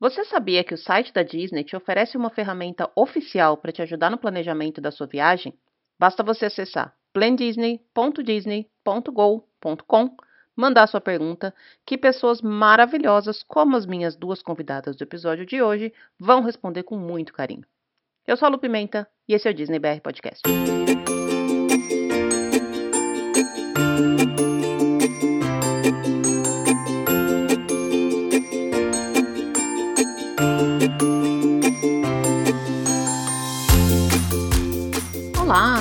Você sabia que o site da Disney te oferece uma ferramenta oficial para te ajudar no planejamento da sua viagem? Basta você acessar plandisney.disney.go.com, mandar sua pergunta, que pessoas maravilhosas, como as minhas duas convidadas do episódio de hoje, vão responder com muito carinho. Eu sou a Lu Pimenta e esse é o Disney BR Podcast.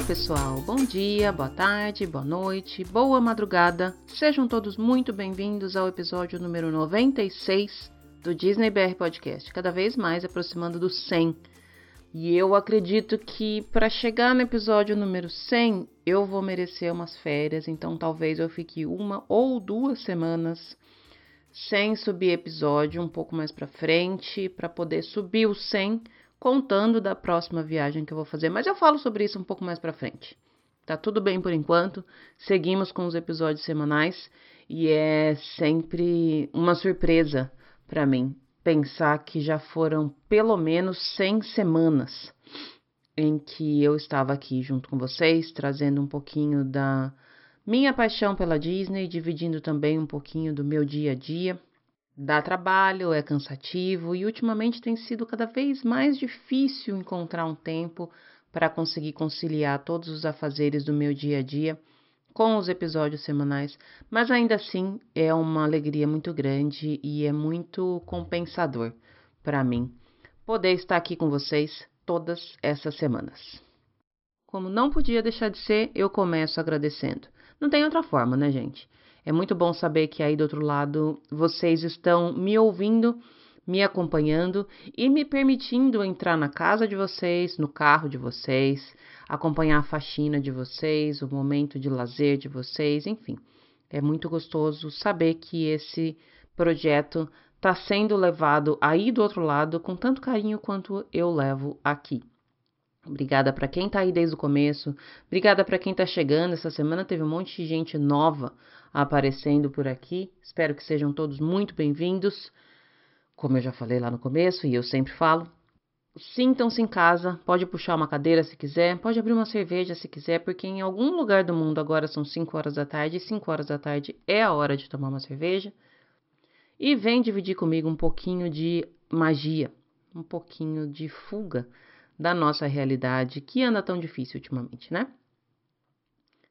Pessoal. Bom dia, boa tarde, boa noite, boa madrugada. Sejam todos muito bem-vindos ao episódio número 96 do Disney BR Podcast, cada vez mais aproximando do 100. E eu acredito que para chegar no episódio número 100, eu vou merecer umas férias, então talvez eu fique uma ou duas semanas sem subir episódio um pouco mais para frente, para poder subir o 100 contando da próxima viagem que eu vou fazer, mas eu falo sobre isso um pouco mais para frente. Tá tudo bem por enquanto. Seguimos com os episódios semanais e é sempre uma surpresa para mim pensar que já foram pelo menos 100 semanas em que eu estava aqui junto com vocês, trazendo um pouquinho da minha paixão pela Disney, dividindo também um pouquinho do meu dia a dia Dá trabalho, é cansativo e ultimamente tem sido cada vez mais difícil encontrar um tempo para conseguir conciliar todos os afazeres do meu dia a dia com os episódios semanais, mas ainda assim é uma alegria muito grande e é muito compensador para mim poder estar aqui com vocês todas essas semanas. Como não podia deixar de ser, eu começo agradecendo. Não tem outra forma, né, gente? É muito bom saber que aí do outro lado vocês estão me ouvindo, me acompanhando e me permitindo entrar na casa de vocês, no carro de vocês, acompanhar a faxina de vocês, o momento de lazer de vocês, enfim. É muito gostoso saber que esse projeto está sendo levado aí do outro lado com tanto carinho quanto eu levo aqui. Obrigada para quem está aí desde o começo. Obrigada para quem está chegando. Essa semana teve um monte de gente nova aparecendo por aqui. Espero que sejam todos muito bem-vindos. Como eu já falei lá no começo e eu sempre falo, sintam-se em casa. Pode puxar uma cadeira se quiser, pode abrir uma cerveja se quiser, porque em algum lugar do mundo agora são 5 horas da tarde e 5 horas da tarde é a hora de tomar uma cerveja. E vem dividir comigo um pouquinho de magia, um pouquinho de fuga da nossa realidade que anda tão difícil ultimamente, né?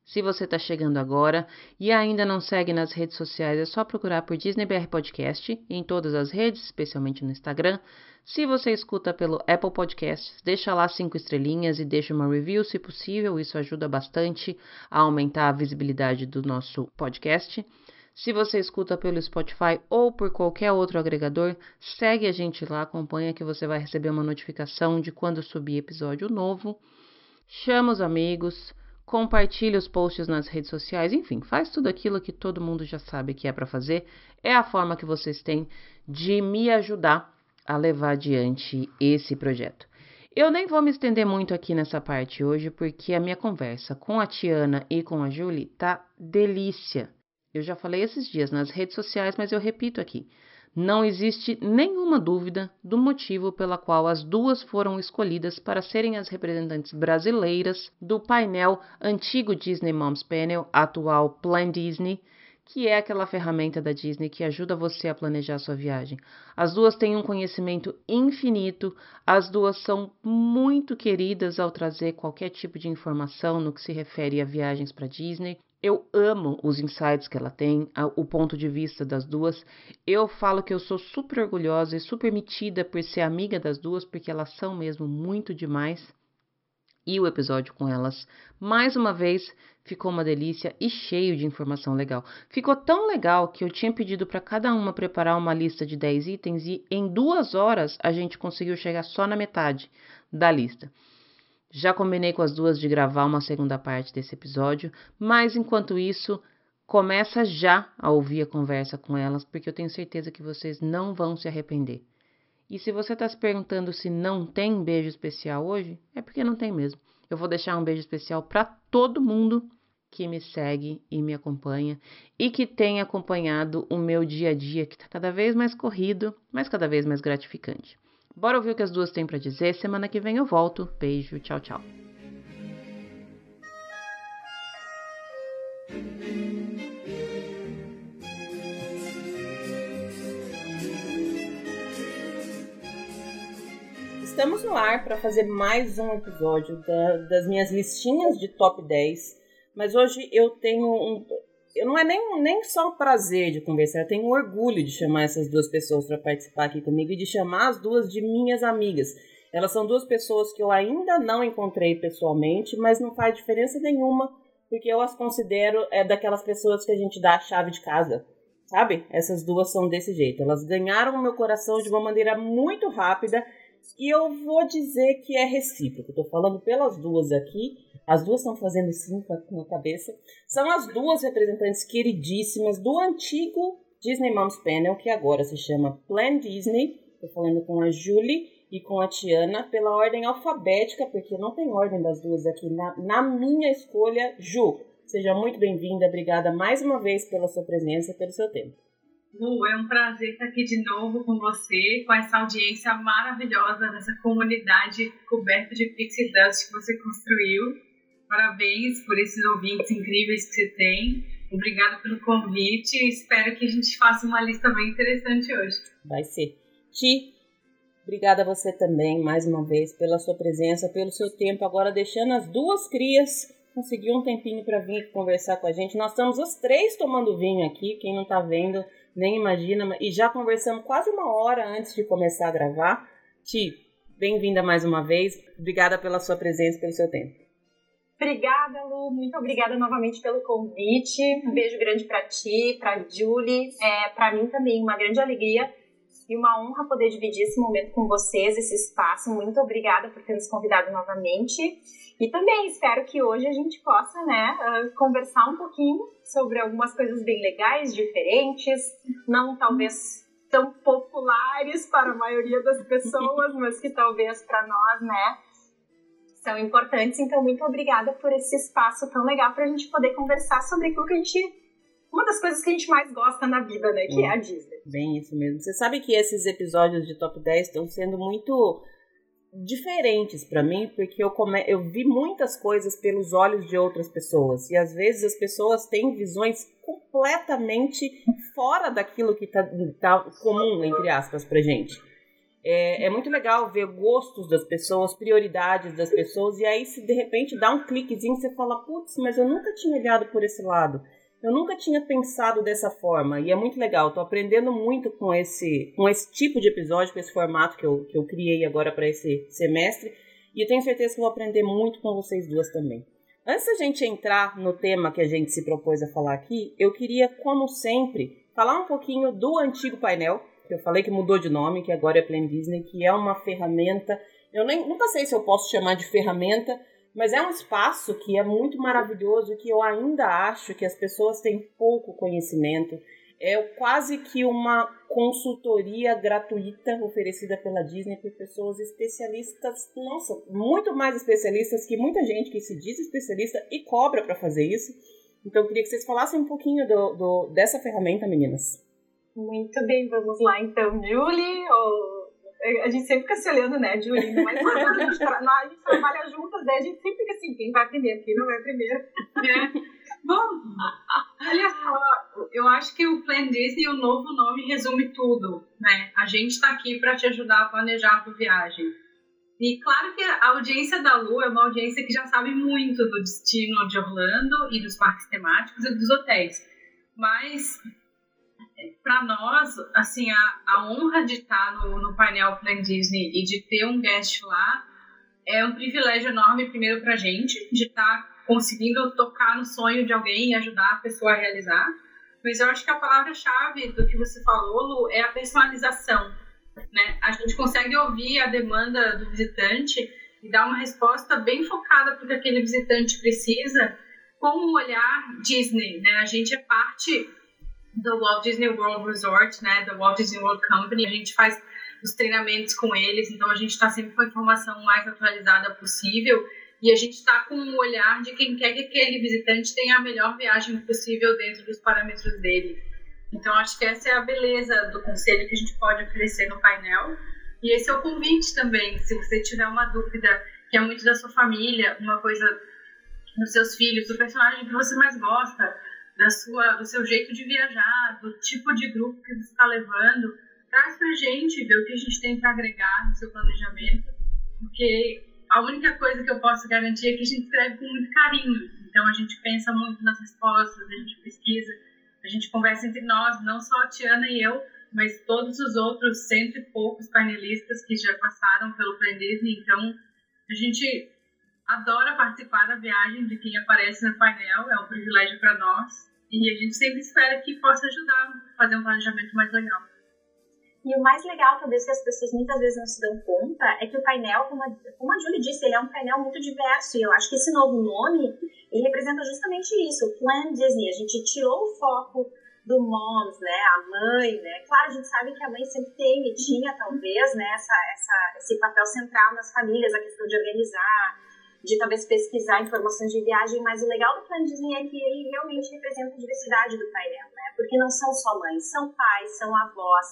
Se você está chegando agora e ainda não segue nas redes sociais, é só procurar por DisneyBR Podcast em todas as redes, especialmente no Instagram. Se você escuta pelo Apple Podcasts, deixa lá cinco estrelinhas e deixa uma review, se possível. Isso ajuda bastante a aumentar a visibilidade do nosso podcast. Se você escuta pelo Spotify ou por qualquer outro agregador, segue a gente lá, acompanha que você vai receber uma notificação de quando subir episódio novo. Chama os amigos compartilhe os posts nas redes sociais, enfim, faz tudo aquilo que todo mundo já sabe que é para fazer. É a forma que vocês têm de me ajudar a levar adiante esse projeto. Eu nem vou me estender muito aqui nessa parte hoje, porque a minha conversa com a Tiana e com a Julie tá delícia. Eu já falei esses dias nas redes sociais, mas eu repito aqui. Não existe nenhuma dúvida do motivo pela qual as duas foram escolhidas para serem as representantes brasileiras do painel antigo Disney Moms Panel, atual Plan Disney, que é aquela ferramenta da Disney que ajuda você a planejar sua viagem. As duas têm um conhecimento infinito, as duas são muito queridas ao trazer qualquer tipo de informação no que se refere a viagens para Disney. Eu amo os insights que ela tem, o ponto de vista das duas. Eu falo que eu sou super orgulhosa e super metida por ser amiga das duas, porque elas são mesmo muito demais. E o episódio com elas, mais uma vez, ficou uma delícia e cheio de informação legal. Ficou tão legal que eu tinha pedido para cada uma preparar uma lista de 10 itens e em duas horas a gente conseguiu chegar só na metade da lista. Já combinei com as duas de gravar uma segunda parte desse episódio, mas enquanto isso, começa já a ouvir a conversa com elas, porque eu tenho certeza que vocês não vão se arrepender. E se você está se perguntando se não tem beijo especial hoje, é porque não tem mesmo. Eu vou deixar um beijo especial para todo mundo que me segue e me acompanha e que tem acompanhado o meu dia a dia, que está cada vez mais corrido, mas cada vez mais gratificante. Bora ouvir o que as duas têm para dizer. Semana que vem eu volto. Beijo, tchau, tchau. Estamos no ar para fazer mais um episódio da, das minhas listinhas de top 10. Mas hoje eu tenho um. Não é nem, nem só o prazer de conversar, eu tenho um orgulho de chamar essas duas pessoas para participar aqui comigo e de chamar as duas de minhas amigas. Elas são duas pessoas que eu ainda não encontrei pessoalmente, mas não faz diferença nenhuma, porque eu as considero é, daquelas pessoas que a gente dá a chave de casa. Sabe? Essas duas são desse jeito. Elas ganharam o meu coração de uma maneira muito rápida e eu vou dizer que é recíproco. Estou falando pelas duas aqui. As duas estão fazendo sim com a cabeça. São as duas representantes queridíssimas do antigo Disney Moms Panel, que agora se chama Plan Disney. Estou falando com a Julie e com a Tiana pela ordem alfabética, porque não tem ordem das duas aqui na, na minha escolha. Ju, seja muito bem-vinda. Obrigada mais uma vez pela sua presença e pelo seu tempo. Lu, é um prazer estar aqui de novo com você, com essa audiência maravilhosa dessa comunidade coberta de Pixie Dust que você construiu. Parabéns por esses ouvintes incríveis que você tem. Obrigada pelo convite. Espero que a gente faça uma lista bem interessante hoje. Vai ser. Ti, obrigada a você também, mais uma vez, pela sua presença, pelo seu tempo. Agora, deixando as duas crias conseguir um tempinho para vir conversar com a gente. Nós estamos os três tomando vinho aqui, quem não está vendo nem imagina, e já conversamos quase uma hora antes de começar a gravar. Ti, bem-vinda mais uma vez. Obrigada pela sua presença, pelo seu tempo. Obrigada, Lu. Muito obrigada novamente pelo convite. Um beijo grande para ti, para Julie. É, para mim também uma grande alegria e uma honra poder dividir esse momento com vocês, esse espaço. Muito obrigada por ter nos convidado novamente. E também espero que hoje a gente possa, né, uh, conversar um pouquinho sobre algumas coisas bem legais, diferentes, não talvez tão populares para a maioria das pessoas, mas que talvez para nós, né, são importantes. Então, muito obrigada por esse espaço tão legal para a gente poder conversar sobre aquilo que a gente uma das coisas que a gente mais gosta na vida, né? Que é a Disney. Bem, isso mesmo. Você sabe que esses episódios de Top 10 estão sendo muito diferentes para mim, porque eu, come... eu vi muitas coisas pelos olhos de outras pessoas. E às vezes as pessoas têm visões completamente fora daquilo que tá, tá comum, entre aspas, pra gente. É, é, muito legal ver gostos das pessoas, prioridades das pessoas, e aí se de repente dá um cliquezinho, você fala, putz, mas eu nunca tinha olhado por esse lado. Eu nunca tinha pensado dessa forma e é muito legal. Estou aprendendo muito com esse, com esse tipo de episódio, com esse formato que eu, que eu criei agora para esse semestre. E eu tenho certeza que vou aprender muito com vocês duas também. Antes da gente entrar no tema que a gente se propôs a falar aqui, eu queria, como sempre, falar um pouquinho do antigo painel, que eu falei que mudou de nome, que agora é Plan Disney, que é uma ferramenta. Eu nem, nunca sei se eu posso chamar de ferramenta, mas é um espaço que é muito maravilhoso que eu ainda acho que as pessoas têm pouco conhecimento. É quase que uma consultoria gratuita oferecida pela Disney por pessoas especialistas, nossa, muito mais especialistas que muita gente que se diz especialista e cobra para fazer isso. Então eu queria que vocês falassem um pouquinho do, do, dessa ferramenta, meninas. Muito bem, vamos lá então, Julie, ou a gente sempre fica se olhando, né, Julie? Mas a gente, tra a gente trabalha juntas, né? A gente sempre fica assim, quem vai primeiro, quem não vai primeiro. É. Bom, olha só, eu acho que o Plan Disney, o novo nome, resume tudo, né? A gente está aqui para te ajudar a planejar a tua viagem. E claro que a audiência da Lu é uma audiência que já sabe muito do destino de Orlando e dos parques temáticos e dos hotéis. Mas para nós, assim, a, a honra de estar no, no painel Plan Disney e de ter um guest lá é um privilégio enorme, primeiro, para a gente, de estar conseguindo tocar no sonho de alguém e ajudar a pessoa a realizar. Mas eu acho que a palavra-chave do que você falou, Lu, é a personalização. Né? A gente consegue ouvir a demanda do visitante e dar uma resposta bem focada para o que aquele visitante precisa, com um olhar Disney. Né? A gente é parte do Walt Disney World Resort, né, da Walt Disney World Company. A gente faz os treinamentos com eles, então a gente está sempre com a informação mais atualizada possível. E a gente está com o olhar de quem quer que aquele visitante tenha a melhor viagem possível dentro dos parâmetros dele. Então, acho que essa é a beleza do conselho que a gente pode oferecer no painel. E esse é o convite também. Se você tiver uma dúvida que é muito da sua família, uma coisa dos seus filhos, do personagem que você mais gosta, da sua, do seu jeito de viajar, do tipo de grupo que você está levando, traz pra gente ver o que a gente tem para agregar no seu planejamento, porque a única coisa que eu posso garantir é que a gente escreve com muito carinho. Então a gente pensa muito nas respostas, a gente pesquisa, a gente conversa entre nós, não só a Tiana e eu, mas todos os outros cento e poucos painelistas que já passaram pelo Plan Disney. Então a gente adora participar da viagem de quem aparece no painel, é um privilégio para nós. E a gente sempre espera que possa ajudar a fazer um planejamento mais legal. E o mais legal, talvez, que as pessoas muitas vezes não se dão conta, é que o painel, como a, como a Julie disse, ele é um painel muito diverso. E eu acho que esse novo nome, ele representa justamente isso, o Plan Disney. A gente tirou o foco do moms, né, a mãe, né. Claro, a gente sabe que a mãe sempre tem e tinha, talvez, né, essa, essa, esse papel central nas famílias, a questão de organizar, de talvez pesquisar informações de viagem, mas o legal do Plan Disney é que ele realmente representa a diversidade do painel, né? Porque não são só mães, são pais, são avós,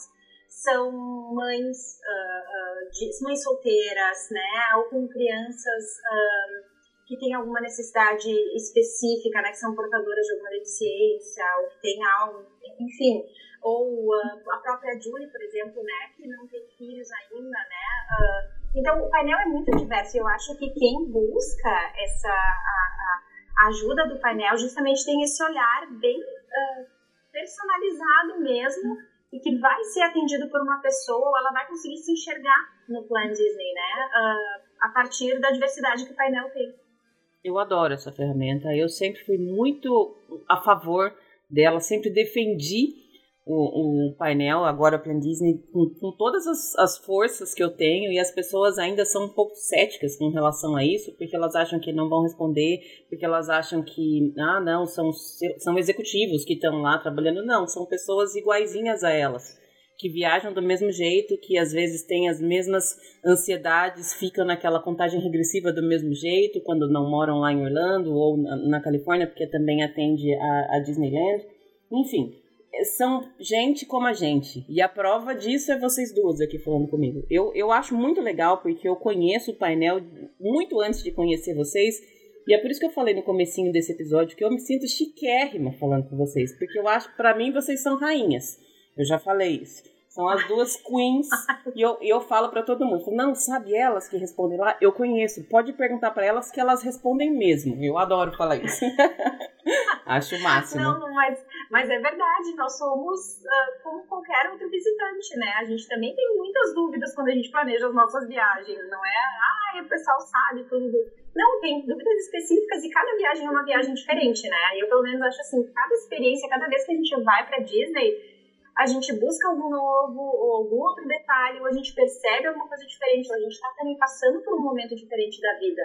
são mães, uh, uh, de, mães solteiras, né? Ou com crianças uh, que têm alguma necessidade específica, né? Que são portadoras de alguma deficiência ou que têm algo, enfim. Ou a própria Julie, por exemplo, né? Que não tem filhos ainda, né? Então, o painel é muito diverso eu acho que quem busca essa a, a ajuda do painel justamente tem esse olhar bem uh, personalizado mesmo e que vai ser atendido por uma pessoa, ela vai conseguir se enxergar no Plan Disney, né? Uh, a partir da diversidade que o painel tem. Eu adoro essa ferramenta. Eu sempre fui muito a favor dela, sempre defendi o, o painel, agora Plan Disney, com, com todas as, as, forças que eu tenho, e as pessoas ainda são um pouco céticas com relação a isso, porque elas acham que não vão responder, porque elas acham que, ah, não, são, são executivos que estão lá trabalhando. Não, são pessoas iguaizinhas a elas, que viajam do mesmo jeito, que às vezes têm as mesmas ansiedades, ficam naquela contagem regressiva do mesmo jeito, quando não moram lá em Orlando ou na, na Califórnia, porque também atende a, a Disneyland. Enfim, são gente como a gente. E a prova disso é vocês duas aqui falando comigo. Eu, eu acho muito legal porque eu conheço o painel muito antes de conhecer vocês. E é por isso que eu falei no comecinho desse episódio que eu me sinto chiquérrima falando com vocês. Porque eu acho, para mim, vocês são rainhas. Eu já falei isso. São as duas queens. e eu, eu falo para todo mundo: não, sabe elas que respondem lá? Eu conheço. Pode perguntar para elas que elas respondem mesmo. Eu adoro falar isso. Acho o máximo. Não, mas, mas é verdade. Nós somos uh, como qualquer outro visitante, né? A gente também tem muitas dúvidas quando a gente planeja as nossas viagens. Não é, ah, o pessoal sabe tudo. Não, tem dúvidas específicas e cada viagem é uma viagem diferente, né? Eu, pelo menos, acho assim: cada experiência, cada vez que a gente vai para Disney a gente busca algo novo, ou algum outro detalhe, ou a gente percebe alguma coisa diferente, ou a gente está também passando por um momento diferente da vida.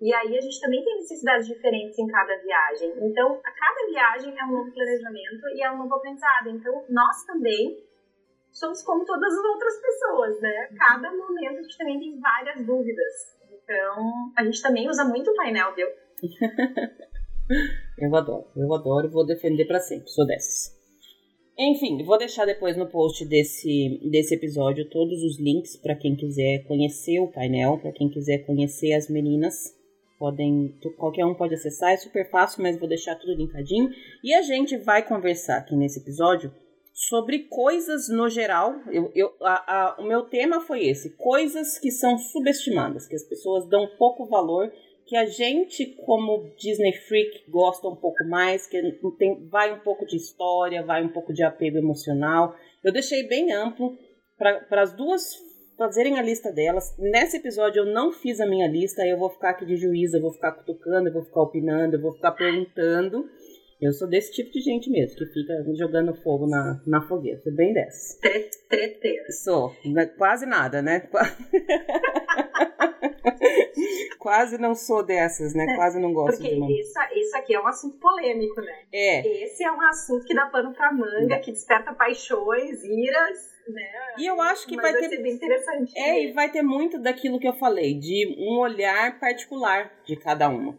E aí a gente também tem necessidades diferentes em cada viagem. Então, a cada viagem é um novo planejamento e é um novo aprendizado. Então, nós também somos como todas as outras pessoas, né? Cada momento a gente também tem várias dúvidas. Então, a gente também usa muito o painel, viu? eu adoro, eu adoro, vou defender para sempre, sou dessas. Enfim, vou deixar depois no post desse, desse episódio todos os links para quem quiser conhecer o painel, para quem quiser conhecer as meninas. Podem, qualquer um pode acessar, é super fácil, mas vou deixar tudo linkadinho. E a gente vai conversar aqui nesse episódio sobre coisas no geral. Eu, eu, a, a, o meu tema foi esse: coisas que são subestimadas, que as pessoas dão pouco valor que a gente, como Disney Freak, gosta um pouco mais, que tem, vai um pouco de história, vai um pouco de apego emocional. Eu deixei bem amplo para as duas fazerem a lista delas. Nesse episódio eu não fiz a minha lista, eu vou ficar aqui de juíza, eu vou ficar cutucando, eu vou ficar opinando, eu vou ficar perguntando. Eu sou desse tipo de gente mesmo, que fica jogando fogo na, na fogueira. Sou bem dessa. Treteira. Sou. Quase nada, né? Quase não sou dessas, né? Quase não gosto Porque de isso, isso aqui é um assunto polêmico, né? É. Esse é um assunto que dá pano pra manga, que desperta paixões, iras né? E eu acho que Mas vai vai ter ser bem interessante. É, né? e vai ter muito daquilo que eu falei, de um olhar particular de cada uma.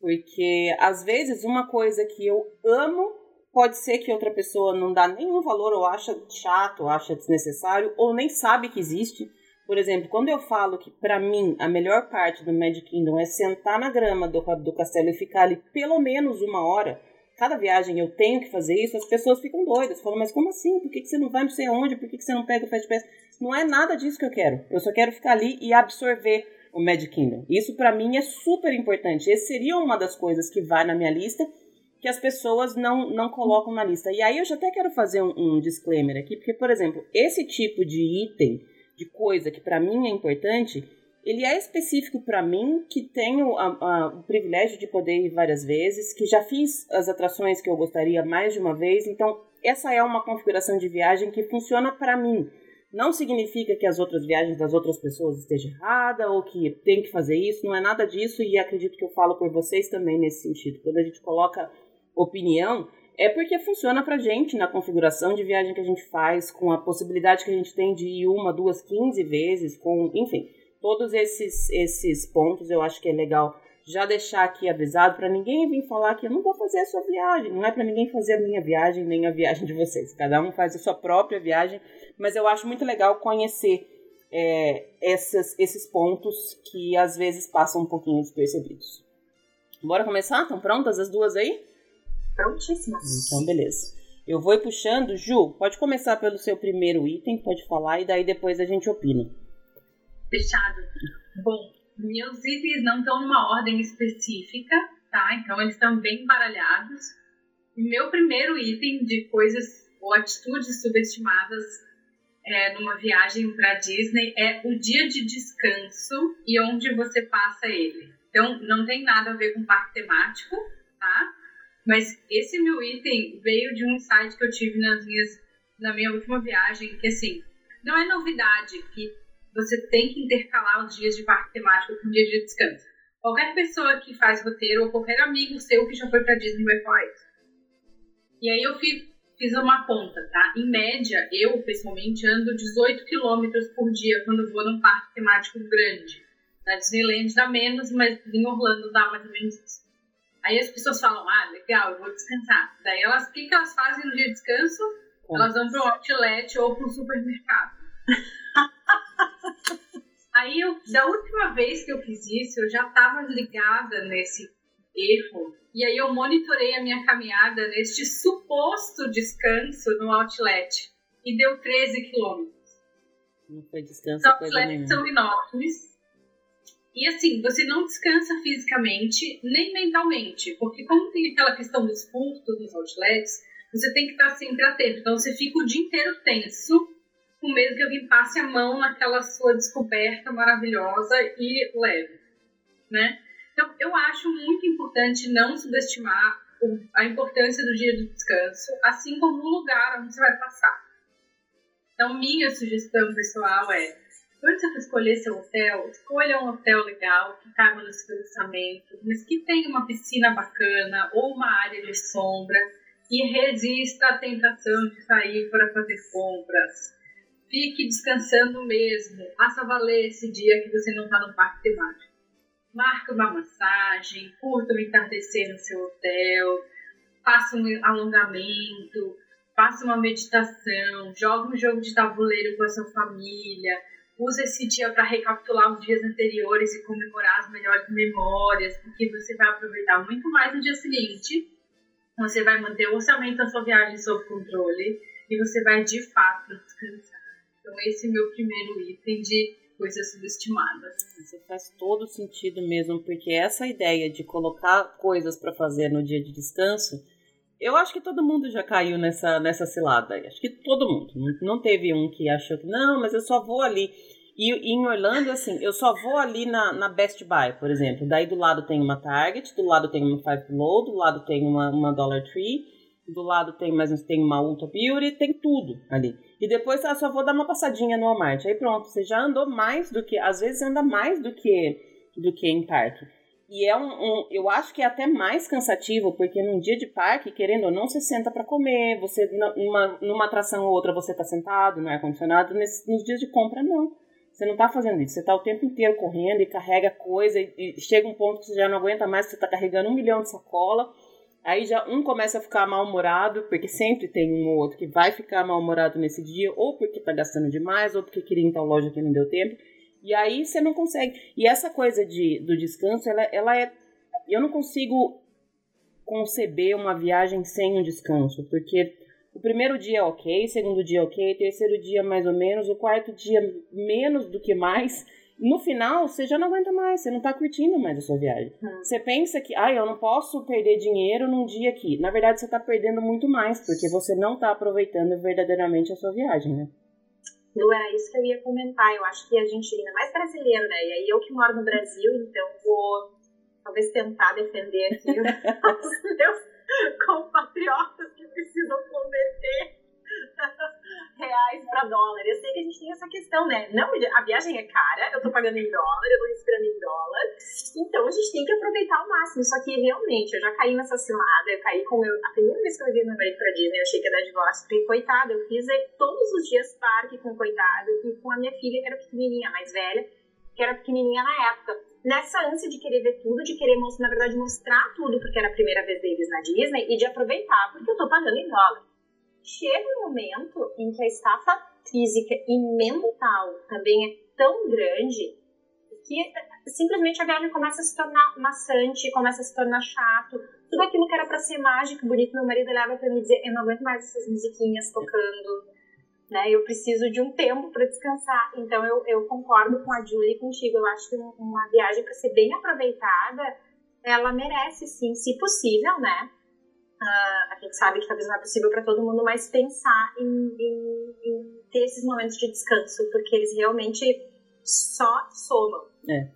Porque às vezes uma coisa que eu amo pode ser que outra pessoa não dá nenhum valor, ou acha chato, ou acha desnecessário, ou nem sabe que existe. Por exemplo, quando eu falo que para mim a melhor parte do Magic Kingdom é sentar na grama do, do castelo e ficar ali pelo menos uma hora, cada viagem eu tenho que fazer isso, as pessoas ficam doidas. Falam, mas como assim? Por que, que você não vai não sei aonde? Por que, que você não pega o Fast Pass? Não é nada disso que eu quero. Eu só quero ficar ali e absorver o Magic Kingdom. Isso para mim é super importante. Esse seria uma das coisas que vai na minha lista que as pessoas não, não colocam na lista. E aí eu já até quero fazer um, um disclaimer aqui, porque, por exemplo, esse tipo de item, de coisa que para mim é importante, ele é específico para mim, que tenho a, a, o privilégio de poder ir várias vezes, que já fiz as atrações que eu gostaria mais de uma vez, então essa é uma configuração de viagem que funciona para mim. Não significa que as outras viagens das outras pessoas estejam errada ou que tem que fazer isso, não é nada disso e acredito que eu falo por vocês também nesse sentido. Quando a gente coloca opinião, é porque funciona pra gente na configuração de viagem que a gente faz, com a possibilidade que a gente tem de ir uma, duas, quinze vezes, com, enfim, todos esses, esses pontos eu acho que é legal já deixar aqui avisado para ninguém vir falar que eu não vou fazer a sua viagem. Não é para ninguém fazer a minha viagem nem a viagem de vocês. Cada um faz a sua própria viagem, mas eu acho muito legal conhecer é, essas, esses pontos que às vezes passam um pouquinho despercebidos. Bora começar? Estão prontas as duas aí? Prontíssimas. Então, beleza. Eu vou ir puxando. Ju, pode começar pelo seu primeiro item, pode falar, e daí depois a gente opina. Fechado. Bom, meus itens não estão numa ordem específica, tá? Então eles estão bem embaralhados. E meu primeiro item de coisas ou atitudes subestimadas é, numa viagem para Disney é o dia de descanso e onde você passa ele. Então não tem nada a ver com parque temático, tá? Mas esse meu item veio de um insight que eu tive nas minhas, na minha última viagem, que assim, não é novidade que você tem que intercalar os dias de parque temático com dias de descanso. Qualquer pessoa que faz roteiro ou qualquer amigo seu que já foi para Disney vai falar isso. E aí eu fiz, fiz uma conta, tá? Em média, eu pessoalmente ando 18 quilômetros por dia quando vou num parque temático grande. Na Disneyland dá menos, mas em Orlando dá mais ou menos isso. Aí as pessoas falam, ah, legal, eu vou descansar. Daí elas, o que, que elas fazem no dia de descanso? Elas vão um outlet ou um supermercado. Aí, eu, da última vez que eu fiz isso, eu já estava ligada nesse erro. E aí eu monitorei a minha caminhada neste suposto descanso no outlet. E deu 13 quilômetros. Não foi descanso, Os outlets são enormes. E assim, você não descansa fisicamente nem mentalmente. Porque como tem aquela questão dos furtos nos outlets, você tem que estar sempre atento. Então você fica o dia inteiro tenso com medo que alguém passe a mão naquela sua descoberta maravilhosa e leve, né? Então, eu acho muito importante não subestimar a importância do dia do descanso, assim como o lugar onde você vai passar. Então, minha sugestão pessoal é, quando você for escolher seu hotel, escolha um hotel legal, que caiba no seu orçamento, mas que tenha uma piscina bacana ou uma área de sombra e resista à tentação de sair para fazer compras fique descansando mesmo. Faça valer esse dia que você não está no parque temático. Marque uma massagem, curta o entardecer no seu hotel, faça um alongamento, faça uma meditação, jogue um jogo de tabuleiro com a sua família. Use esse dia para recapitular os dias anteriores e comemorar as melhores memórias, porque você vai aproveitar muito mais no dia seguinte. Você vai manter o orçamento da sua viagem sob controle e você vai de fato descansar. Então, esse é o meu primeiro item de coisas subestimadas. Isso faz todo sentido mesmo, porque essa ideia de colocar coisas para fazer no dia de descanso, eu acho que todo mundo já caiu nessa, nessa cilada. Acho que todo mundo. Não- teve um que achou que, não, mas eu só vou ali. E, e em Orlando, assim, eu só vou ali na, na Best Buy, por exemplo. Daí do lado tem uma Target, do lado tem uma Five Below, do lado tem uma, uma Dollar Tree, do lado tem mais tem uma Ulta Beauty, tem tudo ali. E depois eu só vou dar uma passadinha no Walmart. Aí pronto, você já andou mais do que, às vezes anda mais do que do que em parque. e é um, um, Eu acho que é até mais cansativo, porque num dia de parque, querendo ou não, você senta para comer, você numa, numa atração ou outra você tá sentado no ar-condicionado, nos dias de compra, não. Você não tá fazendo isso. Você tá o tempo inteiro correndo e carrega coisa, e, e chega um ponto que você já não aguenta mais, você tá carregando um milhão de sacola. Aí já um começa a ficar mal-humorado, porque sempre tem um ou outro que vai ficar mal-humorado nesse dia, ou porque tá gastando demais, ou porque queria ir em tal loja que não deu tempo. E aí você não consegue. E essa coisa de, do descanso, ela, ela é. Eu não consigo conceber uma viagem sem um descanso, porque o primeiro dia é ok, segundo dia ok, terceiro dia mais ou menos, o quarto dia menos do que mais. No final, você já não aguenta mais, você não tá curtindo mais a sua viagem. Hum. Você pensa que, ah, eu não posso perder dinheiro num dia aqui. Na verdade, você tá perdendo muito mais, porque você não tá aproveitando verdadeiramente a sua viagem, né? Não era isso que eu ia comentar. Eu acho que a gente, ainda mais brasileiro, né? E aí eu que moro no Brasil, então vou talvez tentar defender aqui os meus compatriotas que precisam converter reais para dólar. Eu sei que a gente tem essa questão, né? Não, a viagem é cara, eu tô pagando em dólar, eu tô respirando em dólar, então a gente tem que aproveitar ao máximo. Só que realmente, eu já caí nessa cilada, eu caí com meu. A primeira vez que eu levei meu marido pra Disney, eu achei que ia dar divórcio, porque coitada, eu fiz todos os dias parque com coitado e com a minha filha, que era pequenininha, mais velha, que era pequenininha na época nessa ânsia de querer ver tudo, de querer, na verdade, mostrar tudo, porque era a primeira vez deles na Disney, e de aproveitar, porque eu tô pagando em dólar chega um momento em que a estafa física e mental também é tão grande que simplesmente a viagem começa a se tornar maçante, começa a se tornar chato. Tudo aquilo que era para ser mágico, bonito, meu marido olhava para mim e dizia: Eu não aguento mais essas musiquinhas tocando, né? Eu preciso de um tempo para descansar. Então eu, eu concordo com a Julie e contigo. Eu acho que uma viagem para ser bem aproveitada, ela merece sim, se possível, né? A gente sabe que talvez não é possível para todo mundo, mas pensar em, em, em, ter esses momentos de descanso, porque eles realmente só somam. É,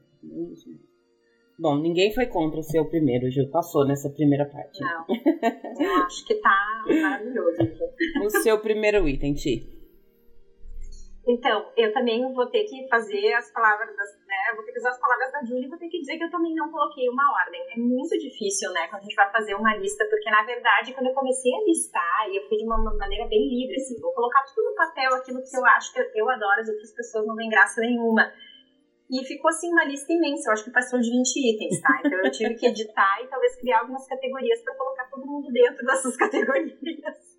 Bom, ninguém foi contra ser o primeiro, Ju. Passou nessa primeira parte. Não. Eu acho que tá maravilhoso. o seu primeiro item, Ti. Então, eu também vou ter que fazer as palavras, das, né? Vou ter que usar as palavras da Julie e vou ter que dizer que eu também não coloquei uma ordem. É muito difícil, né, quando a gente vai fazer uma lista, porque na verdade, quando eu comecei a listar, e eu fui de uma maneira bem livre, assim, vou colocar tudo no papel, aquilo que eu acho que eu, adoro, as outras pessoas não têm graça nenhuma. E ficou assim uma lista imensa, eu acho que passou de 20 itens, tá? Então eu tive que editar e talvez criar algumas categorias para colocar todo mundo dentro dessas categorias.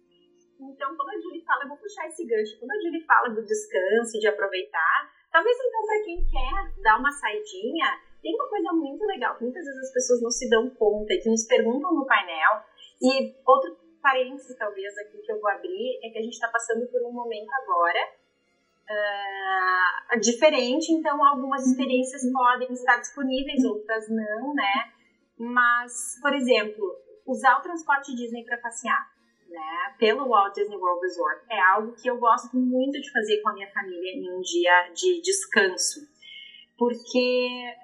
Então, quando a Julie fala, eu vou puxar esse gancho, quando a Julie fala do descanso, de aproveitar, talvez então para quem quer dar uma saidinha, tem uma coisa muito legal que muitas vezes as pessoas não se dão conta e que nos perguntam no painel. E outro parênteses, talvez, aqui que eu vou abrir, é que a gente está passando por um momento agora uh, diferente, então algumas experiências podem estar disponíveis, outras não, né? Mas, por exemplo, usar o transporte Disney para passear né, pelo Walt Disney World Resort. É algo que eu gosto muito de fazer com a minha família em um dia de descanso, porque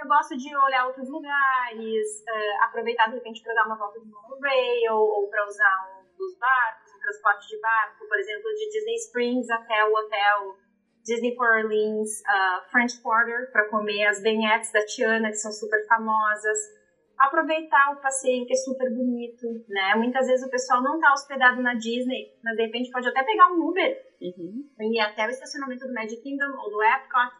eu gosto de olhar outros lugares, uh, aproveitar de repente para dar uma volta de monorail ou para usar um dos barcos, um transporte de barco, por exemplo, de Disney Springs até o hotel Disney Port Orleans, uh, French Quarter, para comer as beignets da Tiana, que são super famosas aproveitar o passeio, que é super bonito, né? Muitas vezes o pessoal não tá hospedado na Disney, mas de repente pode até pegar um Uber uhum. e ir até o estacionamento do Magic Kingdom ou do Epcot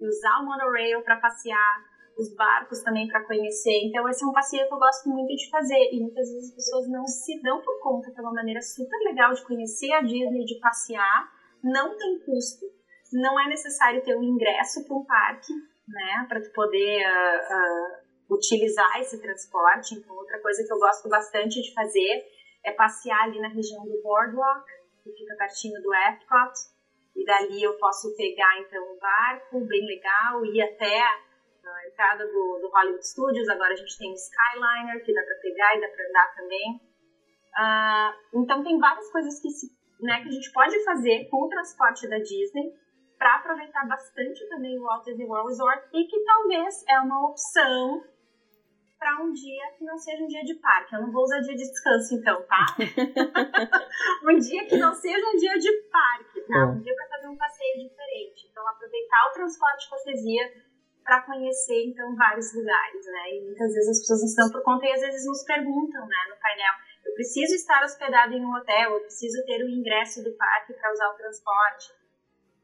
e usar o monorail para passear, os barcos também para conhecer. Então esse é um passeio que eu gosto muito de fazer e muitas vezes as pessoas não se dão por conta que é uma maneira super legal de conhecer a Disney, de passear, não tem custo, não é necessário ter um ingresso para um parque, né, para tu poder uh, uh, utilizar esse transporte. Então, outra coisa que eu gosto bastante de fazer é passear ali na região do Boardwalk, que fica pertinho do Epcot. E dali eu posso pegar, então, um barco bem legal, ir até a entrada do, do Hollywood Studios. Agora a gente tem o Skyliner, que dá para pegar e dá para andar também. Uh, então, tem várias coisas que, se, né, que a gente pode fazer com o transporte da Disney para aproveitar bastante também o Walt Disney World Resort e que talvez é uma opção para um dia que não seja um dia de parque. Eu não vou usar dia de descanso, então, tá? um dia que não seja um dia de parque, tá? Um dia para fazer um passeio diferente. Então, aproveitar o transporte cortesia para conhecer então vários lugares, né? E muitas vezes as pessoas estão por conta e às vezes nos perguntam, né, no painel, eu preciso estar hospedado em um hotel, eu preciso ter o ingresso do parque para usar o transporte.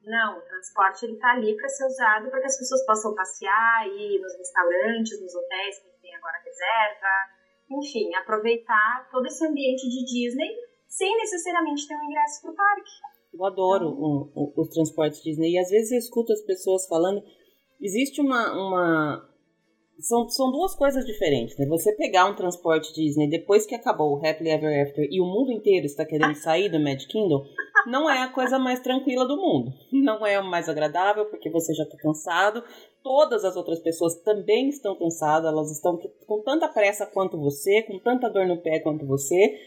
Não, o transporte ele está ali para ser usado para que as pessoas possam passear, ir nos restaurantes, nos hotéis que agora reserva, enfim, aproveitar todo esse ambiente de Disney sem necessariamente ter um ingresso para o parque. Eu adoro o, o, os transportes Disney e às vezes eu escuto as pessoas falando existe uma, uma são, são duas coisas diferentes, né? Você pegar um transporte Disney depois que acabou o Happily Ever After e o mundo inteiro está querendo sair do Magic Kingdom, não é a coisa mais tranquila do mundo. Não é o mais agradável, porque você já está cansado. Todas as outras pessoas também estão cansadas, elas estão com tanta pressa quanto você, com tanta dor no pé quanto você.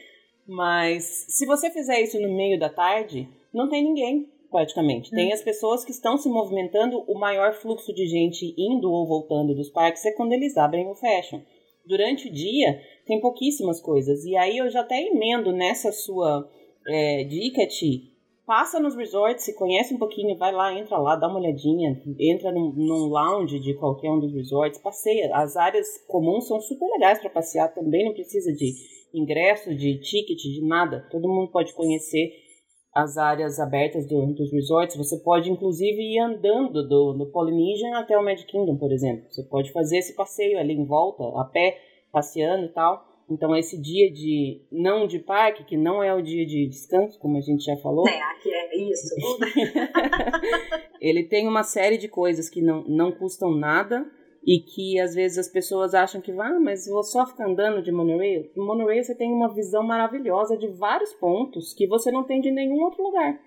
Mas se você fizer isso no meio da tarde, não tem ninguém praticamente. Tem hum. as pessoas que estão se movimentando, o maior fluxo de gente indo ou voltando dos parques é quando eles abrem o fashion. Durante o dia, tem pouquíssimas coisas. E aí eu já até emendo nessa sua é, dica, Ti. Passa nos resorts, se conhece um pouquinho, vai lá, entra lá, dá uma olhadinha, entra num, num lounge de qualquer um dos resorts, passeia. As áreas comuns são super legais para passear também, não precisa de ingresso, de ticket, de nada. Todo mundo pode conhecer as áreas abertas do, dos resorts. Você pode, inclusive, ir andando do, do Polynesian até o Magic Kingdom, por exemplo. Você pode fazer esse passeio ali em volta, a pé, passeando e tal. Então, esse dia de não de parque, que não é o dia de descanso, como a gente já falou. É, aqui é isso. ele tem uma série de coisas que não, não custam nada e que às vezes as pessoas acham que, ah, mas vou só ficar andando de monorail. No monorail você tem uma visão maravilhosa de vários pontos que você não tem de nenhum outro lugar.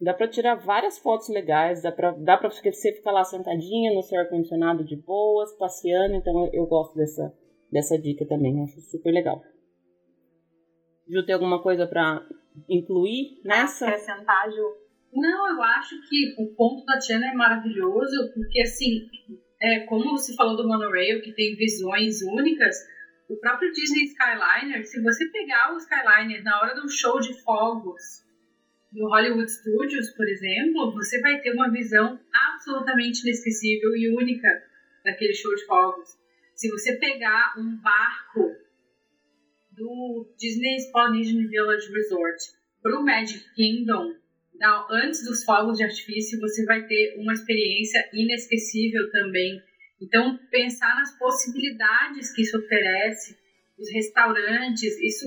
Dá para tirar várias fotos legais, dá para dá pra você ficar lá sentadinha no seu ar-condicionado de boas, passeando, então eu, eu, gosto dessa, dessa dica também, acho super legal. Ju, tem alguma coisa para incluir nessa? Acrescentar, Ju? Não, eu acho que o ponto da Tiana é maravilhoso, porque assim, é, como você falou do monorail, que tem visões únicas, o próprio Disney Skyliner, se você pegar o Skyliner na hora do show de fogos do Hollywood Studios, por exemplo, você vai ter uma visão absolutamente inesquecível e única daquele show de fogos. Se você pegar um barco do Disney's Polynesian Village Resort para o Magic Kingdom, antes dos fogos de artifício, você vai ter uma experiência inesquecível também. Então, pensar nas possibilidades que isso oferece, os restaurantes, isso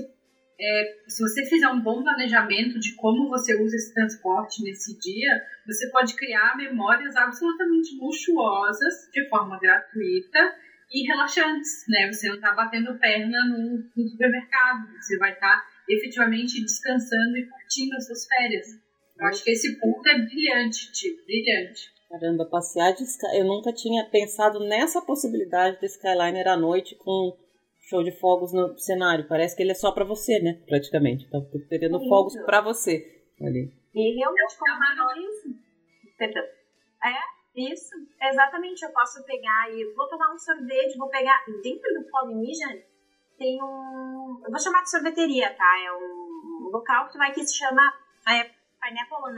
é, se você fizer um bom planejamento de como você usa esse transporte nesse dia, você pode criar memórias absolutamente luxuosas de forma gratuita e relaxantes, né? Você não está batendo perna no, no, supermercado, você vai estar tá efetivamente descansando e curtindo as suas férias. Eu acho que esse ponto é brilhante, Tio, brilhante. Caramba, passear de. Eu nunca tinha pensado nessa possibilidade do Skyliner à noite com show de fogos no cenário. Parece que ele é só para você, né? Praticamente. Tá pegando isso. fogos para você ali. E realmente, como eu disse, perdão. É, isso. Exatamente. Eu posso pegar e vou tomar um sorvete, vou pegar. Dentro do Polynesian tem um. Eu vou chamar de sorveteria, tá? É um local que tu vai que se chama. É, Pineapple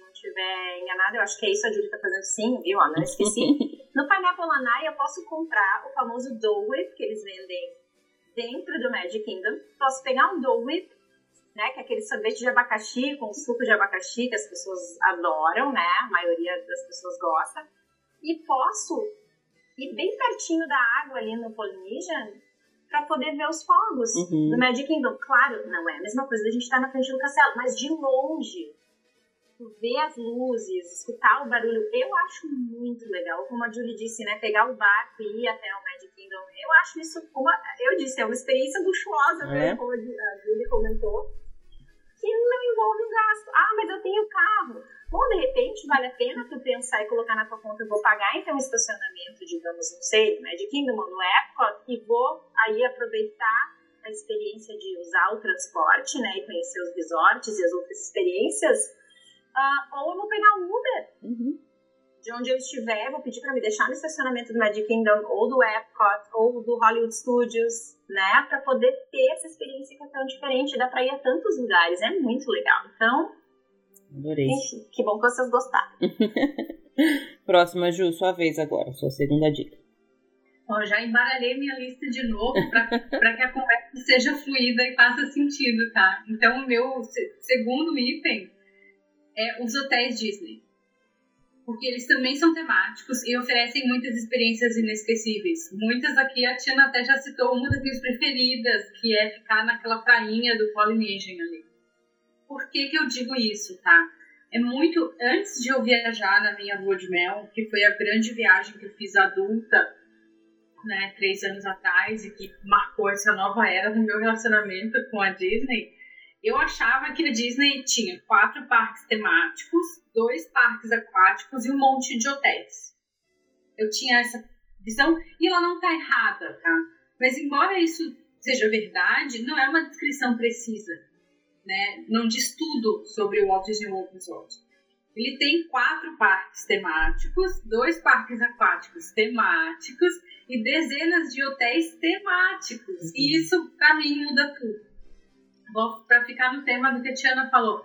não estiver enganada, eu acho que é isso a Julie tá fazendo sim, viu? Ó, não esqueci. no Pineapple Ice eu posso comprar o famoso Dole Whip, que eles vendem dentro do Magic Kingdom. Posso pegar um Dole Whip, né, que é aquele sorvete de abacaxi com suco de abacaxi que as pessoas adoram, né? A maioria das pessoas gosta. E posso ir bem pertinho da água ali no Polynesian para poder ver os fogos uhum. do Magic Kingdom. Claro, não é a mesma coisa da gente estar tá na frente do castelo, mas de longe, ver as luzes, escutar o barulho, eu acho muito legal. Como a Julie disse, né? Pegar o barco e ir até o Magic Kingdom. Eu acho isso uma, eu disse, é uma experiência luxuosa, é. como a Julie comentou, que não envolve gasto. Ah, mas eu tenho carro. Bom, de repente, vale a pena tu pensar e colocar na tua conta, eu vou pagar então um estacionamento, digamos, não sei, Magic Kingdom ou no Epcot, e vou aí aproveitar a experiência de usar o transporte, né, e conhecer os resorts e as outras experiências, uh, ou eu vou pegar um Uber. Uhum. De onde eu estiver, vou pedir para me deixar no estacionamento do Magic Kingdom, ou do Epcot, ou do Hollywood Studios, né, para poder ter essa experiência que é tão diferente, dá para ir a tantos lugares, é muito legal. Então, Adorei. Enfim, que bom que vocês gostaram. Próxima, Ju, sua vez agora, sua segunda dica. Ó, já embaralhei minha lista de novo para que a conversa seja fluida e faça sentido, tá? Então, o meu segundo item é os hotéis Disney. Porque eles também são temáticos e oferecem muitas experiências inesquecíveis. Muitas aqui, a Tiana até já citou uma das minhas preferidas, que é ficar naquela prainha do Polynesian ali. Por que, que eu digo isso, tá? É muito antes de eu viajar na minha lua de mel, que foi a grande viagem que eu fiz adulta né, três anos atrás e que marcou essa nova era no meu relacionamento com a Disney, eu achava que a Disney tinha quatro parques temáticos, dois parques aquáticos e um monte de hotéis. Eu tinha essa visão e ela não está errada, tá? Mas embora isso seja verdade, não é uma descrição precisa, né? Não diz tudo sobre o Walt Disney World Resort. Ele tem quatro parques temáticos, dois parques aquáticos temáticos e dezenas de hotéis temáticos. E isso, para mim, muda tudo. Para ficar no tema do que a Tiana falou,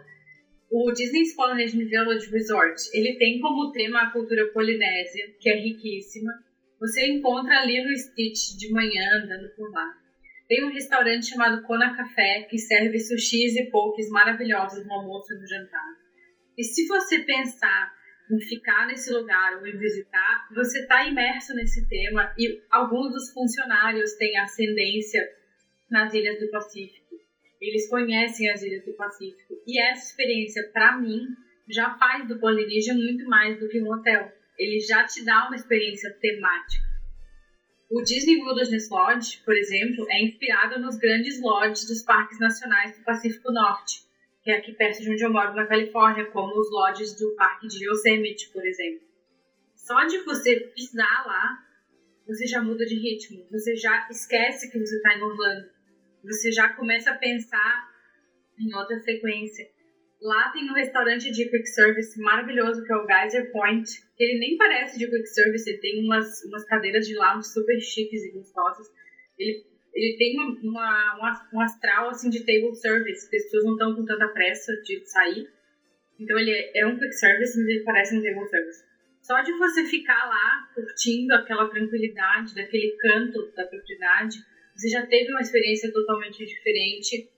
o Disney Polynesian Village Resort, ele tem como tema a cultura polinésia, que é riquíssima. Você encontra ali no Stitch de manhã, andando por lá. Tem um restaurante chamado Kona Café, que serve sushis e pokés maravilhosos no almoço e no jantar. E se você pensar em ficar nesse lugar ou em visitar, você está imerso nesse tema e alguns dos funcionários têm ascendência nas ilhas do Pacífico. Eles conhecem as ilhas do Pacífico e essa experiência, para mim, já faz do Polynesian muito mais do que um hotel. Ele já te dá uma experiência temática. O Disney Wilderness Lodge, por exemplo, é inspirado nos grandes lodges dos parques nacionais do Pacífico Norte que é aqui perto de onde eu moro, na Califórnia, como os lodges do Parque de Yosemite, por exemplo. Só de você pisar lá, você já muda de ritmo, você já esquece que você está em Orlando, você já começa a pensar em outra sequência. Lá tem um restaurante de quick service maravilhoso que é o Geyser Point. Ele nem parece de quick service, ele tem umas, umas cadeiras de lounge super chiques e gostosas. Ele ele tem uma, uma, um astral assim de table service, as pessoas não estão com tanta pressa de sair. Então ele é, é um quick service, mas ele parece um table service. Só de você ficar lá curtindo aquela tranquilidade, daquele canto da propriedade, você já teve uma experiência totalmente diferente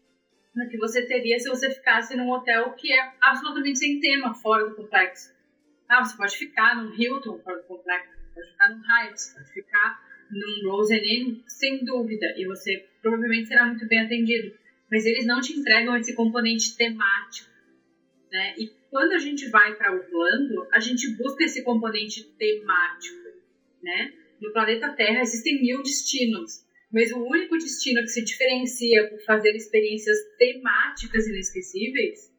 do que você teria se você ficasse num hotel que é absolutamente sem tema, fora do complexo. Ah, você pode ficar num Hilton fora do complexo, pode ficar num Hyatt, pode ficar num Rose Inn, sem dúvida, e você provavelmente será muito bem atendido. Mas eles não te entregam esse componente temático, né? E quando a gente vai para Orlando, a gente busca esse componente temático, né? No planeta Terra existem mil destinos, mas o único destino que se diferencia por fazer experiências temáticas inesquecíveis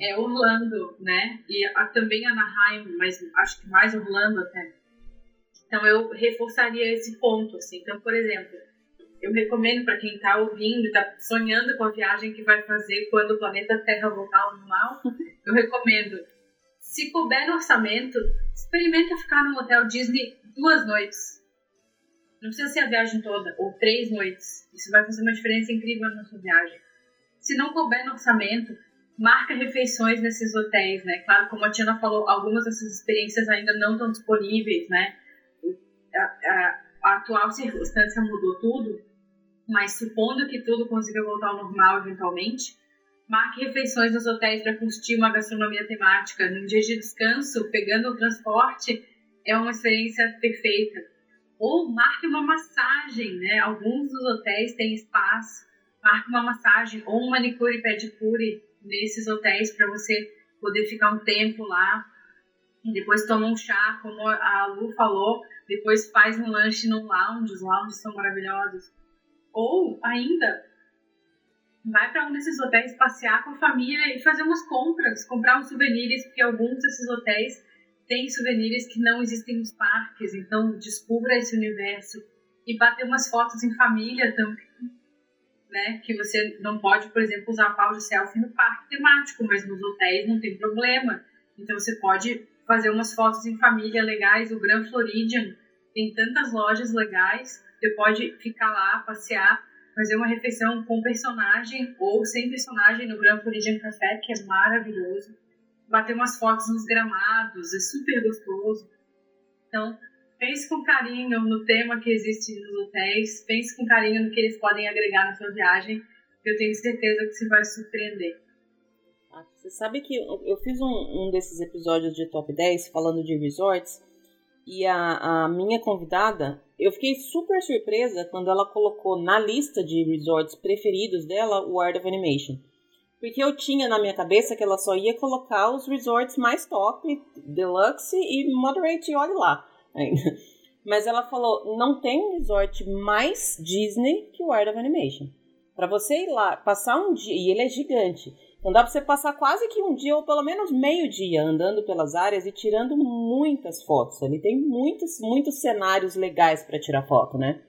é Orlando, né? E a, também Anaheim, mas acho que mais Orlando até. Então eu reforçaria esse ponto, assim. Então, por exemplo, eu recomendo para quem está ouvindo, está sonhando com a viagem que vai fazer quando o planeta Terra voltar ao normal, eu recomendo, se couber no orçamento, experimenta ficar no hotel Disney duas noites. Não precisa ser a viagem toda, ou três noites. Isso vai fazer uma diferença incrível na sua viagem. Se não couber no orçamento, marca refeições nesses hotéis, né? Claro, como a Tina falou, algumas dessas experiências ainda não estão disponíveis, né? a, a atual circunstância mudou tudo, mas supondo que tudo consiga voltar ao normal eventualmente, marque refeições nos hotéis para curtir uma gastronomia temática. Num dia de descanso, pegando o transporte, é uma experiência perfeita. Ou marque uma massagem, né? Alguns dos hotéis têm espaço. Marque uma massagem ou um manicure e pedicure nesses hotéis para você poder ficar um tempo lá. E depois toma um chá, como a Lu falou, depois faz um lanche no lounge, os lounges são maravilhosos. Ou ainda vai para um desses hotéis passear com a família e fazer umas compras, comprar uns souvenirs, porque alguns desses hotéis têm souvenirs que não existem nos parques, então descubra esse universo e bater umas fotos em família também, né? Que você não pode, por exemplo, usar pau de selfie no parque temático, mas nos hotéis não tem problema. Então você pode fazer umas fotos em família legais. O Grand Floridian tem tantas lojas legais. Você pode ficar lá, passear, fazer uma refeição com personagem ou sem personagem no Grand Floridian Café, que é maravilhoso. Bater umas fotos nos gramados, é super gostoso. Então, pense com carinho no tema que existe nos hotéis, pense com carinho no que eles podem agregar na sua viagem, eu tenho certeza que você vai surpreender. Ah, você sabe que eu fiz um, um desses episódios de Top 10 falando de resorts e a, a minha convidada, eu fiquei super surpresa quando ela colocou na lista de resorts preferidos dela o Art of Animation. Porque eu tinha na minha cabeça que ela só ia colocar os resorts mais top, deluxe e moderate, olha lá. Mas ela falou, não tem resort mais Disney que o Art of Animation. Para você ir lá, passar um dia, e ele é gigante, então dá para você passar quase que um dia ou pelo menos meio dia andando pelas áreas e tirando muitas fotos. Ele tem muitos, muitos cenários legais para tirar foto, né?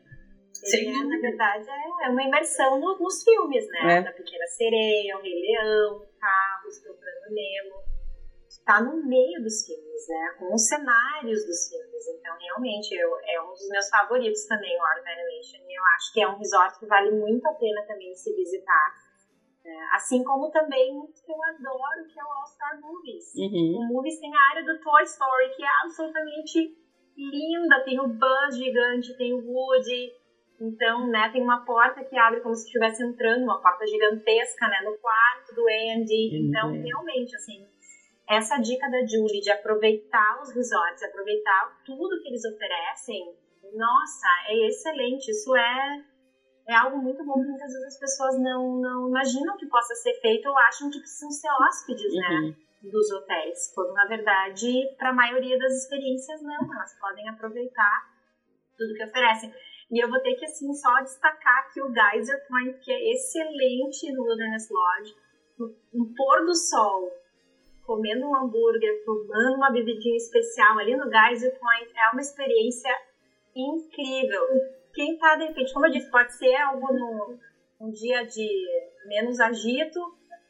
Sim. É, na verdade, é, é uma imersão no, nos filmes, né? É. Da Pequena Sereia, O Rei Leão, Carros, Procurando Nemo. Está no meio dos filmes, né? Com os cenários dos filmes. Então, realmente, eu, é um dos meus favoritos também, o Art Animation. E eu acho que é um resort que vale muito a pena também se visitar é, assim como também um que eu adoro, que é o All Star Movies. Uhum. O Movies tem a área do Toy Story, que é absolutamente linda. Tem o Buzz gigante, tem o Woody. Então, né, tem uma porta que abre como se estivesse entrando, uma porta gigantesca, né, no quarto do Andy. Uhum. Então, realmente, assim, essa dica da Julie de aproveitar os resorts, aproveitar tudo que eles oferecem, nossa, é excelente. Isso é é algo muito bom que muitas vezes as pessoas não, não imaginam que possa ser feito ou acham que precisam ser hóspedes, né, uhum. né? Dos hotéis, quando na verdade, para a maioria das experiências, não, elas podem aproveitar tudo que oferecem. E eu vou ter que, assim, só destacar aqui o Geyser Point, que é excelente no Wilderness Lodge, no, pôr do sol, comendo um hambúrguer, tomando uma bebidinha especial ali no Geyser Point, é uma experiência incrível quem tá, de repente, como eu disse, pode ser algo no um dia de menos agito,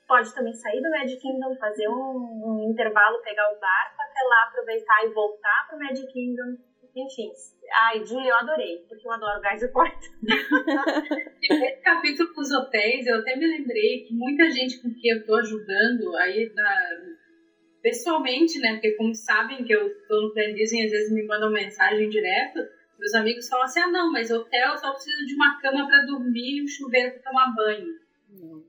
pode também sair do Magic Kingdom, fazer um, um intervalo, pegar o barco até lá, aproveitar e voltar pro Magic Kingdom. Enfim, ai, Julia, eu adorei, porque eu adoro Geyser Point. Esse capítulo dos hotéis, eu até me lembrei que muita gente com quem eu tô ajudando aí na, pessoalmente, né? Porque como sabem que eu tô no Plan Disney, às vezes me mandam mensagem direto meus amigos falam assim: ah, não, mas hotel só precisa de uma cama para dormir e um chuveiro para tomar banho. Não.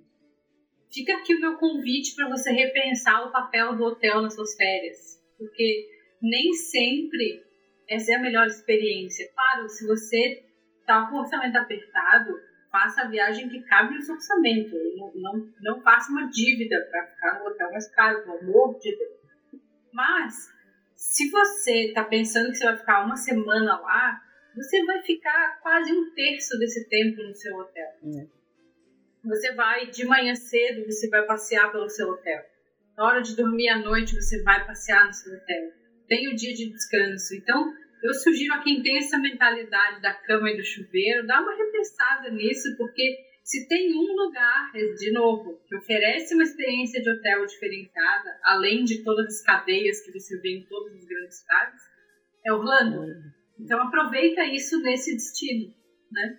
Fica aqui o meu convite para você repensar o papel do hotel nas suas férias. Porque nem sempre essa é a melhor experiência. Claro, se você está com o orçamento apertado, faça a viagem que cabe no seu orçamento. Não, não, não faça uma dívida para ficar no hotel mais caro, pelo amor de Deus. Mas se você está pensando que você vai ficar uma semana lá, você vai ficar quase um terço desse tempo no seu hotel. É. Você vai de manhã cedo, você vai passear pelo seu hotel. Na hora de dormir à noite, você vai passear no seu hotel. Tem o dia de descanso. Então, eu sugiro a quem tem essa mentalidade da cama e do chuveiro, dá uma repensada nisso, porque se tem um lugar, de novo, que oferece uma experiência de hotel diferenciada, além de todas as cadeias que você vê em todas as grandes cidades, é Orlando. Então aproveita isso nesse destino, né?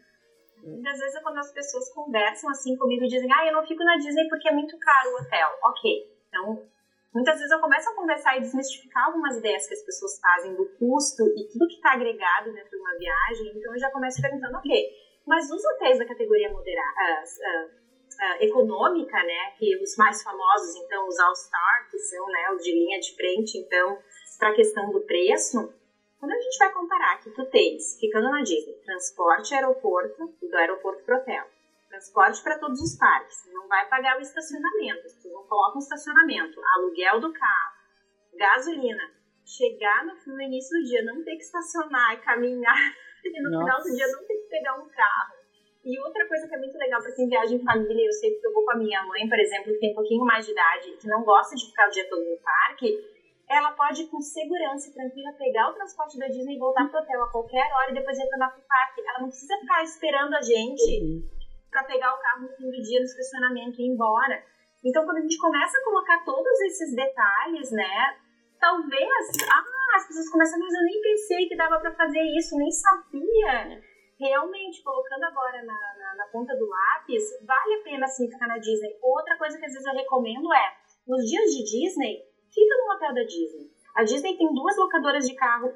Muitas vezes quando as pessoas conversam assim comigo e dizem, ah, eu não fico na Disney porque é muito caro o hotel. Ok, então muitas vezes eu começo a conversar e desmistificar algumas ideias que as pessoas fazem do custo e tudo que está agregado dentro de uma viagem, então eu já começo perguntando, ok, mas os hotéis da categoria moderada, uh, uh, econômica, né, que os mais famosos, então os All-Star, que são né, os de linha de frente, então, para a questão do preço, quando a gente vai comparar que tu tens, ficando na Disney, transporte aeroporto, do aeroporto pro hotel, transporte para todos os parques, não vai pagar o estacionamento, as pessoas não colocam estacionamento, aluguel do carro, gasolina, chegar no, no início do dia, não ter que estacionar e caminhar e no Nossa. final do dia não ter que pegar um carro. E outra coisa que é muito legal para quem viaja em família, eu sei que eu vou com a minha mãe, por exemplo, que tem um pouquinho mais de idade, que não gosta de ficar o dia todo no parque, ela pode com segurança e tranquila pegar o transporte da Disney e voltar pro hotel a qualquer hora e depois retornar pro parque. Ela não precisa ficar esperando a gente uhum. Para pegar o carro no fim do dia no estacionamento e ir embora. Então, quando a gente começa a colocar todos esses detalhes, né, talvez, ah, as pessoas começam, mas eu nem pensei que dava para fazer isso, nem sabia. Realmente, colocando agora na, na, na, ponta do lápis, vale a pena sim ficar na Disney. Outra coisa que às vezes eu recomendo é, nos dias de Disney, fica no hotel da Disney. A Disney tem duas locadoras de carro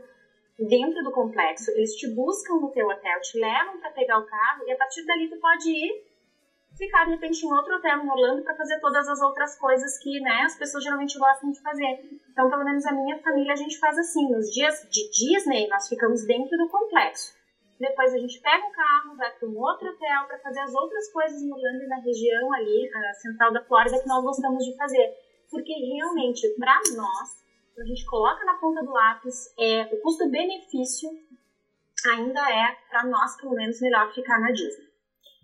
dentro do complexo. Eles te buscam no teu hotel, te levam para pegar o carro e a partir dali tu pode ir ficar de repente em outro hotel em Orlando para fazer todas as outras coisas que né, as pessoas geralmente gostam de fazer. Então, pelo menos a minha família a gente faz assim. Nos dias de Disney, nós ficamos dentro do complexo. Depois a gente pega o carro, vai para um outro hotel para fazer as outras coisas em Orlando e na região ali, a central da Flórida, que nós gostamos de fazer. Porque realmente, para nós, a gente coloca na ponta do lápis, é, o custo-benefício ainda é, para nós, pelo menos, melhor ficar na Disney.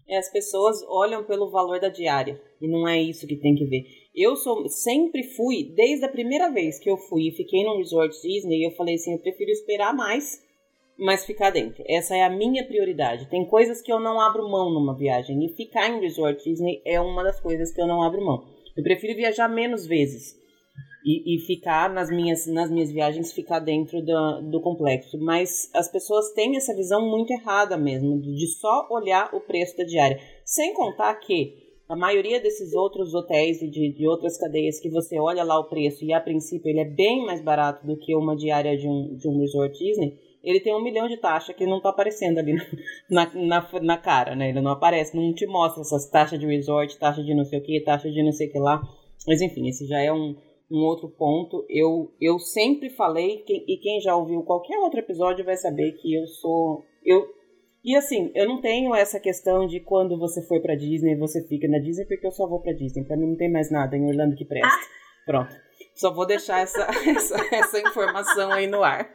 É, as pessoas olham pelo valor da diária e não é isso que tem que ver. Eu sou, sempre fui, desde a primeira vez que eu fui e fiquei num resort Disney, eu falei assim, eu prefiro esperar mais, mas ficar dentro. Essa é a minha prioridade. Tem coisas que eu não abro mão numa viagem e ficar em resort Disney é uma das coisas que eu não abro mão. Eu prefiro viajar menos vezes e, e, ficar nas minhas, nas minhas viagens, ficar dentro do, do complexo. Mas as pessoas têm essa visão muito errada mesmo, de só olhar o preço da diária. Sem contar que a maioria desses outros hotéis e de, de outras cadeias que você olha lá o preço e a princípio ele é bem mais barato do que uma diária de um, de um resort Disney, ele tem um milhão de taxas que não está aparecendo ali na, na, na cara, né? Ele não aparece, não te mostra essas taxas de resort, taxa de não sei o que, taxa de não sei o que lá. Mas enfim, esse já é um, um outro ponto. Eu, eu sempre falei, e quem já ouviu qualquer outro episódio vai saber que eu sou. Eu, e assim, eu não tenho essa questão de quando você for pra Disney, você fica na Disney, porque eu só vou pra Disney. Pra mim não tem mais nada em Orlando que presta. Ah. Pronto. Só vou deixar essa, essa, essa informação aí no ar.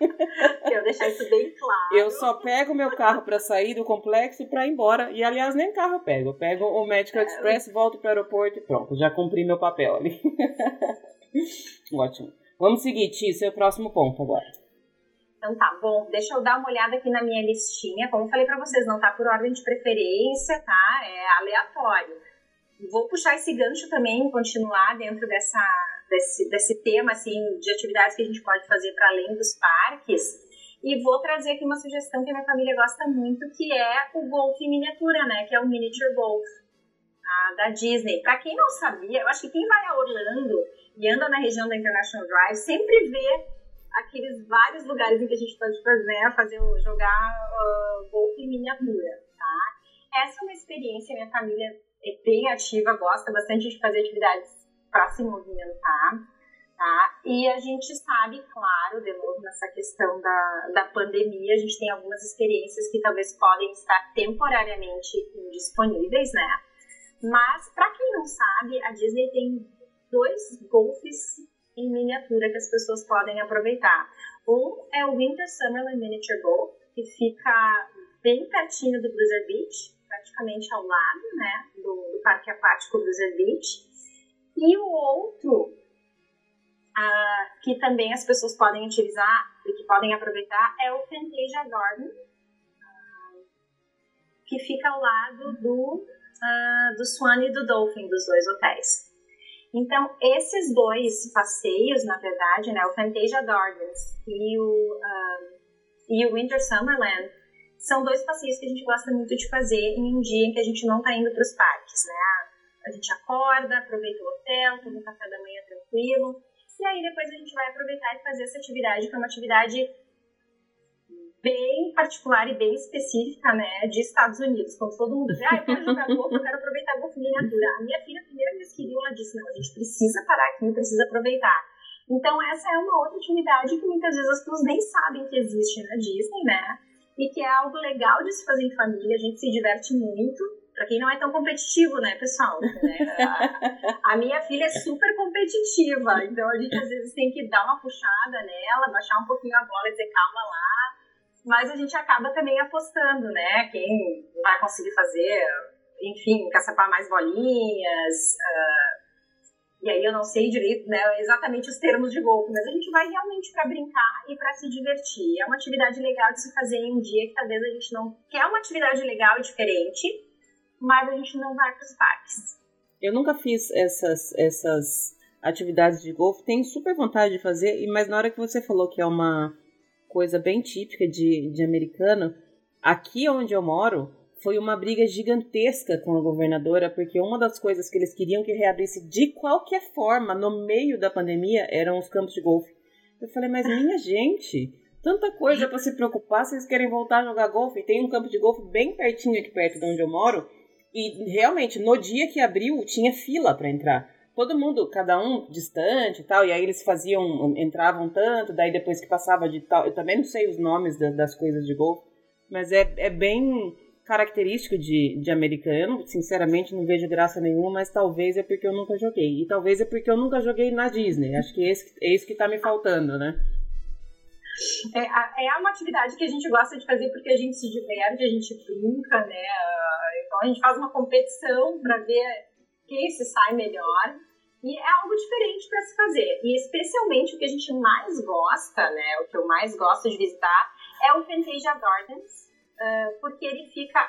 Eu deixar isso bem claro. Eu só pego meu carro para sair do complexo para ir embora. E aliás, nem carro eu pego. Eu pego o Medical é. Express, volto para o aeroporto e pronto. Já cumpri meu papel ali. Ótimo. Vamos seguir, Ti, seu próximo ponto agora. Então tá, bom, deixa eu dar uma olhada aqui na minha listinha. Como eu falei para vocês, não tá por ordem de preferência, tá? É aleatório. Vou puxar esse gancho também, continuar dentro dessa, desse, desse tema, assim, de atividades que a gente pode fazer para além dos parques. E vou trazer aqui uma sugestão que a minha família gosta muito, que é o golfe miniatura, né? Que é o miniature golf tá? da Disney. Para quem não sabia, eu acho que quem vai a Orlando e anda na região da International Drive, sempre vê aqueles vários lugares em que a gente pode fazer, né, fazer jogar uh, golfe em miniatura, tá? Essa é uma experiência, minha família é bem ativa, gosta bastante de fazer atividades para se movimentar, tá? E a gente sabe, claro, de novo, nessa questão da, da pandemia, a gente tem algumas experiências que talvez podem estar temporariamente indisponíveis, né? Mas, para quem não sabe, a Disney tem dois golfes em miniatura que as pessoas podem aproveitar. Um é o Winter Summerland Miniature Golf, que fica bem pertinho do Blizzard Beach, praticamente ao lado né, do, do Parque Aquático Blizzard Beach. E o outro, uh, que também as pessoas podem utilizar e que podem aproveitar, é o Fantasia Garden, uh, que fica ao lado do, uh, do Swan e do Dolphin, dos dois hotéis. Então, esses dois passeios, na verdade, né, o Fantasia Gardens e o, um, e o Winter Summerland, são dois passeios que a gente gosta muito de fazer em um dia em que a gente não está indo para os parques, né? A gente acorda, aproveita o hotel, toma um café da manhã tranquilo, e aí depois a gente vai aproveitar e fazer essa atividade, que é uma atividade bem particular e bem específica, né, de Estados Unidos. Quando todo mundo diz, ah, eu quero jogar golfe, eu quero aproveitar golfe miniatura. A minha filha, a primeira vez que viu, ela disse, não, a gente precisa parar aqui, precisa aproveitar. Então, essa é uma outra atividade que muitas vezes as pessoas nem sabem que existe na Disney, né? E que é algo legal de se fazer em família, a gente se diverte muito. Pra quem não é tão competitivo, né, pessoal? Né? A, a, minha filha é super competitiva, então a gente às vezes tem que dar uma puxada nela, baixar um pouquinho a bola e dizer calma lá, mas a gente acaba também apostando, né? Quem vai conseguir fazer, enfim, caçapar mais bolinhas. Uh, e aí eu não sei direito, né, exatamente os termos de golfe, mas a gente vai realmente para brincar e para se divertir. É uma atividade legal de se fazer em um dia que talvez a gente não quer uma atividade legal e diferente, mas a gente não vai para os parques. Eu nunca fiz essas essas atividades de golfe, tenho super vontade de fazer, mas na hora que você falou que é uma coisa bem típica de, de americano. Aqui onde eu moro, foi uma briga gigantesca com a governadora, porque uma das coisas que eles queriam que reabrisse de qualquer forma no meio da pandemia eram os campos de golfe. Eu falei, mas minha gente, tanta coisa para se preocupar, vocês querem voltar a jogar golfe? Tem um campo de golfe bem pertinho aqui perto de onde eu moro, e realmente, no dia que abriu, tinha fila para entrar. Todo mundo, cada um distante e tal, e aí eles faziam, entravam tanto, daí depois que passava de tal. Eu também não sei os nomes das coisas de golfe, mas é, é bem característico de, de americano. Sinceramente, não vejo graça nenhuma, mas talvez é porque eu nunca joguei. E talvez é porque eu nunca joguei na Disney. Acho que esse, é isso que tá me faltando, né? É, é uma atividade que a gente gosta de fazer porque a gente se diverte, a gente brinca, né? Então a gente faz uma competição para ver quem se sai melhor. E é algo diferente para se fazer. E especialmente o que a gente mais gosta, né? O que eu mais gosto de visitar é o Fantasia Gardens, uh, porque ele fica,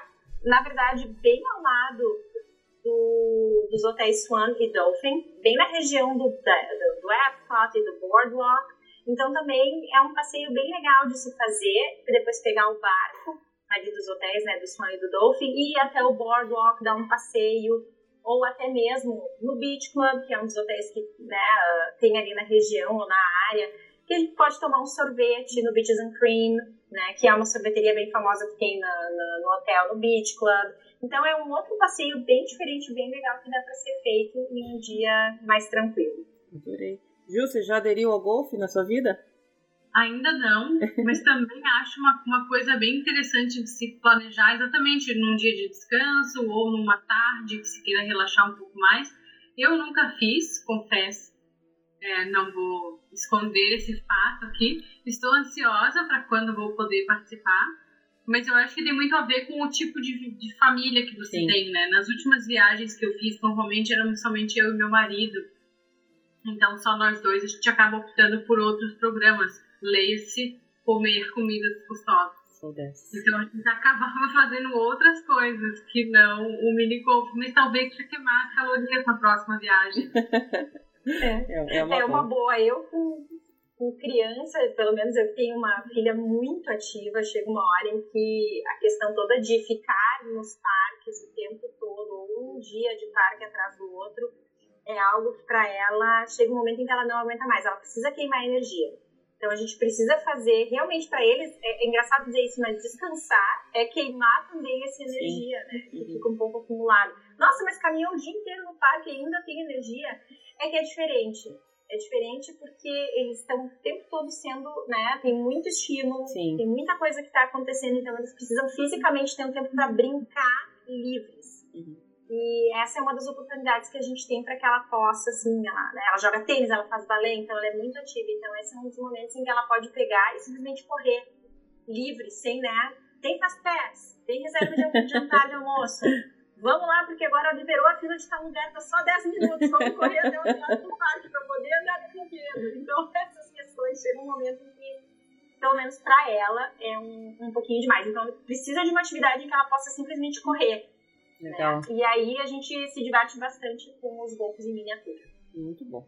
na verdade, bem ao lado do, dos hotéis Swan e Dolphin, bem na região do, do, do Epcot e do Boardwalk. Então também é um passeio bem legal de se fazer, depois pegar o barco ali dos hotéis, né, do Swan e do Dolphin, e ir até o Boardwalk, dar um passeio, ou até mesmo no Beach Club, que é um dos hotéis que né, tem ali na região ou na área, que a gente pode tomar um sorvete no Beaches and Cream, né, que é uma sorveteria bem famosa que tem na, na, no hotel, no Beach Club. Então é um outro passeio bem diferente, bem legal que dá para ser feito em um dia mais tranquilo. Adorei. Ju, você já aderiu ao golfe na sua vida? Ainda não, mas também acho uma, uma coisa bem interessante de se planejar exatamente num dia de descanso ou numa tarde que se queira relaxar um pouco mais. Eu nunca fiz, confesso, é, não vou esconder esse fato aqui. Estou ansiosa para quando vou poder participar, mas eu acho que tem muito a ver com o tipo de, de família que você Sim. tem, né? Nas últimas viagens que eu fiz, normalmente eram somente eu e meu marido, então só nós dois, a gente acaba optando por outros programas. Leia-se comer comidas gostosas. Então a gente acabava fazendo outras coisas que não o mini golf, mas talvez para queimar as calorias na próxima viagem. É, é, é, uma, é uma boa. Eu com, com criança, pelo menos eu tenho uma filha muito ativa, chega uma hora em que a questão toda de ficar nos parques o tempo todo, ou um dia de parque atrás do outro, é algo que para ela chega um momento em que ela não aguenta mais, ela precisa queimar energia. Então a gente precisa fazer realmente para eles, é, é, engraçado dizer isso, mas descansar é queimar também essa energia, Sim. né? Que uhum. fica um pouco acumulado. Nossa, mas caminhar o dia inteiro no parque e ainda tem energia é que é diferente. É diferente porque eles estão o tempo todo sendo, né? Tem muito estímulo, Sim. tem muita coisa que está acontecendo, então eles precisam fisicamente ter um tempo para brincar livres. Uhum. E essa é uma das oportunidades que a gente tem para que ela possa, assim, ela, né, ela joga tênis, ela faz balé, então ela é muito ativa. Então esse é um dos momentos em que ela pode pegar e simplesmente correr livre, sem, né? Tem fast pass, tem reserva de jantar de almoço, Vamos lá, porque agora liberou a fila de estar lugar, tá só 10 minutos. Vamos correr até o lado do parque para poder andar brinquedo. Então, essas questões chegam um momento em que, pelo menos para ela, é um, um pouquinho demais. Então, precisa de uma atividade em que ela possa simplesmente correr. Legal. Né? E aí a gente se diverte bastante com os golpes em miniatura. Muito bom.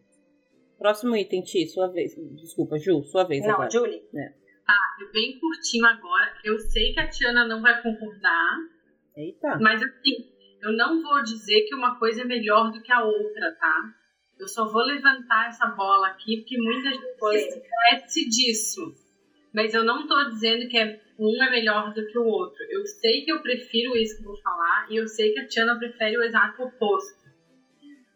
Próximo item, Ti, sua vez. Desculpa, Ju, sua vez não, agora. Julie. É. Tá, bem curtinho agora. Eu sei que a Tiana não vai concordar. Eita. Mas assim, eu não vou dizer que uma coisa é melhor do que a outra, tá? Eu só vou levantar essa bola aqui porque muita gente esquece disso. Mas eu não estou dizendo que é, um é melhor do que o outro. Eu sei que eu prefiro isso que eu vou falar e eu sei que a Tiana prefere o exato oposto.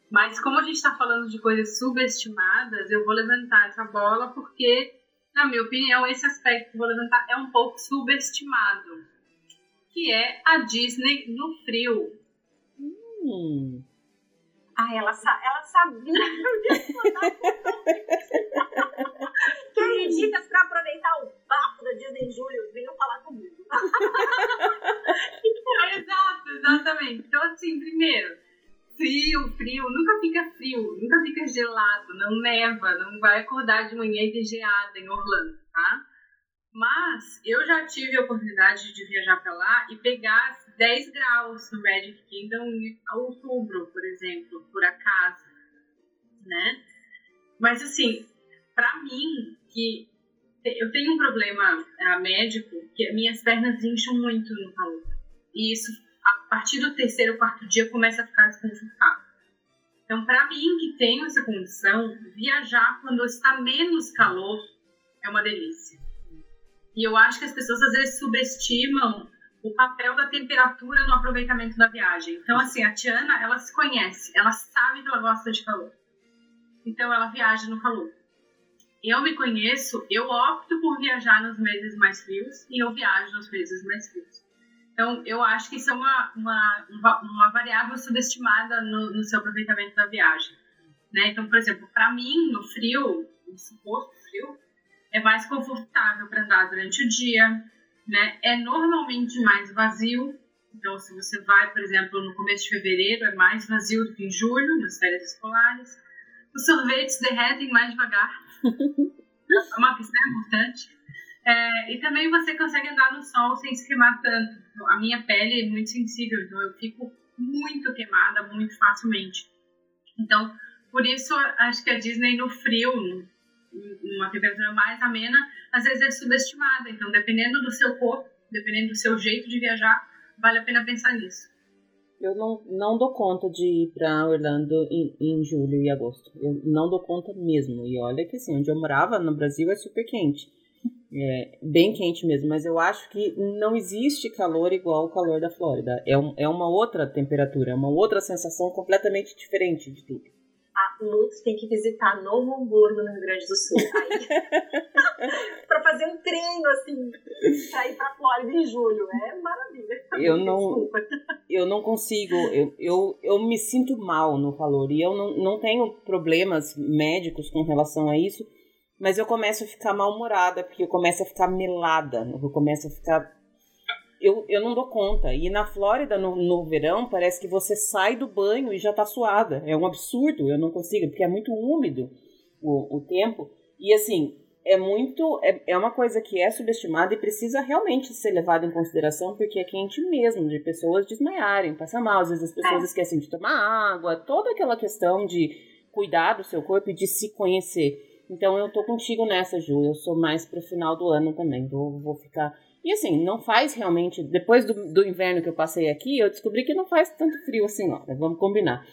Mas como a gente está falando de coisas subestimadas, eu vou levantar essa bola porque, na minha opinião, esse aspecto que eu vou levantar é um pouco subestimado. Que é a Disney no frio. Hum. Ah, ela, sa ela sabia Querem dicas pra aproveitar o bafo da Disney em julho? Venham falar comigo. Exato, exatamente. Então, assim, primeiro, frio, frio, nunca fica frio, nunca fica gelado, não neva, não vai acordar de manhã e ter geada em Orlando, tá? Mas eu já tive a oportunidade de viajar para lá e pegar 10 graus no Magic Kingdom em outubro, por exemplo, por acaso, né? Mas assim, para mim, que eu tenho um problema uh, médico, que minhas pernas incham muito no calor. E isso, a partir do terceiro, quarto dia, começa a ficar desconfortável. Então, para mim, que tenho essa condição, viajar quando está menos calor é uma delícia. E eu acho que as pessoas às vezes subestimam o papel da temperatura no aproveitamento da viagem. Então, assim, a Tiana, ela se conhece, ela sabe que ela gosta de calor. Então, ela viaja no calor. Eu me conheço, eu opto por viajar nos meses mais frios e eu viajo nos meses mais frios. Então, eu acho que isso é uma, uma, uma variável subestimada no, no seu aproveitamento da viagem. Né? Então, por exemplo, para mim, no frio, no suposto frio, é mais confortável para andar durante o dia, né? É normalmente mais vazio. Então, se você vai, por exemplo, no começo de fevereiro, é mais vazio do que em julho, nas férias escolares. Os sorvetes derretem mais devagar. é uma questão importante. É, e também você consegue andar no sol sem se queimar tanto. A minha pele é muito sensível, então eu fico muito queimada muito facilmente. Então, por isso, acho que a Disney no frio, uma temperatura mais amena, às vezes é subestimada. Então, dependendo do seu corpo, dependendo do seu jeito de viajar, vale a pena pensar nisso. Eu não, não dou conta de ir para Orlando em, em julho e agosto. Eu não dou conta mesmo. E olha que assim, onde eu morava no Brasil é super quente. É bem quente mesmo, mas eu acho que não existe calor igual o calor da Flórida. É, um, é uma outra temperatura, é uma outra sensação completamente diferente de tudo Lutz tem que visitar Novo Hamburgo, no Rio Grande do Sul. para fazer um treino, assim, pra ir pra Flórida em julho. É maravilha. Eu não, eu não consigo, eu, eu, eu me sinto mal no calor. E eu não, não tenho problemas médicos com relação a isso, mas eu começo a ficar mal-humorada, porque eu começo a ficar melada, eu começo a ficar eu, eu não dou conta. E na Flórida, no, no verão, parece que você sai do banho e já tá suada. É um absurdo, eu não consigo, porque é muito úmido o, o tempo. E assim, é muito. É, é uma coisa que é subestimada e precisa realmente ser levada em consideração, porque é quente mesmo, de pessoas desmaiarem, passar mal. Às vezes as pessoas é. esquecem de tomar água, toda aquela questão de cuidar do seu corpo e de se conhecer. Então eu tô contigo nessa, Ju. Eu sou mais pro final do ano também. Vou, vou ficar e assim, não faz realmente. Depois do, do inverno que eu passei aqui, eu descobri que não faz tanto frio assim, ó. Vamos combinar.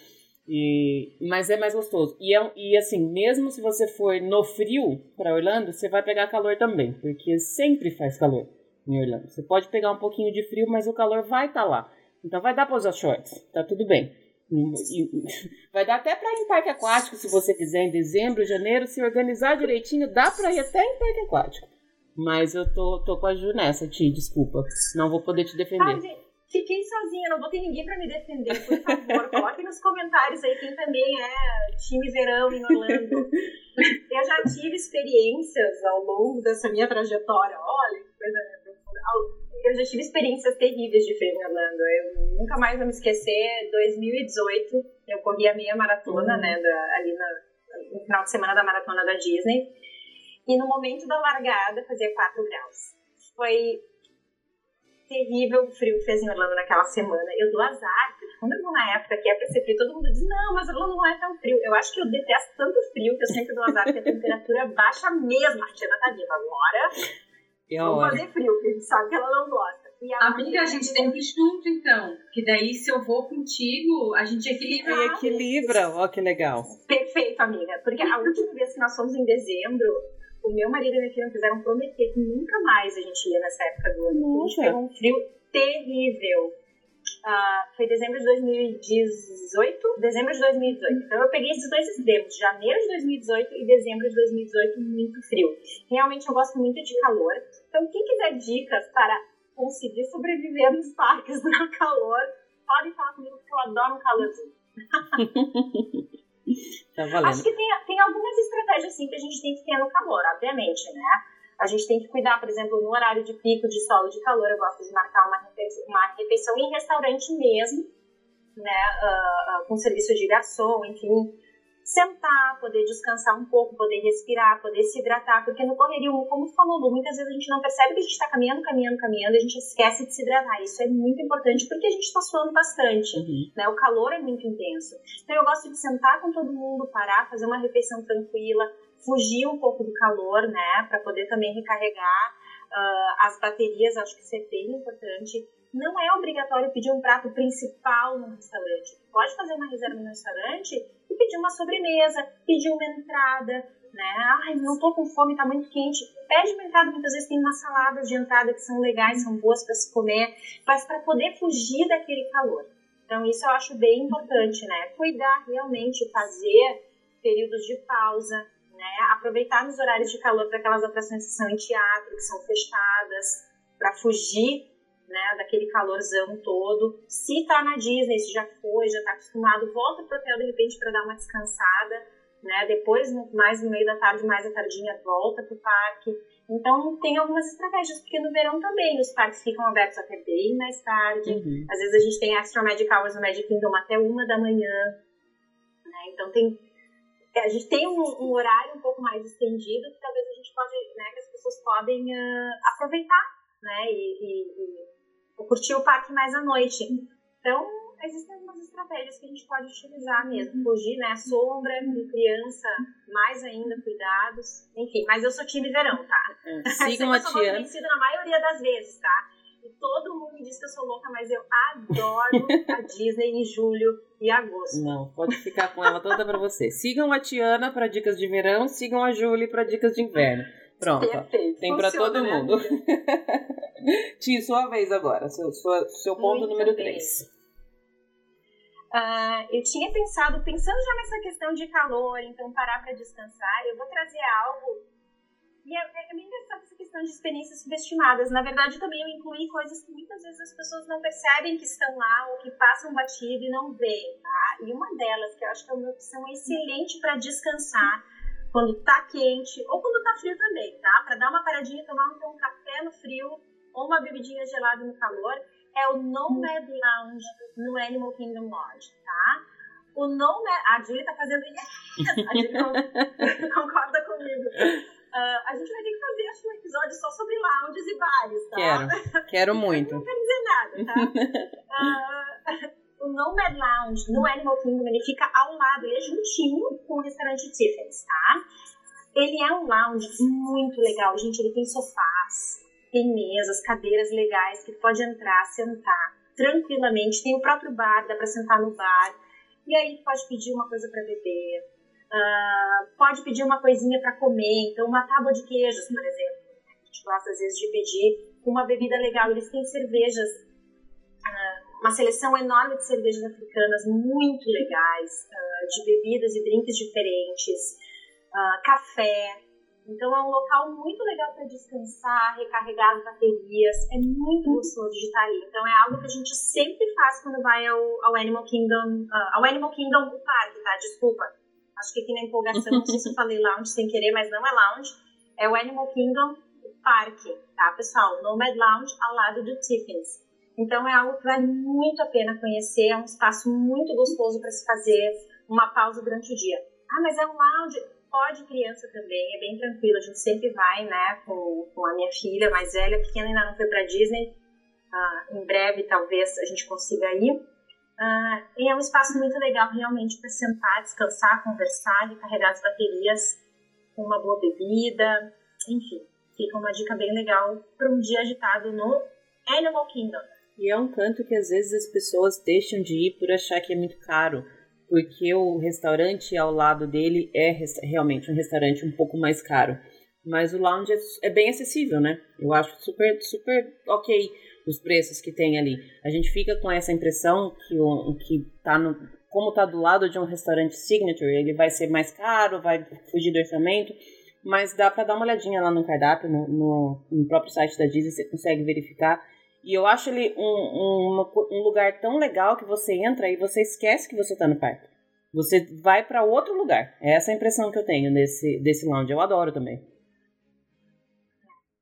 E, mas é mais gostoso. E, é, e assim, mesmo se você for no frio para Orlando, você vai pegar calor também, porque sempre faz calor em Orlando. Você pode pegar um pouquinho de frio, mas o calor vai estar tá lá. Então vai dar para usar shorts, tá tudo bem. E, vai dar até para ir em parque aquático se você quiser em dezembro, janeiro, se organizar direitinho, dá para ir até em parque aquático. Mas eu tô, tô com a Ju nessa, Ti, desculpa. Não vou poder te defender. Ah, gente, fiquei sozinha, não vou ter ninguém pra me defender, por favor. Coloque nos comentários aí quem também é time verão em Orlando. eu já tive experiências ao longo dessa minha trajetória. Olha que coisa profunda. Eu já tive experiências terríveis de frio em Orlando. Eu nunca mais vou me esquecer. 2018, eu corri a meia maratona, uhum. né, da, ali na, no final de semana da maratona da Disney. E no momento da largada fazia 4 graus. Foi terrível o frio que fez em Orlando naquela semana. Eu dou azar, porque quando eu vou na época que é pra ser frio, todo mundo diz, não, mas Orlando não é tão frio. Eu acho que eu detesto tanto frio que eu sempre dou azar, porque a temperatura baixa mesmo. A Tina tá viva agora. É Vamos fazer frio, porque a gente sabe que ela não gosta. E a Amiga, a gente tem que ir junto, então. Que daí, se eu vou contigo, a gente equilibra. E equilibra, ó, que legal. Perfeito, amiga. Porque a última vez que nós fomos em dezembro, o meu marido e minha filha fizeram prometer que nunca mais a gente ia nessa época do ano. A gente pegou um frio terrível. Uh, foi dezembro de 2018, dezembro de 2018. Então eu peguei esses dois extremos, janeiro de 2018 e dezembro de 2018, muito frio. Realmente eu gosto muito de calor. Então quem quiser dicas para conseguir sobreviver nos parques no calor, podem falar comigo porque eu adoro um calorzinho. Tá valendo. Acho que tem, tem algumas estratégias assim que a gente tem que ter no calor, obviamente, né? A gente tem que cuidar, por exemplo, no horário de pico de sol e de calor, eu gosto de marcar uma refeição, uma refeição em restaurante mesmo, né? Uh, uh, com serviço de garçom, enfim sentar, poder descansar um pouco, poder respirar, poder se hidratar, porque no correria, como tu falou, Lu, muitas vezes a gente não percebe que a gente está caminhando, caminhando, caminhando, a gente esquece de se hidratar. Isso é muito importante porque a gente está suando bastante, uhum. né? O calor é muito intenso. Então eu gosto de sentar com todo mundo, parar, fazer uma refeição tranquila, fugir um pouco do calor, né, para poder também recarregar. Uh, as baterias, acho que isso é bem importante. Não é obrigatório pedir um prato principal no restaurante. Pode fazer uma reserva no restaurante pedir uma sobremesa, pedir uma entrada, né? Ai, não tô com fome, tá muito quente. Pede uma entrada, muitas vezes tem umas saladas de entrada que são legais, são boas para se comer, mas para poder fugir daquele calor. Então, isso eu acho bem importante, né? Cuidar realmente, fazer períodos de pausa, né? Aproveitar nos horários de calor para aquelas atrações que são em teatro, que são fechadas, para fugir né, daquele calorzão todo. Se tá na Disney, se já foi, já tá acostumado, volta pro hotel de repente para dar uma descansada, né? Depois, mais no meio da tarde, mais a tardinha, volta pro parque. Então, tem algumas estratégias, porque no verão também os parques ficam abertos até bem mais tarde. Uhum. Às vezes a gente tem Extra Magic Hours no Magic Kingdom até uma da manhã. Né? Então, tem a gente tem um, um, horário um pouco mais estendido que talvez a gente pode, né, que as pessoas podem uh, aproveitar, né, e, e, e, curtir o parque mais à noite. Então, existem algumas estratégias que a gente pode utilizar mesmo, fugir, né, sombra, com criança, mais ainda, cuidados, enfim, mas eu sou time verão, tá? É, sigam a tia. convencida na maioria das vezes, tá? E todo mundo me diz que eu sou louca, mas eu adoro a Disney em julho e agosto. Não, pode ficar com ela toda para você. Sigam a Tiana para dicas de verão, sigam a Julie para dicas de inverno. Pronto. Perfeito. Tem para todo né? mundo. Tia, sua vez agora. Seu, sua, seu ponto Muito número 3. Uh, ah, eu tinha pensado, pensando já nessa questão de calor, então parar para descansar, eu vou trazer algo e é, é, bem engraçado essa questão de experiências subestimadas. Na verdade, também eu incluí coisas que muitas vezes as pessoas não percebem que estão lá ou que passam batido e não veem, tá? E uma delas, que eu acho que é uma opção excelente para descansar quando tá quente ou quando tá frio também, tá? Para dar uma paradinha, tomar um, um café no frio ou uma bebidinha gelada no calor, é o Nomad Lounge no Animal Kingdom Lodge, tá? O Nomad... A Julie tá fazendo... A Julie concorda comigo. Uh, a gente vai ter que fazer, acho um episódio só sobre lounges e bares, tá? Quero, quero muito. não quero dizer nada, tá? uh, o Nomad Lounge no Animal Kingdom, ele fica ao lado, ele é juntinho com o restaurante Tiffany's, tá? Ele é um lounge muito legal, gente, ele tem sofás, tem mesas, cadeiras legais que pode entrar, sentar tranquilamente, tem o próprio bar, dá pra sentar no bar, e aí pode pedir uma coisa para beber, Uh, pode pedir uma coisinha para comer, então uma tábua de queijos, por exemplo. A gente gosta às vezes de pedir uma bebida legal. Eles têm cervejas, uh, uma seleção enorme de cervejas africanas muito legais, uh, de bebidas e drinks diferentes, café. Então é um local muito legal para descansar, recarregar as baterias. É muito gostoso de estar ali. Então é algo que a gente sempre faz quando vai ao, ao Animal Kingdom, ao Animal Kingdom do parque, tá? Desculpa acho que aqui na empolgação, não sei se eu falei lounge sem querer, mas não é lounge, é o Animal Kingdom Park, tá, pessoal? Nomad Lounge ao lado do Tiffany's. Então é algo que vale muito a pena conhecer, é um espaço muito gostoso para se fazer uma pausa durante o dia. Ah, mas é um lounge? Pode criança também, é bem tranquilo, a gente sempre vai, né, com, com a minha filha mais velha, pequena ainda não foi para Disney, ah, em breve talvez a gente consiga ir. E é um espaço muito legal realmente para sentar, descansar, conversar carregar as baterias com uma boa bebida. Enfim, fica uma dica bem legal para um dia agitado no Animal Kingdom. E é um canto que às vezes as pessoas deixam de ir por achar que é muito caro, porque o restaurante ao lado dele é realmente um restaurante um pouco mais caro. Mas o lounge é, é bem acessível, né? Eu acho super, super ok os preços que tem ali. A gente fica com essa impressão que o que tá no como tá do lado de um restaurante signature, ele vai ser mais caro, vai fugir do orçamento, mas dá para dar uma olhadinha lá no cardápio, no, no, no, próprio site da Disney, você consegue verificar. E eu acho ele um, um, um lugar tão legal que você entra e você esquece que você tá no parque. Você vai para outro lugar. É essa a impressão que eu tenho desse, desse lounge. Eu adoro também.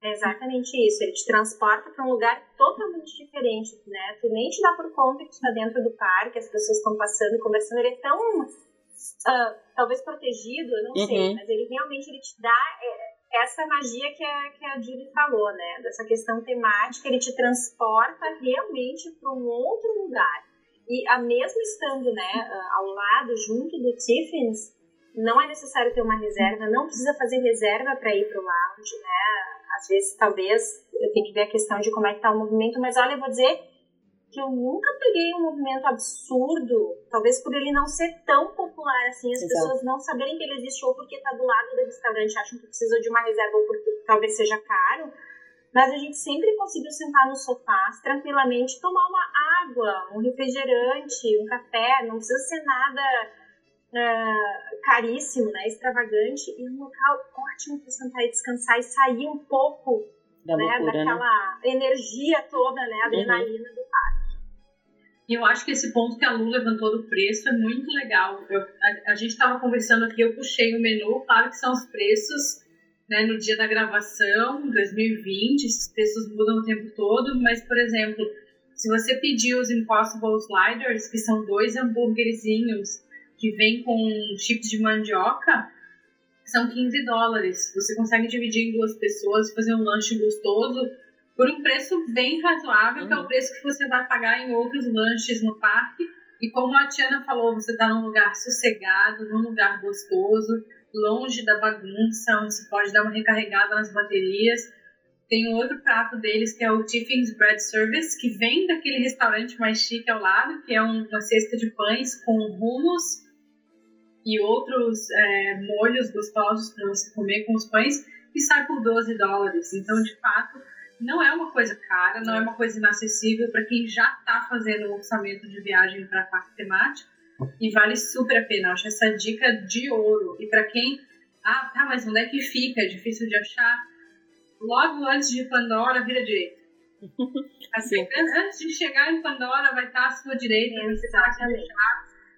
É exatamente isso. Ele te transporta para um lugar totalmente diferente, né? Tu nem te dá por conta que tu está dentro do parque, as pessoas estão passando e conversando. Ele é tão, uh, talvez protegido, eu não uhum. sei, mas ele realmente ele te dá é, essa magia que a, que a Julie falou, né? Dessa questão temática, ele te transporta realmente para um outro lugar. E a mesmo estando, né, uh, ao lado, junto do Tiffins, não é necessário ter uma reserva, não precisa fazer reserva para ir para o lounge, né? às vezes, talvez, eu tenho que ver a questão de como é que está o movimento, mas olha, eu vou dizer que eu nunca peguei um movimento absurdo, talvez por ele não ser tão popular assim, as Exato. pessoas não saberem que ele existe ou porque está do lado do restaurante, acham que precisa de uma reserva ou porque talvez seja caro, mas a gente sempre conseguiu sentar nos sofás tranquilamente, tomar uma água, um refrigerante, um café, não precisa ser nada uh, caríssimo, né, extravagante, e um local ótimo para sentar e descansar e sair um pouco da né, loucura, né? daquela né? energia toda, né, adrenalina uhum. do parque. E eu acho que esse ponto que a Lu levantou do preço é muito legal. Eu, a, a, gente estava conversando aqui, eu puxei o menu, claro que são os preços né, no dia da gravação, 2020, esses preços mudam o tempo todo, mas, por exemplo, se você pedir os Impossible Sliders, que são dois hambúrguerzinhos que vem com chips de mandioca, são 15 dólares. Você consegue dividir em duas pessoas, fazer um lanche gostoso por um preço bem razoável, uhum. que é o uhum. preço que você vai pagar em outros lanches no parque. E como a Tiana falou, você está num lugar sossegado, num lugar gostoso, longe da bagunça, onde você pode dar uma recarregada nas baterias. Tem um outro prato deles que é o Tiffin's Bread Service, que vem daquele restaurante mais chique ao lado, que é uma cesta de pães com hummus e outros é, molhos gostosos para você comer com os pães, e sai por 12 dólares. Então, de fato, não é uma coisa cara, não é uma coisa inacessível para quem já está fazendo um orçamento de viagem para parque temático e vale super a pena. Eu acho essa dica de ouro. E para quem, ah, tá, mas onde é que fica? É difícil de achar. Logo antes de Pandora, vira direita. Assim, antes de chegar em Pandora, vai estar à sua direita, você tá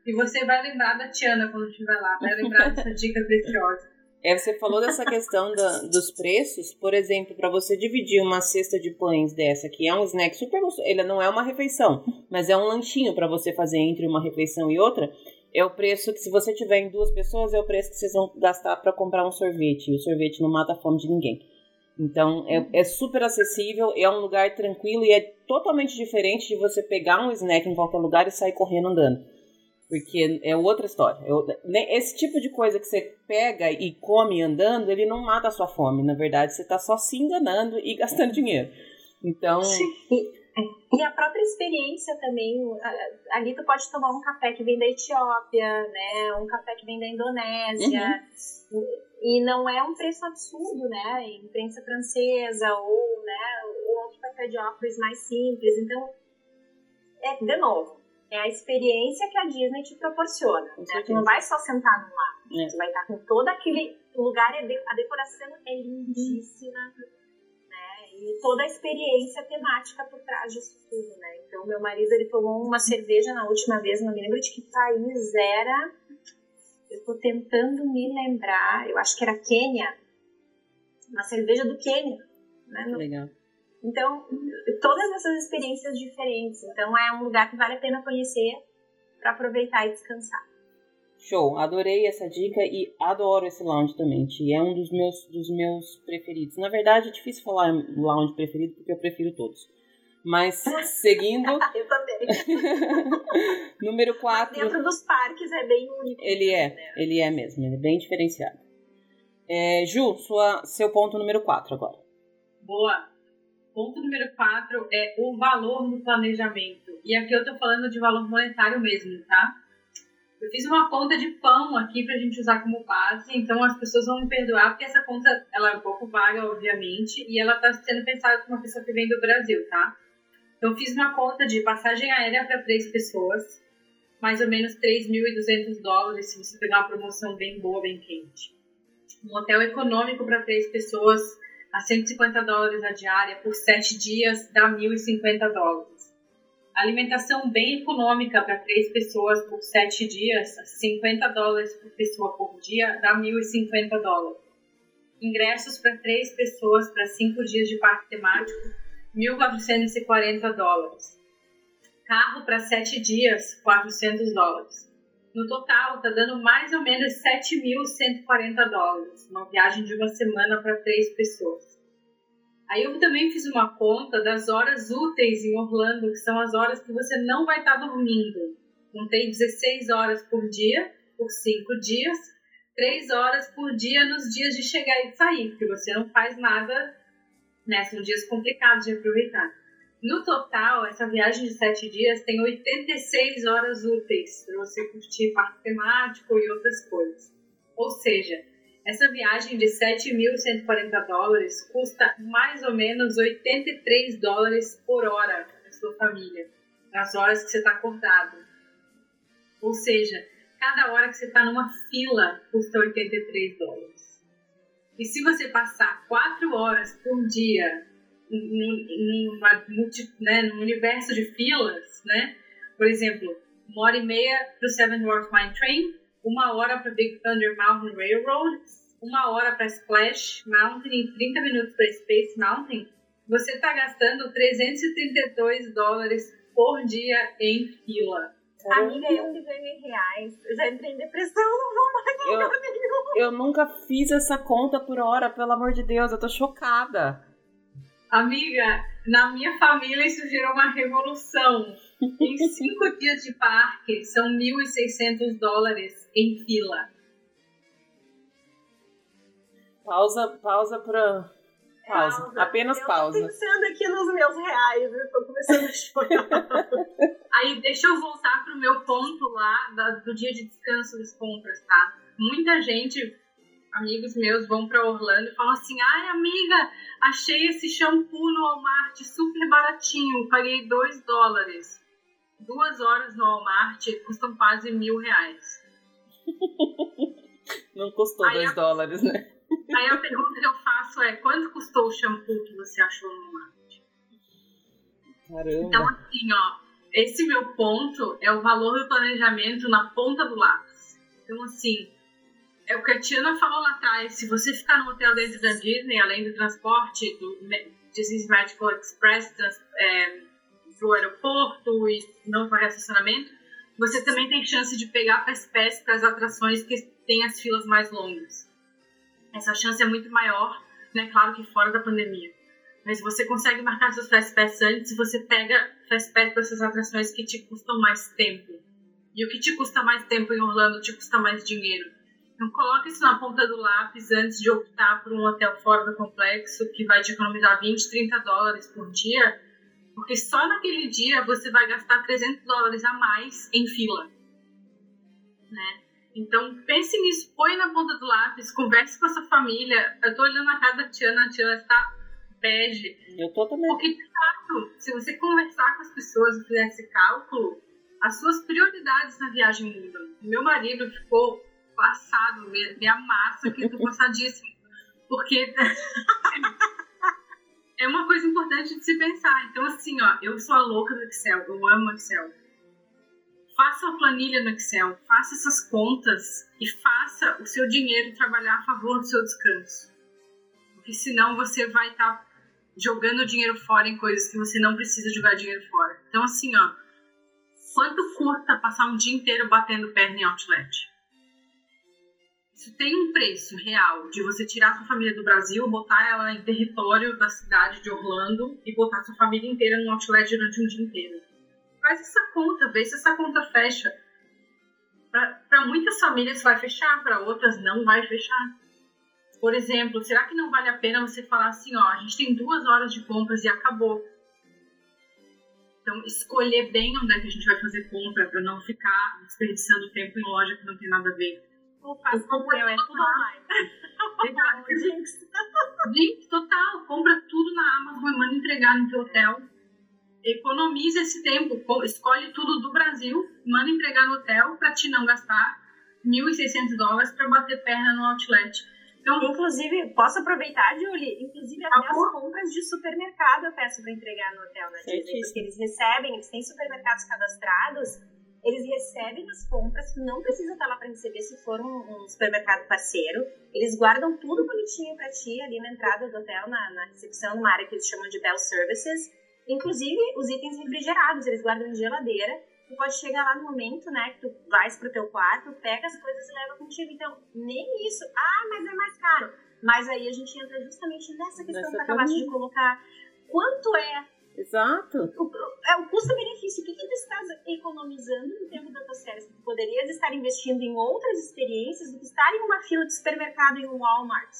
e você vai lembrar da Tiana quando estiver lá, vai lembrar dessa dica preciosa. É, você falou dessa questão da, dos preços, por exemplo, para você dividir uma cesta de pães dessa, que é um snack super gostoso, ele não é uma refeição, mas é um lanchinho para você fazer entre uma refeição e outra, é o preço que se você tiver em duas pessoas, é o preço que vocês vão gastar para comprar um sorvete, e o sorvete não mata a fome de ninguém. Então, é, é super acessível, é um lugar tranquilo e é totalmente diferente de você pegar um snack em qualquer lugar e sair correndo andando. Porque é outra história. esse tipo de coisa que você pega e come andando, ele não mata a sua fome. Na verdade, você está só se enganando e gastando dinheiro. Então. E a própria experiência também, ali tu pode tomar um café que vem da Etiópia, né? Um café que vem da Indonésia. Uhum. E não é um preço absurdo, né? Imprensa francesa ou, né, ou outro café de óculos mais simples. Então, é, de novo, é a experiência que a Disney te proporciona. Né? Tu não vai só sentar no mar, é. tu vai estar com todo aquele lugar, é a decoração é lindíssima, né? E toda a experiência temática por trás disso tudo, né? Então, meu marido, ele tomou uma cerveja na última vez, não me lembro de que país era, eu tô tentando me lembrar, eu acho que era Quênia, uma cerveja do Quênia, né? Legal. Então, todas essas experiências diferentes. Então, é um lugar que vale a pena conhecer para aproveitar e descansar. Show, adorei essa dica e adoro esse lounge também. É um dos meus, dos meus preferidos. Na verdade, é difícil falar lounge preferido porque eu prefiro todos. Mas, seguindo. eu também. número 4. Dentro dos parques é bem único. Ele é, né? ele é mesmo, ele é bem diferenciado. É, Ju, sua, seu ponto número 4 agora. Boa ponto número 4 é o valor no planejamento. E aqui eu tô falando de valor monetário mesmo, tá? Eu fiz uma conta de pão aqui pra gente usar como base, então as pessoas vão me perdoar, porque essa conta ela é um pouco vaga, obviamente, e ela tá sendo pensada por uma pessoa que vem do Brasil, tá? Então eu fiz uma conta de passagem aérea para três pessoas, mais ou menos 3.200 dólares, se você pegar uma promoção bem boa, bem quente. Um hotel econômico para três pessoas, a 150 dólares a diária por 7 dias dá 1.050 dólares. Alimentação bem econômica para 3 pessoas por 7 dias, 50 dólares por pessoa por dia, dá 1.050 dólares. Ingressos para 3 pessoas para 5 dias de parque temático, 1.440 dólares. Carro para 7 dias, 400 dólares. No total, está dando mais ou menos 7.140 dólares, uma viagem de uma semana para três pessoas. Aí eu também fiz uma conta das horas úteis em Orlando, que são as horas que você não vai estar tá dormindo. Contei 16 horas por dia, por 5 dias, 3 horas por dia nos dias de chegar e sair, porque você não faz nada Né? São dias complicados de aproveitar. No total, essa viagem de sete dias tem 86 horas úteis para você curtir parque temático e outras coisas. Ou seja, essa viagem de 7.140 dólares custa mais ou menos 83 dólares por hora para sua família, nas horas que você está acordado. Ou seja, cada hora que você está numa fila custa 83 dólares. E se você passar 4 horas por dia numa, né, num universo de filas, né? Por exemplo, uma hora e meia para o Seven Dwarfs Mine Train, uma hora para Big Thunder Mountain Railroad, uma hora para Splash Mountain e 30 minutos para Space Mountain, você está gastando 332 dólares por dia em fila. Amiga, eu que ganho em reais. Eu já entrei em depressão, não vou mais eu, nenhum. Eu nunca fiz essa conta por hora, pelo amor de Deus, eu tô chocada. Amiga, na minha família isso gerou uma revolução. Em cinco dias de parque, são 1.600 dólares em fila. Pausa, pausa pra. Pausa. pausa. Apenas eu pausa. Eu tô pensando aqui nos meus reais, eu tô começando a chorar. Aí, deixa eu voltar pro meu ponto lá da, do dia de descanso das compras, tá? Muita gente amigos meus vão para Orlando e falam assim: ai, amiga, achei esse shampoo no Walmart super baratinho, paguei 2 dólares. Duas horas no Walmart custam quase mil reais. Não custou 2 dólares, né? Aí a pergunta que eu faço é: quanto custou o shampoo que você achou no Walmart? Caramba. Então, assim, ó, esse meu ponto é o valor do planejamento na ponta do lápis. Então, assim, é o que a Tiana falou lá atrás, se você ficar no hotel dentro da Disney, além do transporte do Disney's Magical Express trans, é, pro aeroporto e não pagar estacionamento, você também tem chance de pegar Fast Pass para as atrações que têm as filas mais longas. Essa chance é muito maior, né? Claro que fora da pandemia. Mas você consegue marcar seus Fast Pass antes, você pega Fast Pass para essas atrações que te custam mais tempo. E o que te custa mais tempo em Orlando te custa mais dinheiro. Então, coloque isso na ponta do lápis antes de optar por um hotel fora do complexo, que vai te economizar 20, 30 dólares por dia, porque só naquele dia você vai gastar 300 dólares a mais em fila. Né? Então, pense nisso, põe na ponta do lápis, converse com a sua família. Eu tô olhando a cara da Tiana, a Tiana está bege. Eu tô também. Porque, de fato, se você conversar com as pessoas e fizer esse cálculo, as suas prioridades na viagem mudam. Meu marido ficou passado, minha massa que tô passadíssimo. Porque é uma coisa importante de se pensar. Então, assim, ó, eu sou a louca do Excel, eu amo Excel. Faça a planilha no Excel, faça essas contas e faça o seu dinheiro trabalhar a favor do seu descanso. Porque senão você vai estar tá jogando dinheiro fora em coisas que você não precisa jogar dinheiro fora. Então, assim, ó, quanto curta passar um dia inteiro batendo perna em outlet? Isso tem um preço real de você tirar sua família do Brasil, botar ela em território da cidade de Orlando e botar sua família inteira num outlet durante um dia inteiro. Faz essa conta, vê se essa conta fecha. Para muitas famílias vai fechar, para outras não vai fechar. Por exemplo, será que não vale a pena você falar assim, ó, a gente tem duas horas de compras e acabou. Então, escolher bem onde é que a gente vai fazer compra para não ficar desperdiçando tempo em loja que não tem nada a ver faz compra é tudo online. Jinx. Jinx, total. Compra tudo na Amazon e manda entregar no teu hotel. Economiza esse tempo. Escolhe tudo do Brasil, manda entregar no hotel para te não gastar 1.600 dólares para bater perna no outlet. Então, Inclusive, posso aproveitar, Julie? Inclusive, até as compras de supermercado eu peço para entregar no hotel na Disney, porque eles recebem, eles têm supermercados cadastrados eles recebem as compras, não precisa estar lá para receber se for um, um, supermercado parceiro. Eles guardam tudo bonitinho para ti ali na entrada do hotel, na, na recepção, numa área que eles chamam de Bell Services. Inclusive, os itens refrigerados, eles guardam em geladeira. Tu pode chegar lá no momento, né, que tu vais pro teu quarto, pega as coisas e leva contigo. Então, nem isso. Ah, mas é mais caro. Mas aí a gente entra justamente nessa questão que acabaste de colocar. Quanto é Exato. O, é o custo-benefício. O que, que tu estás economizando no tempo da tua série? Tu poderias estar investindo em outras experiências do que estar em uma fila de supermercado em um Walmart.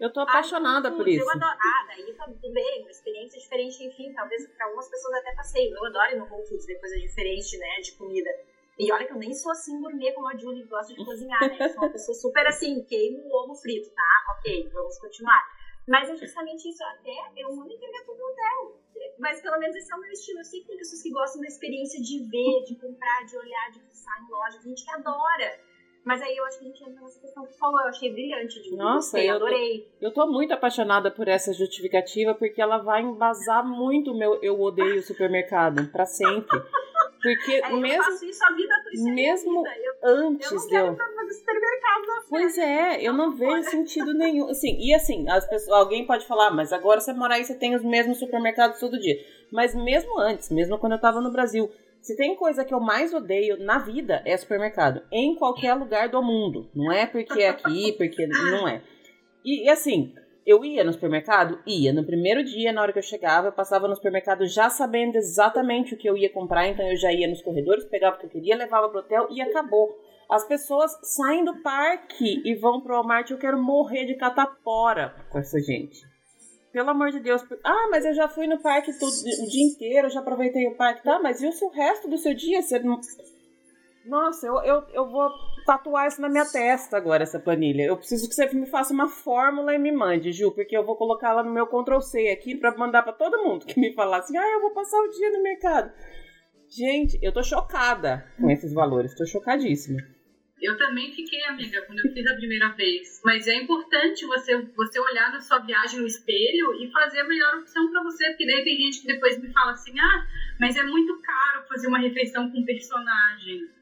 Eu tô apaixonada por isso. Eu adoro. Ah, daí tá tudo bem, uma experiência diferente, enfim, talvez para algumas pessoas até passei. Eu adoro ir no Whole Foods ver coisa diferente, né, de comida. E olha que eu nem sou assim gourmet como a Julie gosta de cozinhar, né? Eu sou uma pessoa super assim, queimo o ovo frito, tá? Ok, vamos continuar. Mas é justamente isso, até eu amo entregar tudo no hotel. Mas pelo menos esse é o meu estilo. Eu sei que tem pessoas que gostam da experiência de ver, de comprar, de olhar, de passar em loja. Gente que adora. Mas aí eu acho que a gente entra nessa questão que falou, eu achei brilhante. De Nossa, eu adorei. Tô, eu tô muito apaixonada por essa justificativa, porque ela vai embasar muito o meu eu odeio supermercado, para sempre. Porque é, mesmo. Eu isso a vida. Mesmo eu, antes eu não quero eu. supermercado na Pois é, eu não vejo sentido nenhum. Assim, e assim, as pessoas, alguém pode falar, mas agora você mora aí, você tem os mesmos supermercados todo dia. Mas mesmo antes, mesmo quando eu tava no Brasil, se tem coisa que eu mais odeio na vida é supermercado. Em qualquer lugar do mundo. Não é porque é aqui, porque não é. E, e, assim, eu ia no supermercado? Ia. No primeiro dia, na hora que eu chegava, eu passava no supermercado já sabendo exatamente o que eu ia comprar. Então eu já ia nos corredores, pegava o que eu queria, levava pro hotel e acabou. As pessoas saem do parque e vão pro Walmart. Eu quero morrer de catapora com essa gente. Pelo amor de Deus. Ah, mas eu já fui no parque todo, o dia inteiro, já aproveitei o parque. Tá, mas e o resto do seu dia? Você não... Nossa, eu, eu, eu vou tatuar isso na minha testa agora, essa planilha. Eu preciso que você me faça uma fórmula e me mande, Ju, porque eu vou colocar ela no meu Ctrl C aqui para mandar para todo mundo que me falar assim: ah, eu vou passar o dia no mercado. Gente, eu tô chocada com esses valores, tô chocadíssima. Eu também fiquei amiga quando eu fiz a primeira vez. Mas é importante você, você olhar na sua viagem no espelho e fazer a melhor opção para você. Porque daí tem gente que depois me fala assim: ah, mas é muito caro fazer uma refeição com personagem.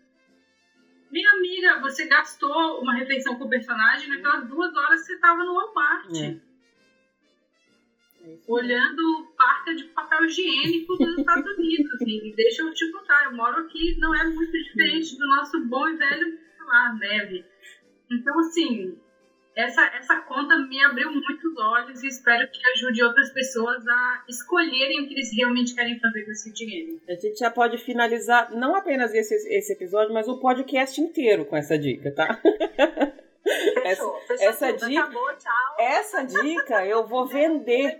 Minha amiga, você gastou uma refeição com personagem naquelas duas horas que você estava no Walmart. É. Olhando parca de papel higiênico dos Estados Unidos. Assim. E deixa eu te contar, eu moro aqui, não é muito diferente do nosso bom e velho lá, neve. Então, assim, essa, essa conta me abriu muitos olhos e espero que ajude outras pessoas a escolherem o que eles realmente querem fazer com esse dinheiro. A gente já pode finalizar não apenas esse, esse episódio, mas o podcast inteiro com essa dica, tá? Fechou, essa, essa dica, acabou, essa dica eu vou vender.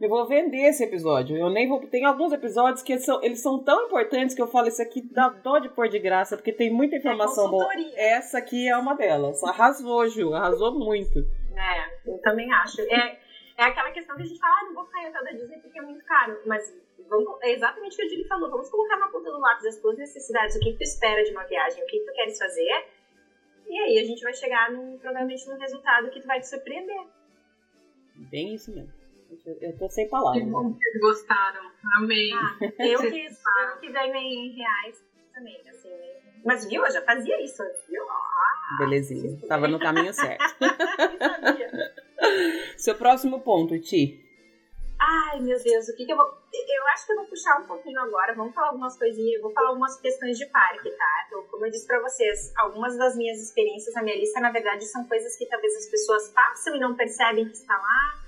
Eu vou vender esse episódio. Eu nem vou. Tem alguns episódios que eles são, eles são tão importantes que eu falo isso aqui dá dó de pôr de graça, porque tem muita informação é boa. Essa aqui é uma delas. Arrasou, Ju, arrasou muito. É, eu também acho. É, é aquela questão que a gente fala, ah, não vou em hotel da Disney porque é muito caro. Mas vamos, é exatamente o que a Julie falou. Vamos colocar na ponta do lápis as tuas necessidades, o que, tu espera de uma viagem, o que tu queres fazer e aí a gente vai chegar num, provavelmente num resultado que tu vai te surpreender. Bem isso mesmo. Eu tô sem palavras. Que bom que vocês gostaram. Amei. Ah, eu, que, eu que ganho em reais também, assim. Mas viu, eu já fazia isso, viu? Ah, Belezinha. Tava no caminho certo. Seu próximo ponto, Ti. Ai, meu Deus, o que, que eu vou. Eu acho que eu vou puxar um pouquinho agora. Vamos falar algumas coisinhas. Eu vou falar algumas questões de parque, tá? Então, como eu disse pra vocês, algumas das minhas experiências na minha lista, na verdade, são coisas que talvez as pessoas passam e não percebem que está lá,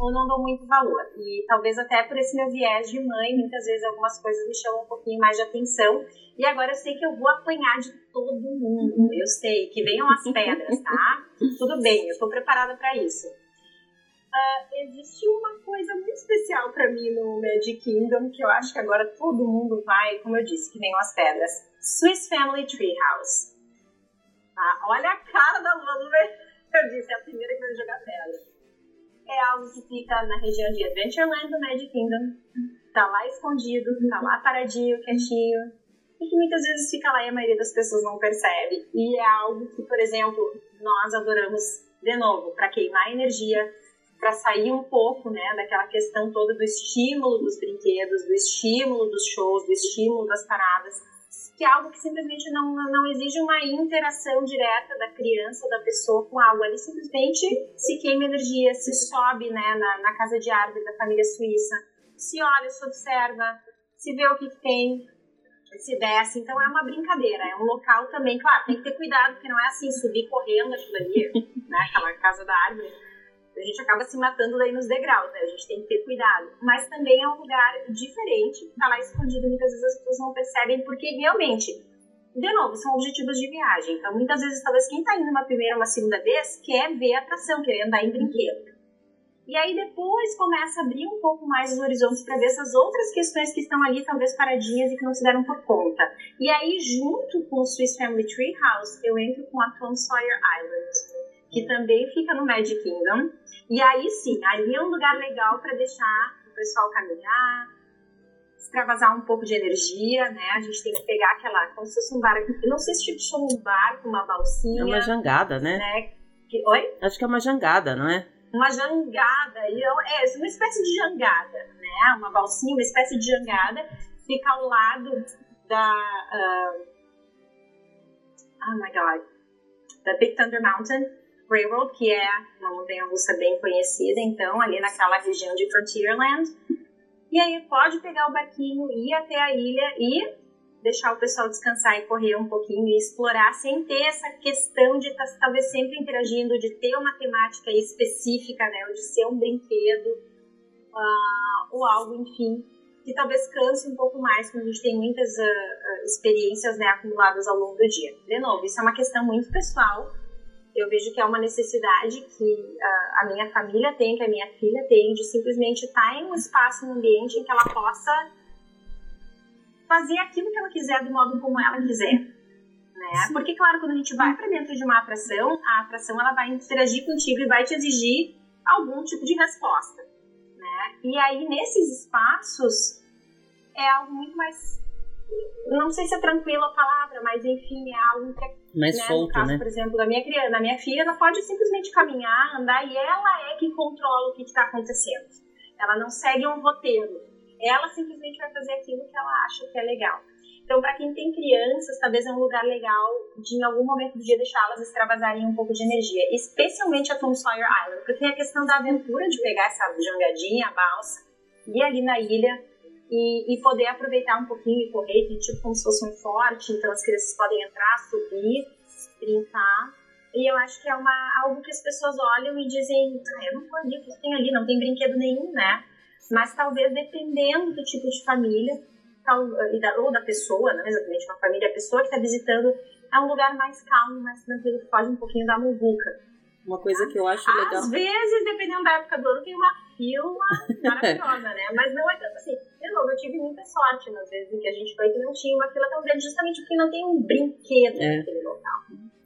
ou não dão muito valor. E talvez até por esse meu viés de mãe, muitas vezes algumas coisas me chamam um pouquinho mais de atenção. E agora eu sei que eu vou apanhar de todo mundo. Eu sei que venham as pedras, tá? Tudo bem, eu tô preparada para isso. Uh, existe uma coisa muito especial para mim no Magic Kingdom, que eu acho que agora todo mundo vai, como eu disse, que nem as pedras. Swiss Family Treehouse. Tá? Olha a cara da Lulu, eu disse, é a primeira que vai jogar pedra. É algo que fica na região de Adventureland do Magic Kingdom. Tá lá escondido, tá lá paradinho, quietinho. E que muitas vezes fica lá e a maioria das pessoas não percebe. E é algo que, por exemplo, nós adoramos, de novo, para queimar energia, para sair um pouco né, daquela questão toda do estímulo dos brinquedos, do estímulo dos shows, do estímulo das paradas, que é algo que simplesmente não, não exige uma interação direta da criança ou da pessoa com algo. Ali simplesmente se queima energia, se sobe né, na, na casa de árvore da família suíça, se olha, se observa, se vê o que, que tem, se desce. Então é uma brincadeira, é um local também, claro, tem que ter cuidado, porque não é assim subir correndo aquilo ali, né, aquela casa da árvore a gente acaba se matando daí nos degraus, né? A gente tem que ter cuidado. Mas também é um lugar diferente, tá lá escondido, muitas vezes as pessoas não percebem, porque realmente, de novo, são objetivos de viagem. Então, muitas vezes, talvez quem tá indo uma primeira ou uma segunda vez quer ver a atração, quer andar em brinquedo. E aí depois começa a abrir um pouco mais os horizontes para ver essas outras questões que estão ali talvez paradinhas e que não se deram por conta. E aí junto com o Swiss Family Tree House, eu entro com a Tom Sawyer Island, que também fica no Magic Kingdom. E aí sim, ali é um lugar legal para deixar o pessoal caminhar, extravasar um pouco de energia, né? A gente tem que pegar aquela, como se fosse um barco, eu não sei se tipo chama um barco, uma balsinha. É uma jangada, né? né? Que, oi? Acho que é uma jangada, não é? Uma jangada, e é uma espécie de jangada, né? Uma balsinha, uma espécie de jangada, fica ao lado da. Uh, oh my god. Da Big Thunder Mountain Railroad, que é uma montanha russa bem conhecida, então, ali naquela região de Frontierland. E aí pode pegar o barquinho, ir até a ilha e deixar o pessoal descansar e correr um pouquinho e explorar sem ter essa questão de estar tá, talvez sempre interagindo, de ter uma temática específica, né, ou de ser um brinquedo uh, ou algo, enfim, que talvez canse um pouco mais quando a gente tem muitas uh, experiências né, acumuladas ao longo do dia. De novo, isso é uma questão muito pessoal eu vejo que é uma necessidade que a, a minha família tem, que a minha filha tem, de simplesmente estar em um espaço, um ambiente em que ela possa fazer aquilo que ela quiser do modo como ela quiser. Né? Porque, claro, quando a gente vai para dentro de uma atração, a atração ela vai interagir contigo e vai te exigir algum tipo de resposta. Né? E aí, nesses espaços, é algo muito mais não sei se é tranquila a palavra, mas enfim, é algo que é mais né, solto, no caso, né? por exemplo, da minha criança, da minha filha, ela pode simplesmente caminhar, andar e ela é que controla o que está acontecendo. Ela não segue um roteiro. Ela simplesmente vai fazer aquilo que ela acha que é legal. Então, para quem tem crianças, talvez é um lugar legal de, em algum momento do dia, deixá-las extravasarem um pouco de energia. Especialmente a Tom Sawyer Island, porque tem a questão da aventura de pegar essa jangadinha, a balsa, ir ali na ilha, e, e, poder aproveitar um pouquinho e correr, tem tipo como se fosse um forte, então as crianças podem entrar, subir, brincar. E eu acho que é uma, algo que as pessoas olham e dizem, ah, eu não vou ali, o que tem ali? Não tem brinquedo nenhum, né? Mas talvez dependendo do tipo de família, ou da pessoa, não exatamente uma família, a pessoa que está visitando, é um lugar mais calmo, mais tranquilo, que foge um pouquinho da muvuca. Uma coisa que eu acho legal. Às vezes, dependendo da época do ano, tem uma fila maravilhosa, né? Mas não é tanto assim. De novo, eu tive muita sorte nas vezes em que a gente foi que não tinha uma fila tão grande, justamente porque não tem um brinquedo é. naquele local.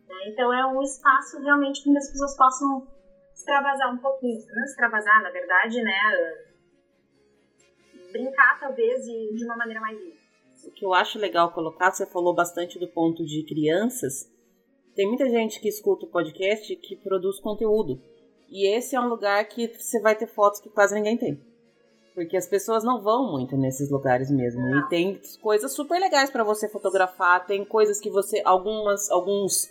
Né? Então é um espaço realmente que as pessoas possam extravasar um pouquinho. Não extravasar, na verdade, né? Brincar, talvez, e de uma maneira mais livre. O que eu acho legal colocar, você falou bastante do ponto de crianças tem muita gente que escuta o podcast que produz conteúdo. E esse é um lugar que você vai ter fotos que quase ninguém tem. Porque as pessoas não vão muito nesses lugares mesmo. E tem coisas super legais para você fotografar, tem coisas que você. algumas alguns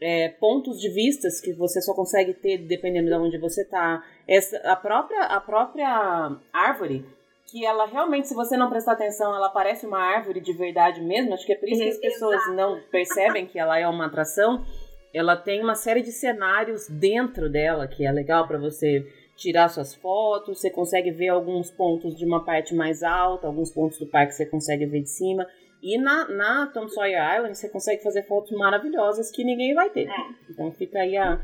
é, pontos de vistas que você só consegue ter dependendo de onde você tá. Essa, a, própria, a própria árvore, que ela realmente, se você não prestar atenção, ela parece uma árvore de verdade mesmo. Acho que é por isso que as pessoas não percebem que ela é uma atração. Ela tem uma série de cenários dentro dela que é legal para você tirar suas fotos. Você consegue ver alguns pontos de uma parte mais alta, alguns pontos do parque você consegue ver de cima. E na, na Tom Sawyer Island você consegue fazer fotos maravilhosas que ninguém vai ter. É. Então fica aí a,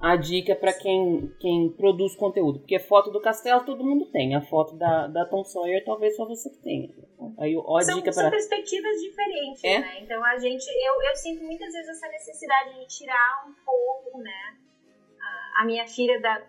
a dica para quem, quem produz conteúdo. Porque foto do castelo todo mundo tem. A foto da, da Tom Sawyer talvez só você que tenha. Aí, ó, a são, dica são perspectivas diferentes, é? né? Então a gente. Eu, eu sinto muitas vezes essa necessidade de tirar um pouco, né? A, a minha filha da,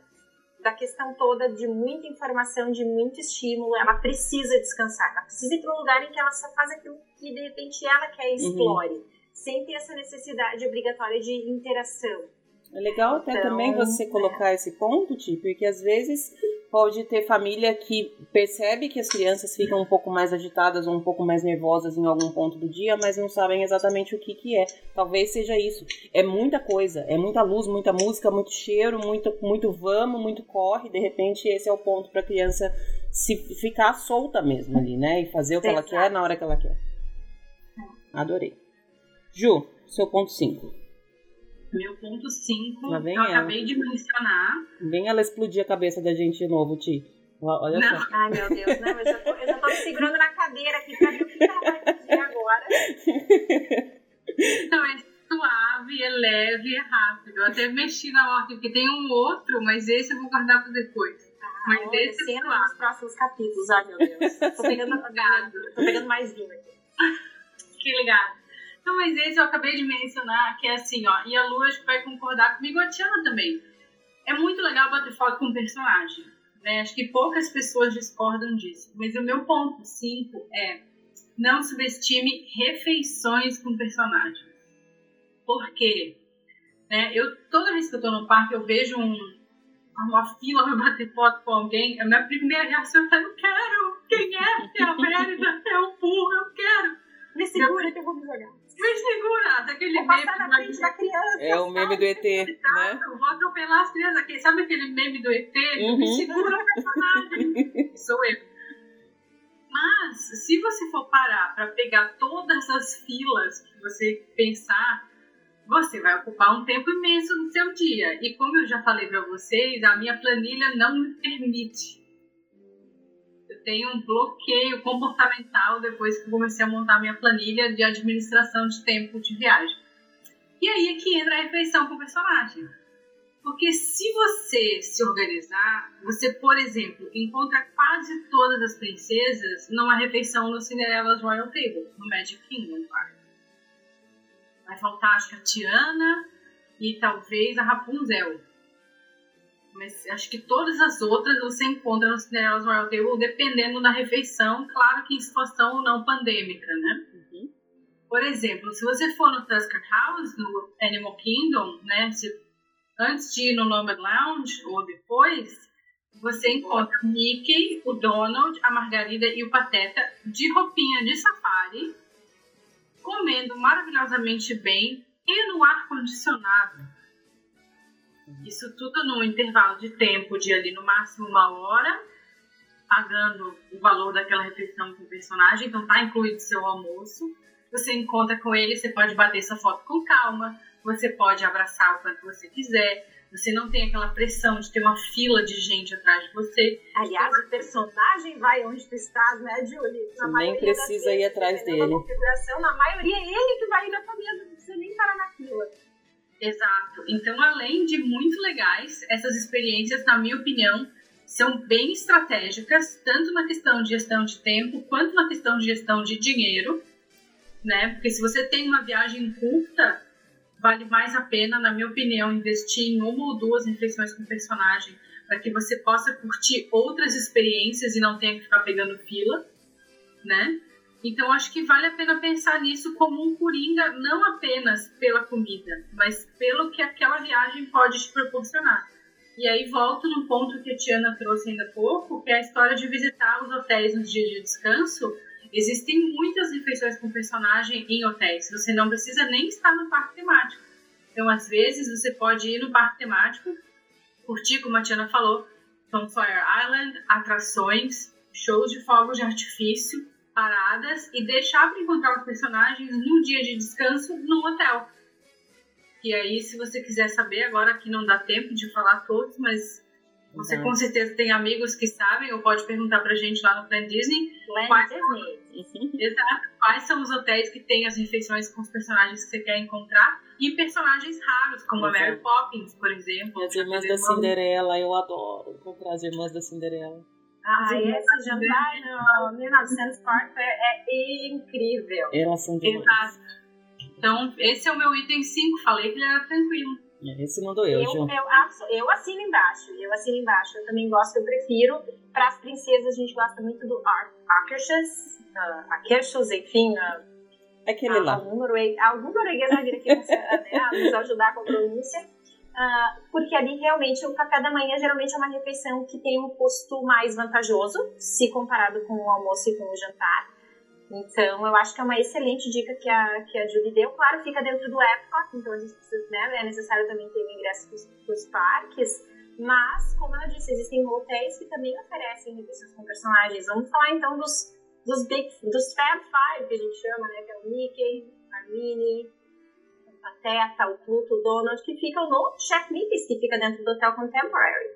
da questão toda de muita informação, de muito estímulo. Ela precisa descansar. Ela precisa ir para um lugar em que ela só faz aquilo que de repente ela quer uhum. explore. Uhum. Sem ter essa necessidade obrigatória de interação. É legal até então, também você colocar é. esse ponto, Ti, porque às vezes pode ter família que percebe que as crianças ficam um pouco mais agitadas ou um pouco mais nervosas em algum ponto do dia, mas não sabem exatamente o que, que é. Talvez seja isso. É muita coisa, é muita luz, muita música, muito cheiro, muito, muito vamos, muito corre. De repente, esse é o ponto para a criança se ficar solta mesmo ali, né? E fazer o que ela quer na hora que ela quer. Adorei. Ju, seu ponto 5. Meu ponto 5, eu ela. acabei de mencionar. Vem ela explodir a cabeça da gente de novo, Ti. Olha não. só. Ai, meu Deus, não, eu já, tô, eu já tô me segurando na cadeira aqui pra ver o que ela vai dizer agora. Não, é suave, é leve, é rápido. Eu até mexi na ordem, porque tem um outro, mas esse eu vou guardar pra depois. Tá. Mas Olha, esse é cena nos próximos capítulos, ai meu Deus. Tô pegando, tô pegando mais vinho aqui. Que ligado. Não, mas esse eu acabei de mencionar, que é assim, ó, e a Lu acho que vai concordar comigo, a Tiana também. É muito legal bater foto com um personagem, né? Acho que poucas pessoas discordam disso. Mas o meu ponto 5 é não subestime refeições com personagem. Por quê? Né, eu, toda vez que eu tô no parque, eu vejo um, uma fila pra bater foto com alguém, a minha primeira reação é, eu quero! Quem é? É a Mérida? É o Purro? Eu quero! Me segura que eu vou me jogar. Me segura! Daquele Vou meme passar na do frente da criança. É o meme do ET, né? Eu vou atropelar as crianças aqui. Sabe aquele meme do ET? Uhum. Me segura o personagem. Sou eu. Mas, se você for parar para pegar todas as filas que você pensar, você vai ocupar um tempo imenso no seu dia. E como eu já falei para vocês, a minha planilha não me permite. Tenho um bloqueio comportamental depois que comecei a montar minha planilha de administração de tempo de viagem. E aí é que entra a refeição com o personagem. Porque se você se organizar, você, por exemplo, encontra quase todas as princesas numa refeição no Cinderella's Royal Table, no Magic Kingdom, claro. Vai faltar, acho que a Tiana e talvez a Rapunzel. Mas acho que todas as outras você encontra no Cinderella's Royal Table, dependendo da refeição, claro que em situação não pandêmica, né? Uhum. Por exemplo, se você for no Tusker House, no Animal Kingdom, né? Se, antes de ir no Nomad Lounge ou depois, você encontra o Mickey, o Donald, a Margarida e o Pateta de roupinha de safari, comendo maravilhosamente bem e no ar-condicionado. Isso tudo num intervalo de tempo de ali no máximo uma hora, pagando o valor daquela refeição com o personagem, então tá incluído seu almoço. Você encontra com ele, você pode bater sua foto com calma, você pode abraçar o quanto você quiser, você não tem aquela pressão de ter uma fila de gente atrás de você. Aliás, o personagem vai onde tu estás, né, Julie? Na Nem maioria das precisa vezes, ir atrás dele. na maioria é ele que vai ir na tua mesa, não precisa nem parar na fila. Exato. Então, além de muito legais, essas experiências, na minha opinião, são bem estratégicas, tanto na questão de gestão de tempo, quanto na questão de gestão de dinheiro, né? Porque se você tem uma viagem curta, vale mais a pena, na minha opinião, investir em uma ou duas refeições com o personagem, para que você possa curtir outras experiências e não tenha que ficar pegando fila, né? Então acho que vale a pena pensar nisso como um coringa, não apenas pela comida, mas pelo que aquela viagem pode te proporcionar. E aí volto no ponto que a Tiana trouxe ainda há pouco, que é a história de visitar os hotéis nos dias de descanso. Existem muitas refeições com personagem em hotéis. Você não precisa nem estar no parque temático. Então, às vezes, você pode ir no parque temático, curtir, como a Tiana falou, Bonfire Island, atrações, shows de fogos de artifício, paradas e deixar para encontrar os personagens no dia de descanso no hotel. E aí, se você quiser saber, agora que não dá tempo de falar todos, mas você Uhum. com certeza tem amigos que sabem, ou pode perguntar pra gente lá no Plan Disney. Land Quais- Disney. Exato. Quais são os hotéis que têm as refeições com os personagens que você quer encontrar? E personagens raros, como a Exato. Mary Poppins, por exemplo. E as irmãs da Cinderela, eu adoro encontrar as irmãs da Cinderela. Ah, Sim. esse jantar no 1904 é, é incrível. Elas são demais. Exato. Então, esse é o meu item 5. Falei que ele era tranquilo. É, Esse mandou eu, Eu, eu, eu assino embaixo, eu assino embaixo. Eu também gosto, eu prefiro. Para as princesas, a gente gosta muito do Ar Akershus, uh, Akershus, enfim, uh, Aquele lá. algum, norue- algum norueguês vai vir aqui nos, né, nos ajudar com a pronúncia. Ah, porque ali realmente o café da manhã geralmente é uma refeição que tem um custo mais vantajoso se comparado com o almoço e com o jantar. Então eu acho que é uma excelente dica que a, que a Julie deu. Claro, fica dentro do Epcot, então a gente precisa, né, é necessário também ter o ingresso para os parques. Mas, como ela disse, existem hotéis que também oferecem refeições com personagens. Vamos falar então dos, dos, big, dos Fab Five, que a gente chama, né? Que é o Mickey, a Minnie, o Pateta, o Pluto, o Donald, que ficam no Chef Mickey's, que fica dentro do Hotel Contemporary.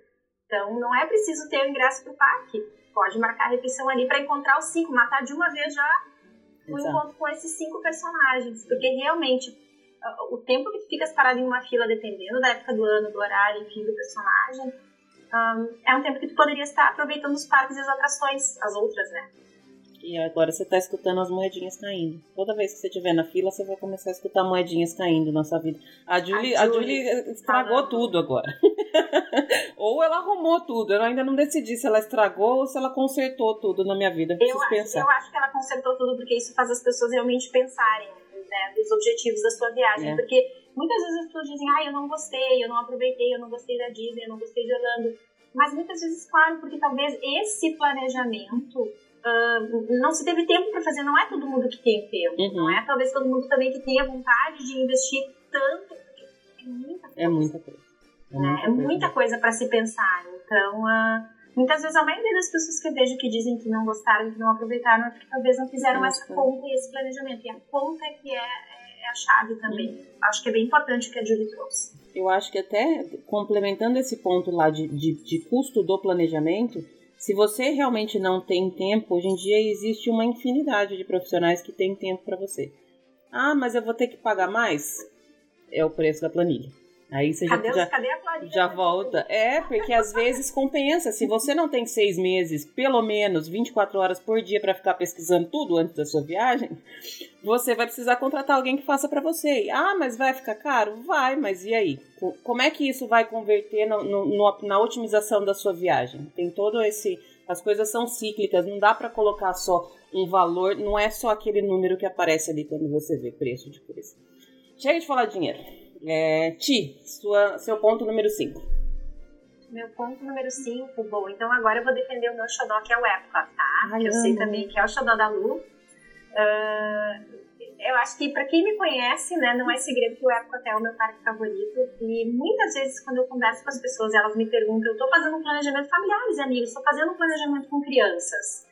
Então, não é preciso ter o ingresso para o parque. Pode marcar a refeição ali para encontrar os cinco, matar de uma vez já o Exato. encontro com esses cinco personagens. Porque realmente, ah, o tempo que tu ficas parado em uma fila, dependendo da época do ano, do horário, enfim, do personagem, um, é um tempo que tu poderia estar aproveitando os parques e as atrações, as outras, né? E agora você está escutando as moedinhas caindo. Toda vez que você estiver na fila, você vai começar a escutar moedinhas caindo na sua vida. A Julie, a Julie, a Julie estragou falando. tudo agora. ou ela arrumou tudo. Eu ainda não decidi se ela estragou ou se ela consertou tudo na minha vida. Eu acho, eu acho, que ela consertou tudo porque isso faz as pessoas realmente pensarem né, dos objetivos da sua viagem. É. Porque muitas vezes as pessoas dizem, ah, eu não gostei, eu não aproveitei, eu não gostei da Disney, eu não gostei de Orlando. Mas muitas vezes, claro, porque talvez esse planejamento uh, não se teve tempo para fazer, não é todo mundo que tem tempo, uhum. não é talvez todo mundo também que tenha vontade de investir tanto, é muita coisa. É muita coisa. É muita, é muita coisa para se pensar. Então, uh, muitas vezes a maioria das pessoas que eu vejo que dizem que não gostaram, que não aproveitaram, é porque talvez não fizeram Nossa. essa conta e esse planejamento. E a conta é que é, é a chave também. Uhum. Acho que é bem importante o que a Julie trouxe. Eu acho que até complementando esse ponto lá de, de, de custo do planejamento, se você realmente não tem tempo, hoje em dia existe uma infinidade de profissionais que têm tempo para você. Ah, mas eu vou ter que pagar mais? É o preço da planilha. Aí você cadê, já, cadê já volta. É, porque às vezes compensa. Se você não tem seis meses, pelo menos 24 horas por dia para ficar pesquisando tudo antes da sua viagem, você vai precisar contratar alguém que faça para você. Ah, mas vai ficar caro? Vai, mas e aí? Como é que isso vai converter no, no, na otimização da sua viagem? Tem todo esse. As coisas são cíclicas, não dá para colocar só um valor, não é só aquele número que aparece ali quando você vê preço de coisa. Chega de falar dinheiro. É, Ti, sua, seu ponto número 5. Meu ponto número 5, bom, então agora eu vou defender o meu xodó, que é o Epcot, tá? Ai, que eu amo. sei também que é o xodó da Lu. Uh, eu acho que para quem me conhece, né, não é segredo que o Epcot é o meu parque favorito. E muitas vezes quando eu converso com as pessoas, elas me perguntam, eu estou fazendo um planejamento familiares, amigos, estou fazendo um planejamento com crianças.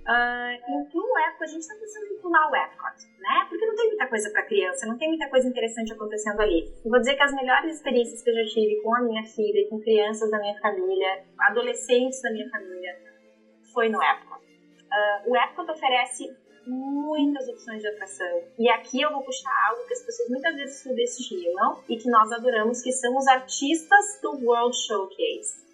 Uh, inclua o Epcot, a gente está pensando em incluir o Epcot, né? Porque não tem muita coisa para criança, não tem muita coisa interessante acontecendo ali. Eu vou dizer que as melhores experiências que eu já tive com a minha filha com crianças da minha família, adolescentes da minha família, foi no Epcot. Uh, o Epcot oferece muitas opções de atração. E aqui eu vou puxar algo que as pessoas muitas vezes subestimam e que nós adoramos, que são os artistas do World Showcase.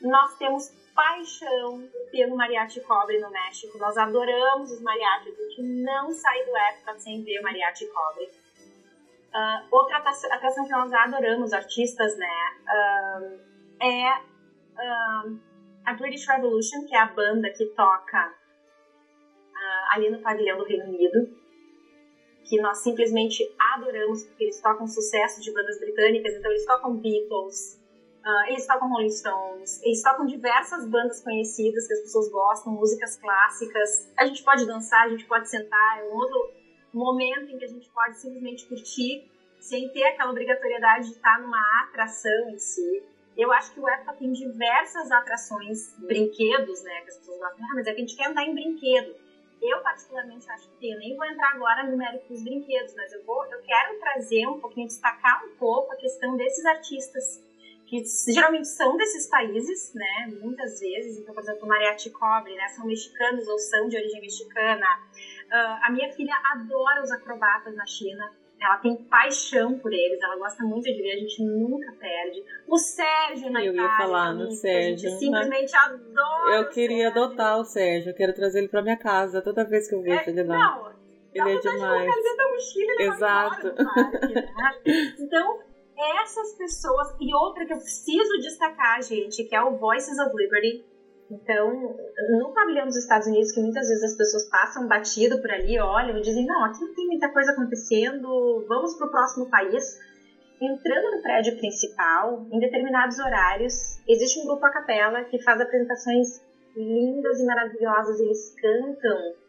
Nós temos paixão pelo mariachi cobre no México. Nós adoramos os mariachis, a gente não sai do época sem ver o mariachi cobre. Uh, outra atração que nós adoramos, artistas, né, uh, é uh, a British Revolution, que é a banda que toca ali no pavilhão do Reino Unido, que nós simplesmente adoramos, porque eles tocam sucesso de bandas britânicas, então eles tocam Beatles, Uh, eles tocam Rolling Stones, eles tocam diversas bandas conhecidas que as pessoas gostam, músicas clássicas. A gente pode dançar, a gente pode sentar, é um outro momento em que a gente pode simplesmente curtir sem ter aquela obrigatoriedade de estar numa atração em si. Eu acho que o Epcot tem diversas atrações, brinquedos, né, que as pessoas gostam. Ah, mas é que a gente quer andar em brinquedo. Eu, particularmente, acho que tem. Eu nem vou entrar agora no mérito dos brinquedos, mas eu, vou, eu quero trazer um pouquinho, destacar um pouco a questão desses artistas que geralmente são desses países, né? Muitas vezes, então, por exemplo, Mariachi Cobre, né? São mexicanos ou são de origem mexicana. Uh, a minha filha adora os acrobatas na China. Ela tem paixão por eles, ela gosta muito de ver, a gente nunca perde. O Sérgio na Eu Itália, ia falar no Sérgio. A gente simplesmente adora. Eu queria adotar o Sérgio, eu quero trazer ele pra minha casa toda vez que eu vejo é, ele lá. Não, ele é demais. De mochila, ele Exato. Parque, né? Então, essas pessoas. E outra que eu preciso destacar, gente, que é o Voices of Liberty. Então, no pavilhão dos Estados Unidos, que muitas vezes as pessoas passam batido por ali, olham e dizem: não, aqui não tem muita coisa acontecendo, vamos para o próximo país. Entrando no prédio principal, em determinados horários, existe um grupo a capela que faz apresentações lindas e maravilhosas. Eles cantam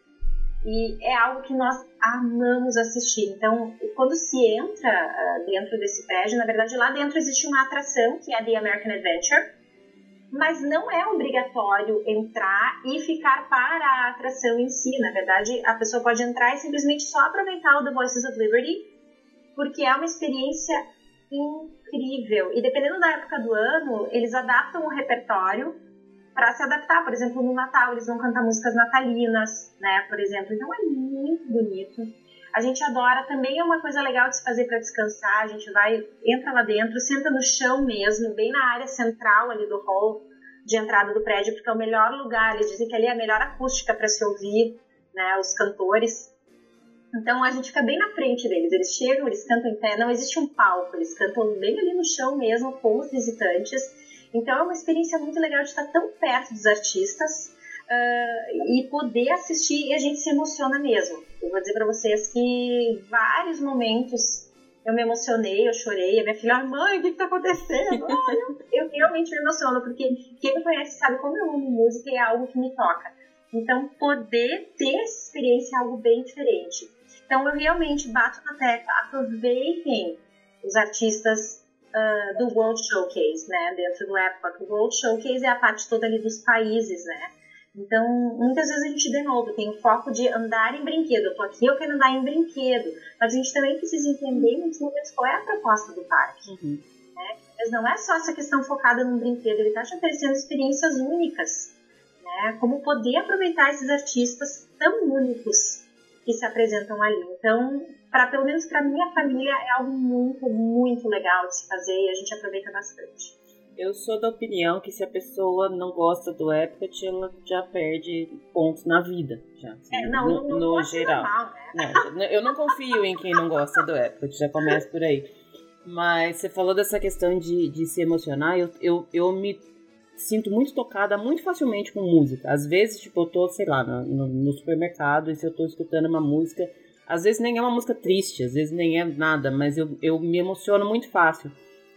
e é algo que nós amamos assistir. Então, quando se entra uh, dentro desse prédio, na verdade lá dentro existe uma atração que é a The American Adventure, mas não é obrigatório entrar e ficar para a atração em si. Na verdade, a pessoa pode entrar e simplesmente só aproveitar o The Voices of Liberty, porque é uma experiência incrível. E dependendo da época do ano, eles adaptam o repertório para se adaptar. Por exemplo, no Natal eles vão cantar músicas natalinas, né? Por exemplo, então é muito bonito. A gente adora, também é uma coisa legal de se fazer para descansar. A gente vai, entra lá dentro, senta no chão mesmo, bem na área central ali do hall de entrada do prédio, porque é o melhor lugar. Eles dizem que ali é a melhor acústica para se ouvir, né, os cantores. Então a gente fica bem na frente deles. Eles chegam, eles cantam em pé, não existe um palco, eles cantam bem ali no chão mesmo com os visitantes. Então é uma experiência muito legal de estar tão perto dos artistas uh, e poder assistir e a gente se emociona mesmo. Eu vou dizer para vocês que vários momentos eu me emocionei, eu chorei. A minha filha, mãe, o que está acontecendo? Ah, eu, eu, realmente me emociono, porque quem me conhece sabe como eu amo música e é algo que me toca. Então, poder ter essa experiência é algo bem diferente. Então, eu realmente bato na tecla, aproveitem os artistas uh, do World Showcase, né, dentro do Epcot. O World Showcase é a parte toda ali dos países, né, então, muitas vezes a gente, de novo, tem o foco de andar em brinquedo. Eu tô aqui, eu quero andar em brinquedo. Mas a gente também precisa entender, em muitos momentos, qual é a proposta do parque. Uhum. Né? Mas não é só essa questão focada num brinquedo, ele está te oferecendo experiências únicas. Né? Como poder aproveitar esses artistas tão únicos que se apresentam ali. Então, para pelo menos para minha família, é algo muito, muito legal de se fazer e a gente aproveita bastante. Eu sou da opinião que se a pessoa não gosta do Epcot, ela já perde pontos na vida. Já, assim, é, não, no, no, no geral. Normal, né? eu não confio em quem não gosta do Epcot, já começa por aí. Mas você falou dessa questão de, de se emocionar, eu, eu, eu me sinto muito tocada muito facilmente com música. Às vezes, tipo, eu tô, sei lá, no, no supermercado e se eu tô escutando uma música, às vezes nem é uma música triste, às vezes nem é nada, mas eu, eu me emociono muito fácil.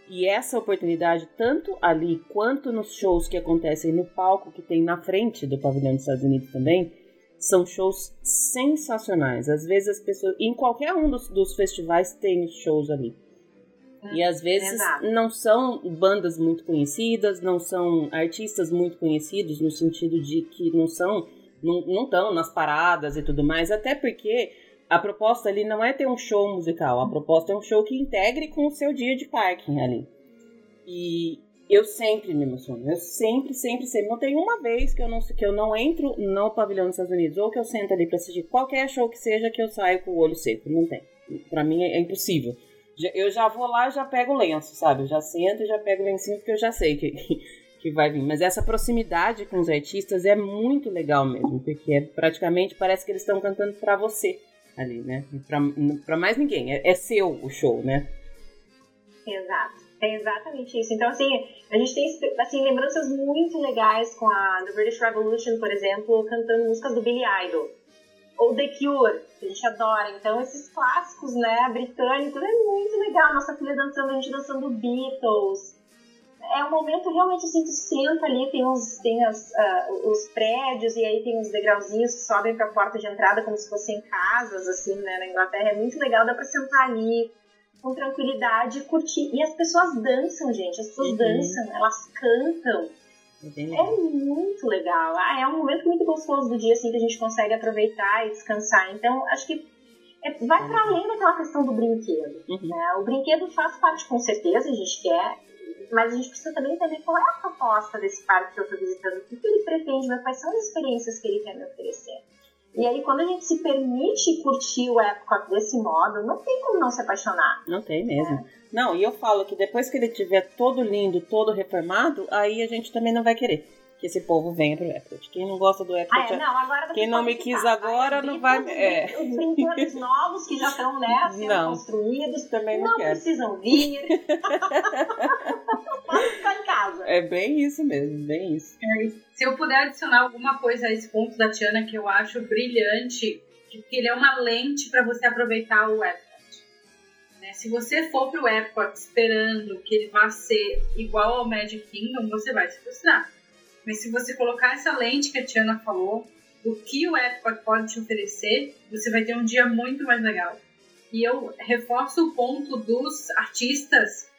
E essa oportunidade, tanto ali quanto nos shows que acontecem no palco que tem na frente do pavilhão dos Estados Unidos também, são shows sensacionais. Às vezes as pessoas. Em qualquer um dos, dos festivais tem os shows ali. E às vezes Exato. não são bandas muito conhecidas, não são artistas muito conhecidos, no sentido de que não são. Não estão nas paradas e tudo mais, até porque a proposta ali não é ter um show musical, a proposta é um show que integre com o seu dia de parking ali. E eu sempre me emociono, eu sempre, sempre, sempre. Não tem uma vez que eu não, que eu não entro no pavilhão dos Estados Unidos ou que eu sento ali para assistir qualquer show que seja que eu saio com o olho seco. Não tem. Para mim é, impossível. Eu já vou lá e já pego o lenço, sabe? Eu já sento e já pego o lencinho porque eu já sei que, que vai vir. Mas essa proximidade com os artistas é muito legal mesmo, porque é, praticamente parece que eles estão cantando para você ali, né? Pra, mais ninguém. É, é seu o show, né? Exato. É exatamente isso. Então, assim, a gente tem assim, lembranças muito legais com a The British Revolution, por exemplo, cantando músicas do Billy Idol. Ou The Cure, que a gente adora. Então, esses clássicos, né, britânicos, é muito legal. Nossa filha dançando, a gente dançando Beatles é um momento realmente assim, tu senta ali, tem, os, tem as, uh, os prédios e aí tem os degrauzinhos que sobem para a porta de entrada como se fossem casas, assim, né, na Inglaterra. É muito legal, dá para sentar ali com tranquilidade e curtir. E as pessoas dançam, gente, as pessoas uhum. dançam, elas cantam. É muito legal. Ah, é um momento muito gostoso do dia, assim, que a gente consegue aproveitar e descansar. Então, acho que é, vai para além daquela questão do brinquedo. Uhum. Né? O brinquedo faz parte, com certeza, a gente quer mas a gente precisa também entender qual é a proposta desse parque que eu estou visitando, o que, que ele pretende, né? quais são as experiências que ele quer me oferecer. E aí, quando a gente se permite curtir o Epcot desse modo, não tem como não se apaixonar. Não tem mesmo. É. Não, e eu falo que depois que ele tiver todo lindo, todo reformado, aí a gente também não vai querer que esse povo venha pro Epcot. Quem não gosta do Epcot, ah, é, não, agora quem não me quis agora não vai. É. Os brinquedos novos que já estão né, sendo não, construídos também não, não quero. precisam vir. Pode ficar em casa. É bem isso mesmo, bem isso. Se eu puder adicionar alguma coisa a esse ponto da Tiana que eu acho brilhante, que ele é uma lente para você aproveitar o Epcot. Né? Se você for pro Epcot esperando que ele vá ser igual ao Magic Kingdom, você vai se frustrar. Mas se você colocar essa lente que a Tiana falou, o que o Epcot pode te oferecer, você vai ter um dia muito mais legal. E eu reforço o ponto dos artistas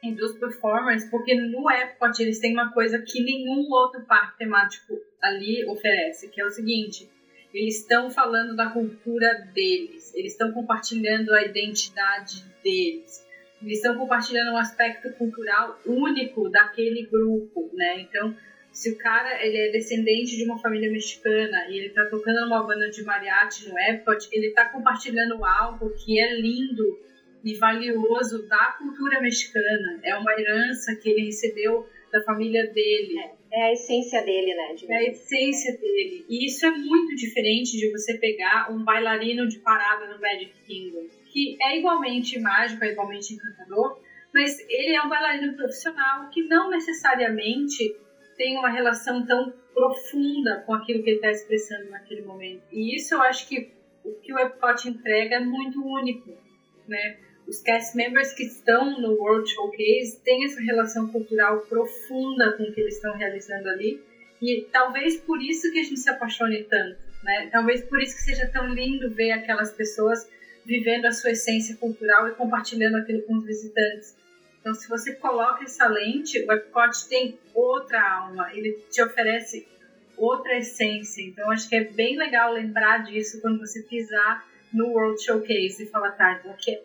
e dos performers, porque no Epcot eles têm uma coisa que nenhum outro parque temático ali oferece, que é o seguinte: eles estão falando da cultura deles, eles estão compartilhando a identidade deles, eles estão compartilhando um aspecto cultural único daquele grupo, né? Então, Se o cara ele é descendente de uma família mexicana e ele tá tocando numa banda de mariachi no Epcot, ele tá compartilhando algo que é lindo e valioso da cultura mexicana. É uma herança que ele recebeu da família dele. É, é a essência dele, né? É a essência dele. E isso é muito diferente de você pegar um bailarino de parada no Magic Kingdom, que é igualmente mágico, é igualmente encantador, mas ele é um bailarino profissional que não necessariamente tem uma relação tão profunda com aquilo que ele está expressando naquele momento. E isso eu acho que o que o Epcot entrega é muito único, né? os cast members que estão no World Showcase têm essa relação cultural profunda com o que eles estão realizando ali. E talvez por isso que a gente se apaixone tanto, né? Talvez por isso que seja tão lindo ver aquelas pessoas vivendo a sua essência cultural e compartilhando aquilo com os visitantes. Então, se você coloca essa lente, o Epcot tem outra alma, ele te oferece outra essência. Então, acho que é bem legal lembrar disso quando você pisar no World Showcase e falar, tá, então aqui é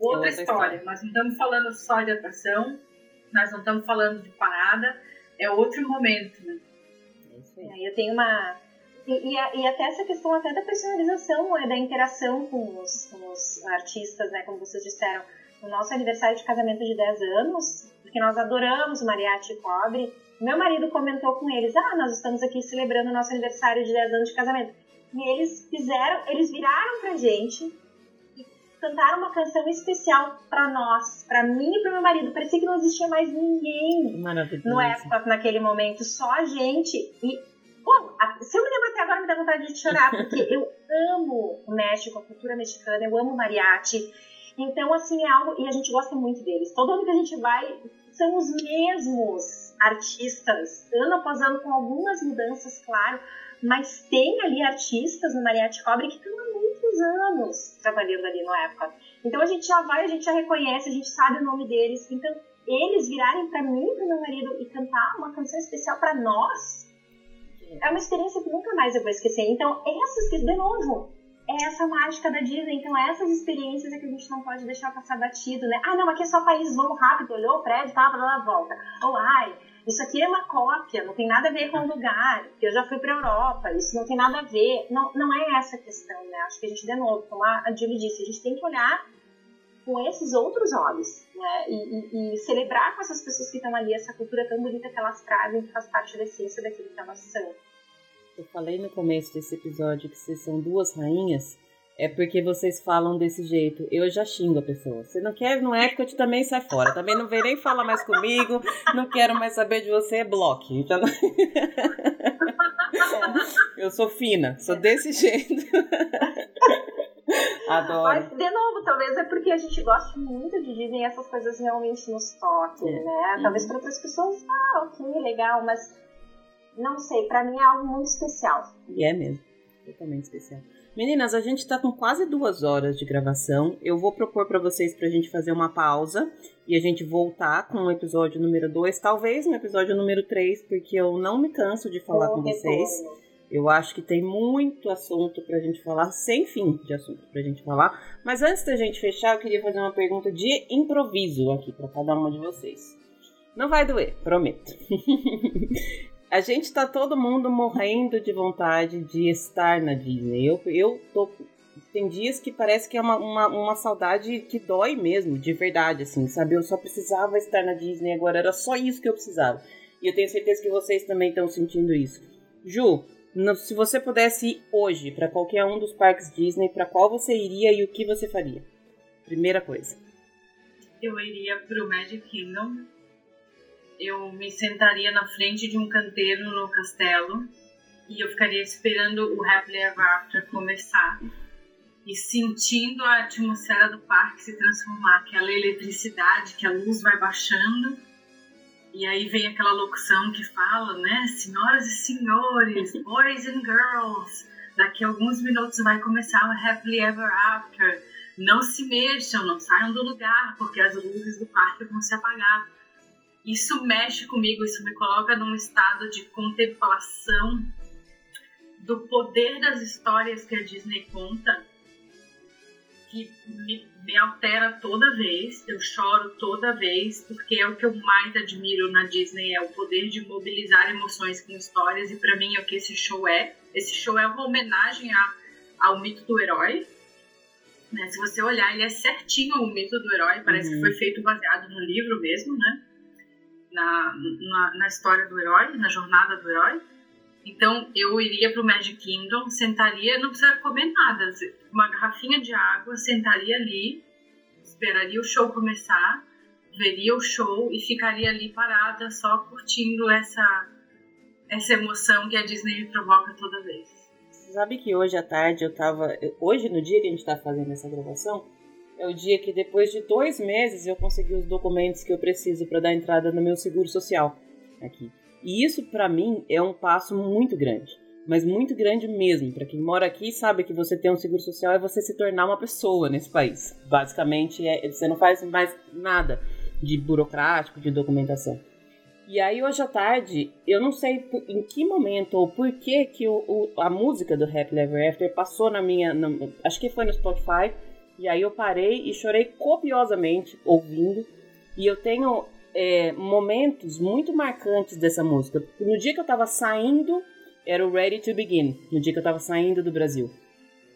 outra, outra história. história. Nós não estamos falando só de atração, nós não estamos falando de parada, é outro momento, né? É, eu tenho uma. E, e, e, até essa questão até da personalização, né, da interação com os, com os artistas, né, como vocês disseram. No nosso aniversário de casamento de 10 anos, porque nós adoramos o mariachi cobre, meu marido comentou com eles, ah, nós estamos aqui celebrando o nosso aniversário de 10 anos de casamento. E eles fizeram, eles viraram pra gente cantaram uma canção especial para nós, para mim e para meu marido. Parecia que não existia mais ninguém no Epcot naquele momento, só a gente. E, pô, se eu me lembro até agora, me dá vontade de chorar, porque eu amo o México, a cultura mexicana, eu amo mariachi. Então, assim, é algo. E a gente gosta muito deles. Todo ano que a gente vai, são os mesmos artistas, ano após ano, com algumas mudanças, claro mas tem ali artistas no Mariachi Cobre que estão há muitos anos trabalhando ali no Epcot. Então a gente já vai, a gente já reconhece, a gente sabe o nome deles. Então eles virarem para mim, para meu marido e cantar uma canção especial para nós, é uma experiência que nunca mais eu vou esquecer. Então essas que de novo é essa mágica da Disney. Então, essas experiências é que a gente não pode deixar passar batido, né? Ah, não, aqui é só país, vamos rápido, olhou o prédio, tá, lá, volta. Ou, ai, isso aqui é uma cópia, não tem nada a ver com o lugar, eu já fui para Europa, isso não tem nada a ver. Não, não é essa a questão, né? Acho que a gente, de novo, como a Julie disse, a gente tem que olhar com esses outros olhos, né? E, e, e celebrar com essas pessoas que estão ali essa cultura tão bonita que elas trazem, que faz parte da essência daquilo que elas são. Eu falei no começo desse episódio que vocês são duas rainhas é porque vocês falam desse jeito. Eu já xingo a pessoa. Você não quer no Epcot, também sai fora. Também não vem nem falar mais comigo. Não quero mais saber de você, é bloque. Já não... Eu sou fina, sou desse jeito. Adoro. Mas, de novo, talvez é porque a gente gosta muito de e essas coisas realmente nos toquem, é. né? Talvez para outras pessoas, ah, ok, legal, mas não sei, para mim é algo muito especial. E é mesmo, totalmente especial. Meninas, a gente tá com quase duas horas de gravação. Eu vou propor para vocês pra gente fazer uma pausa e a gente voltar com o episódio número 2, talvez no episódio número 3, porque eu não me canso de falar com vocês. Eu acho que tem muito assunto pra gente falar, sem fim de assunto pra gente falar. Mas antes da gente fechar, eu queria fazer uma pergunta de improviso aqui para cada uma de vocês. Não vai doer, prometo. a gente tá todo mundo morrendo de vontade de estar na Disney. Eu, eu tô. Tem dias que parece que é uma, uma, uma, saudade que dói mesmo, de verdade, assim, sabe? Eu só precisava estar na Disney agora, era só isso que eu precisava. E eu tenho certeza que vocês também estão sentindo isso. Ju, se você pudesse ir hoje para qualquer um dos parques Disney, para qual você iria e o que você faria? Primeira coisa. Eu iria pro Magic Kingdom eu me sentaria na frente de um canteiro no castelo e eu ficaria esperando o Happily Ever After começar. E sentindo a atmosfera do parque se transformar, aquela eletricidade, que a luz vai baixando. E aí vem aquela locução que fala, né, senhoras e senhores, boys and girls, daqui a alguns minutos vai começar o Happily Ever After. Não se mexam, não saiam do lugar, porque as luzes do parque vão se apagar isso mexe comigo, isso me coloca num estado de contemplação do poder das histórias que a Disney conta que me, me, altera toda vez, eu choro toda vez, porque é o que eu mais admiro na Disney, é o poder de mobilizar emoções com histórias, e para mim é o que esse show é. Esse show é uma homenagem a, ao mito do herói. Né? Se você olhar, ele é certinho o mito do herói, parece uhum. que foi feito baseado no livro mesmo, né? Na, na, na história do herói, na jornada do herói. Então eu iria para o Magic Kingdom, sentaria, não precisa comer nada, uma garrafinha de água, sentaria ali, esperaria o show começar, veria o show e ficaria ali parada só curtindo essa essa emoção que a Disney me provoca toda vez. Você sabe que hoje à tarde eu tava. Hoje, no dia que a gente está fazendo essa gravação, é o dia que depois de dois meses eu consegui os documentos que eu preciso para dar entrada no meu seguro social aqui. E isso, para mim, é um passo muito grande. Mas muito grande mesmo. Para quem mora aqui, sabe que você ter um seguro social é você se tornar uma pessoa nesse país. Basicamente, é, você não faz mais nada de burocrático, de documentação. E aí, hoje à tarde, eu não sei em que momento ou por que, que o, o, a música do Happy Ever After passou na minha. Acho que foi no Spotify. E aí eu parei e chorei copiosamente ouvindo. E eu tenho é, momentos muito marcantes dessa música. No dia que eu tava saindo, era o Ready to Begin, no dia que eu tava saindo do Brasil.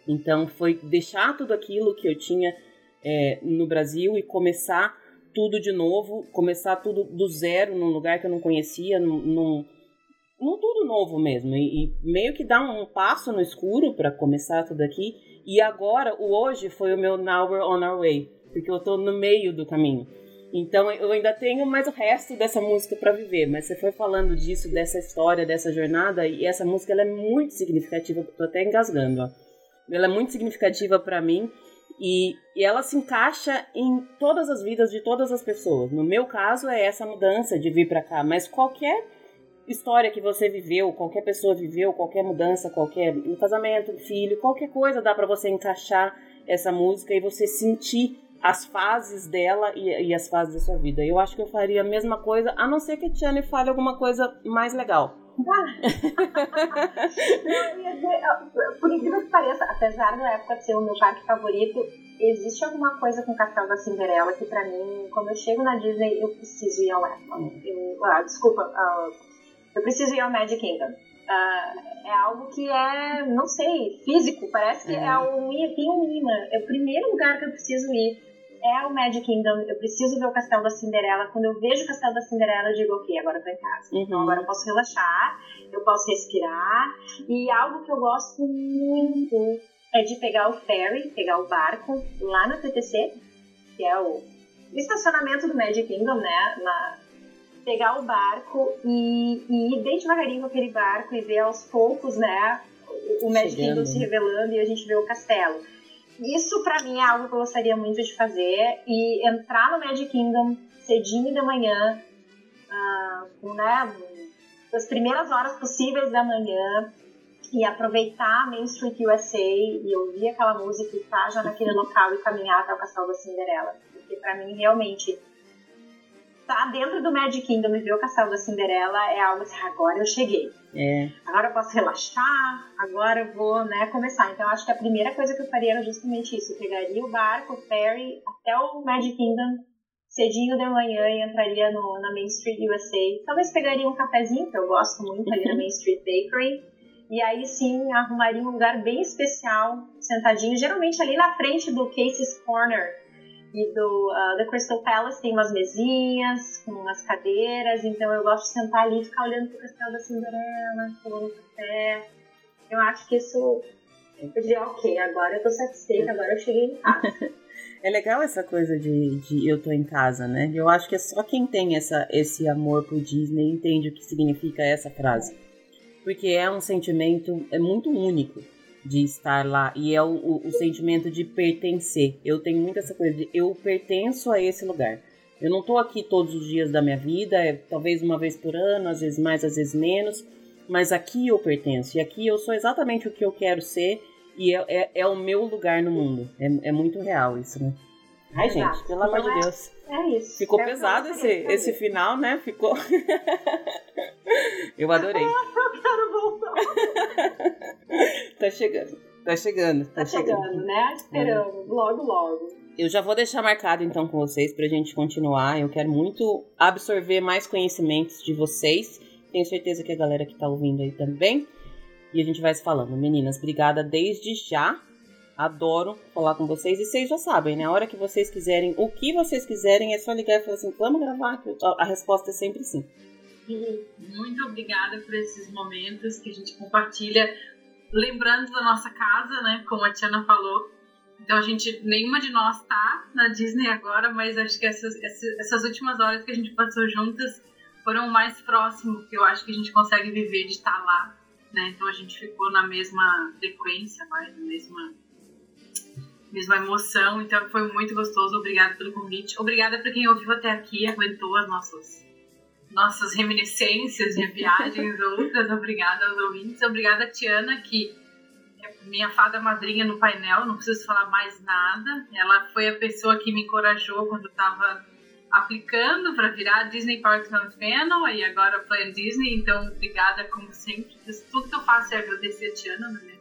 Então foi deixar tudo aquilo que eu tinha é, no Brasil e começar tudo de novo, começar tudo do zero num lugar que eu não conhecia, num, num, tudo novo mesmo. E, e, meio que dar um passo no escuro para começar tudo aqui. E agora, o hoje foi o meu Now We're On Our Way, porque eu tô no meio do caminho. Então eu ainda tenho mais o resto dessa música para viver, mas você foi falando disso, dessa história, dessa jornada, e essa música ela é muito significativa, tô até engasgando, ó. Ela é muito significativa para mim e, e ela se encaixa em todas as vidas de todas as pessoas. No meu caso é essa mudança de vir para cá, mas qualquer história que você viveu, qualquer pessoa viveu, qualquer mudança, qualquer um casamento, filho, qualquer coisa dá para você encaixar essa música e você sentir as fases dela e, e, as fases da sua vida. Eu acho que eu faria a mesma coisa, a não ser que a Tiane fale alguma coisa mais legal. não, ia dizer, por incrível que pareça, apesar da época ser o meu parque favorito, existe alguma coisa com o Castelo da Cinderela que pra mim, quando eu chego na Disney, eu preciso ir ao Epcot. Ah, desculpa, uh, eu preciso ir ao Magic Kingdom. Uh, é algo que é, não sei, físico, parece que é, é um, tem um imã. É o primeiro lugar que eu preciso ir é o Magic Kingdom, eu preciso ver o Castelo da Cinderela. Quando eu vejo o Castelo da Cinderela, eu digo, ok, agora eu tô em casa. Uhum. Então agora eu posso relaxar, eu posso respirar. E algo que eu gosto muito é de pegar o ferry, pegar o barco lá na TTC, que é o estacionamento do Magic Kingdom, né? Na, pegar o barco e, e ir bem devagarinho com aquele barco e ver aos poucos, né? O Magic. Kingdom se revelando e a gente vê o castelo isso para mim é algo que eu gostaria muito de fazer e entrar no Magic Kingdom cedinho da manhã, uh, né, das primeiras horas possíveis da manhã e aproveitar Main Street USA e ouvir aquela música e estar já naquele local e caminhar até o Castelo da Cinderela, porque para mim realmente tá dentro do Magic Kingdom e ver o Castelo da Cinderela é algo assim, agora eu cheguei. É. Agora eu posso relaxar, agora eu vou né, começar. Então acho que a primeira coisa que eu faria era justamente isso. Eu pegaria o barco, o ferry, até o Magic Kingdom, cedinho de manhã e entraria no, na Main Street USA. Talvez pegaria um cafezinho, que eu gosto muito ali na Main Street Bakery. E aí sim arrumaria um lugar bem especial, sentadinho, geralmente ali na frente do Casey's Corner, e do uh, The Crystal Palace tem umas mesinhas com umas cadeiras, então eu gosto de sentar ali e ficar olhando pro castelo da Cinderela, tomando café. Eu acho que isso. Eu diria, ok, agora eu tô satisfeita, agora eu cheguei em casa. É legal essa coisa de, de eu tô em casa, né? Eu acho que é só quem tem essa, esse amor por Disney entende o que significa essa frase. Porque é um sentimento é muito único de estar lá e é o, o, o, sentimento de pertencer. Eu tenho muito essa coisa de eu pertenço a esse lugar. Eu não estou aqui todos os dias da minha vida, é talvez uma vez por ano, às vezes mais, às vezes menos, mas aqui eu pertenço e aqui eu sou exatamente o que eu quero ser e é, é, é o meu lugar no mundo. É, é muito real isso, né? Ai, Exato. gente, pelo amor de então é- Deus. É isso. Ficou é pesado esse, esse final, né? Ficou. eu adorei. eu quero voltar. tá chegando. Tá chegando. Tá, tá chegando, chegando, né? Esperando, é. logo, logo. Eu já vou deixar marcado então com vocês pra gente continuar. Eu quero muito absorver mais conhecimentos de vocês. Tenho certeza que a galera que tá ouvindo aí também. E a gente vai se falando. Meninas, obrigada desde já. Adoro falar com vocês. E vocês já sabem, né? A hora que vocês quiserem, o que vocês quiserem, é só ligar e falar assim: vamos gravar. A resposta é sempre sim. Muito obrigada por esses momentos que a gente compartilha, lembrando da nossa casa, né? Como a Tiana falou. Então a gente, nenhuma de nós tá na Disney agora, mas acho que essas, essas últimas horas que a gente passou juntas foram o mais próximo que eu acho que a gente consegue viver de estar lá, né? Então a gente ficou na mesma frequência, na mesma mesma emoção, então foi muito gostoso. Obrigada pelo convite. Obrigada para quem ouviu até aqui, aguentou as nossas nossas reminiscências de viagens outras. Obrigada aos ouvintes. Obrigada, Tiana, que é minha fada madrinha no painel, não preciso falar mais nada. Ela foi a pessoa que me encorajou quando estava aplicando para virar Disney Parks Fennel e agora Plan Disney. Então, obrigada como sempre. Tudo que eu faço é agradecer a Tiana vida.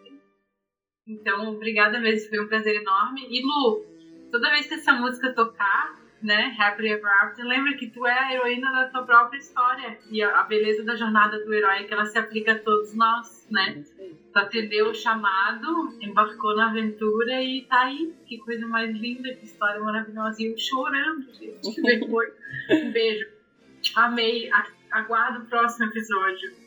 Então, obrigada mesmo, foi um prazer enorme. E Lu, toda vez que essa música tocar, né, Happily Ever After, lembra que tu é a heroína da tua própria história. E a, beleza da jornada do herói é que ela se aplica a todos nós, né? Tu atendeu o chamado, embarcou na aventura e tá aí. Que coisa mais linda, que história maravilhosa. E eu chorando, gente. Depois. um beijo. Amei. Aguardo o próximo episódio.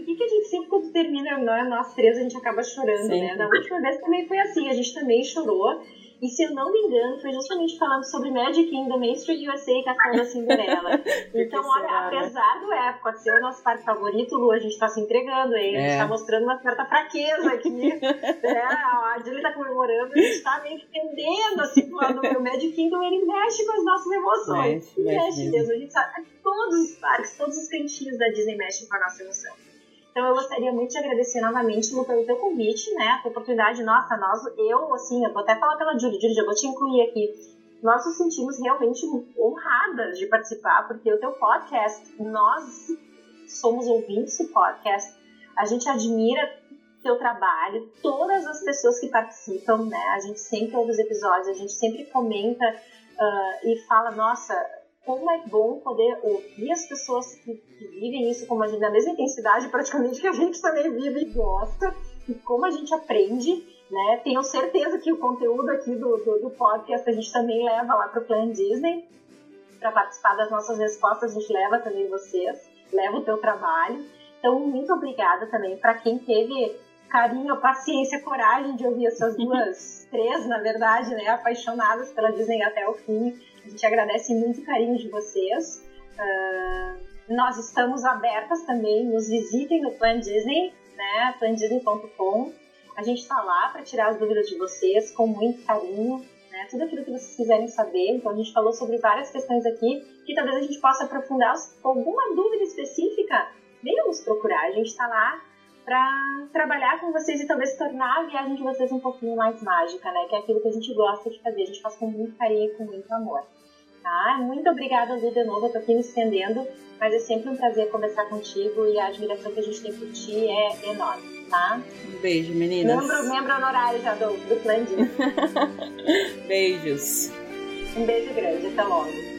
Por que, que a gente sempre, quando termina nós três, a gente acaba chorando, né? Sempre. né? Na última vez também foi assim, a gente também chorou. E se eu não me engano, foi justamente falando sobre Magic Kingdom, Main Street USA e Castelo da Cinderela. então, olha, né? apesar do Epcot ser o nosso parque favorito, Lu, a gente tá se entregando aí, a gente é. tá mostrando uma certa fraqueza aqui. né? A Julie tá comemorando, a gente tá meio que entendendo, assim, falando que o Magic Kingdom, ele mexe com as nossas emoções. Mexe, mexe, mexe mesmo. A gente sabe, todos os parques, todos os cantinhos da Disney mexem com a nossa emoção. Então eu gostaria muito de agradecer novamente, Lu, pelo teu convite, né? A oportunidade, nossa, nós, eu, assim, eu vou até falar pela Júlia, Júlia, já vou te incluir aqui. Nós nos sentimos realmente honradas de participar, porque o teu podcast, nós somos ouvintes do podcast, a gente admira teu trabalho, todas as pessoas que participam, né? A gente sempre ouve os episódios, a gente sempre comenta uh, e fala, nossa, como é bom poder ouvir as pessoas que, que vivem isso como a gente, na mesma intensidade praticamente que a gente também vive e gosta, e como a gente aprende, né? Tenho certeza que o conteúdo aqui do, do, do podcast a gente também leva lá para o Plan Disney, para participar das nossas respostas, a gente leva também vocês, leva o teu trabalho. Então, muito obrigada também para quem teve carinho, paciência, coragem de ouvir essas duas, três, na verdade, né, apaixonadas pela Disney até o fim. Gente agradece muito o carinho de vocês. Uh, nós estamos abertas também, nos visitem no Plan Disney, né, plandisney.com. A gente está lá para tirar as dúvidas de vocês com muito carinho, né, tudo aquilo que vocês quiserem saber. Então a gente falou sobre várias questões aqui que talvez a gente possa aprofundar. alguma dúvida específica, venham nos procurar. A gente está lá para trabalhar com vocês e talvez tornar a viagem de vocês um pouquinho mais mágica, né? Que é aquilo que a gente gosta de fazer, a gente faz com muito carinho e com muito amor. Tá? Muito obrigada, Lu, de novo, eu tô aqui me estendendo, mas é sempre um prazer conversar contigo e a admiração que a gente tem por ti é enorme, tá? Um beijo, meninas. Membro, membro honorário já do, do Plan Beijos. Um beijo grande, até logo.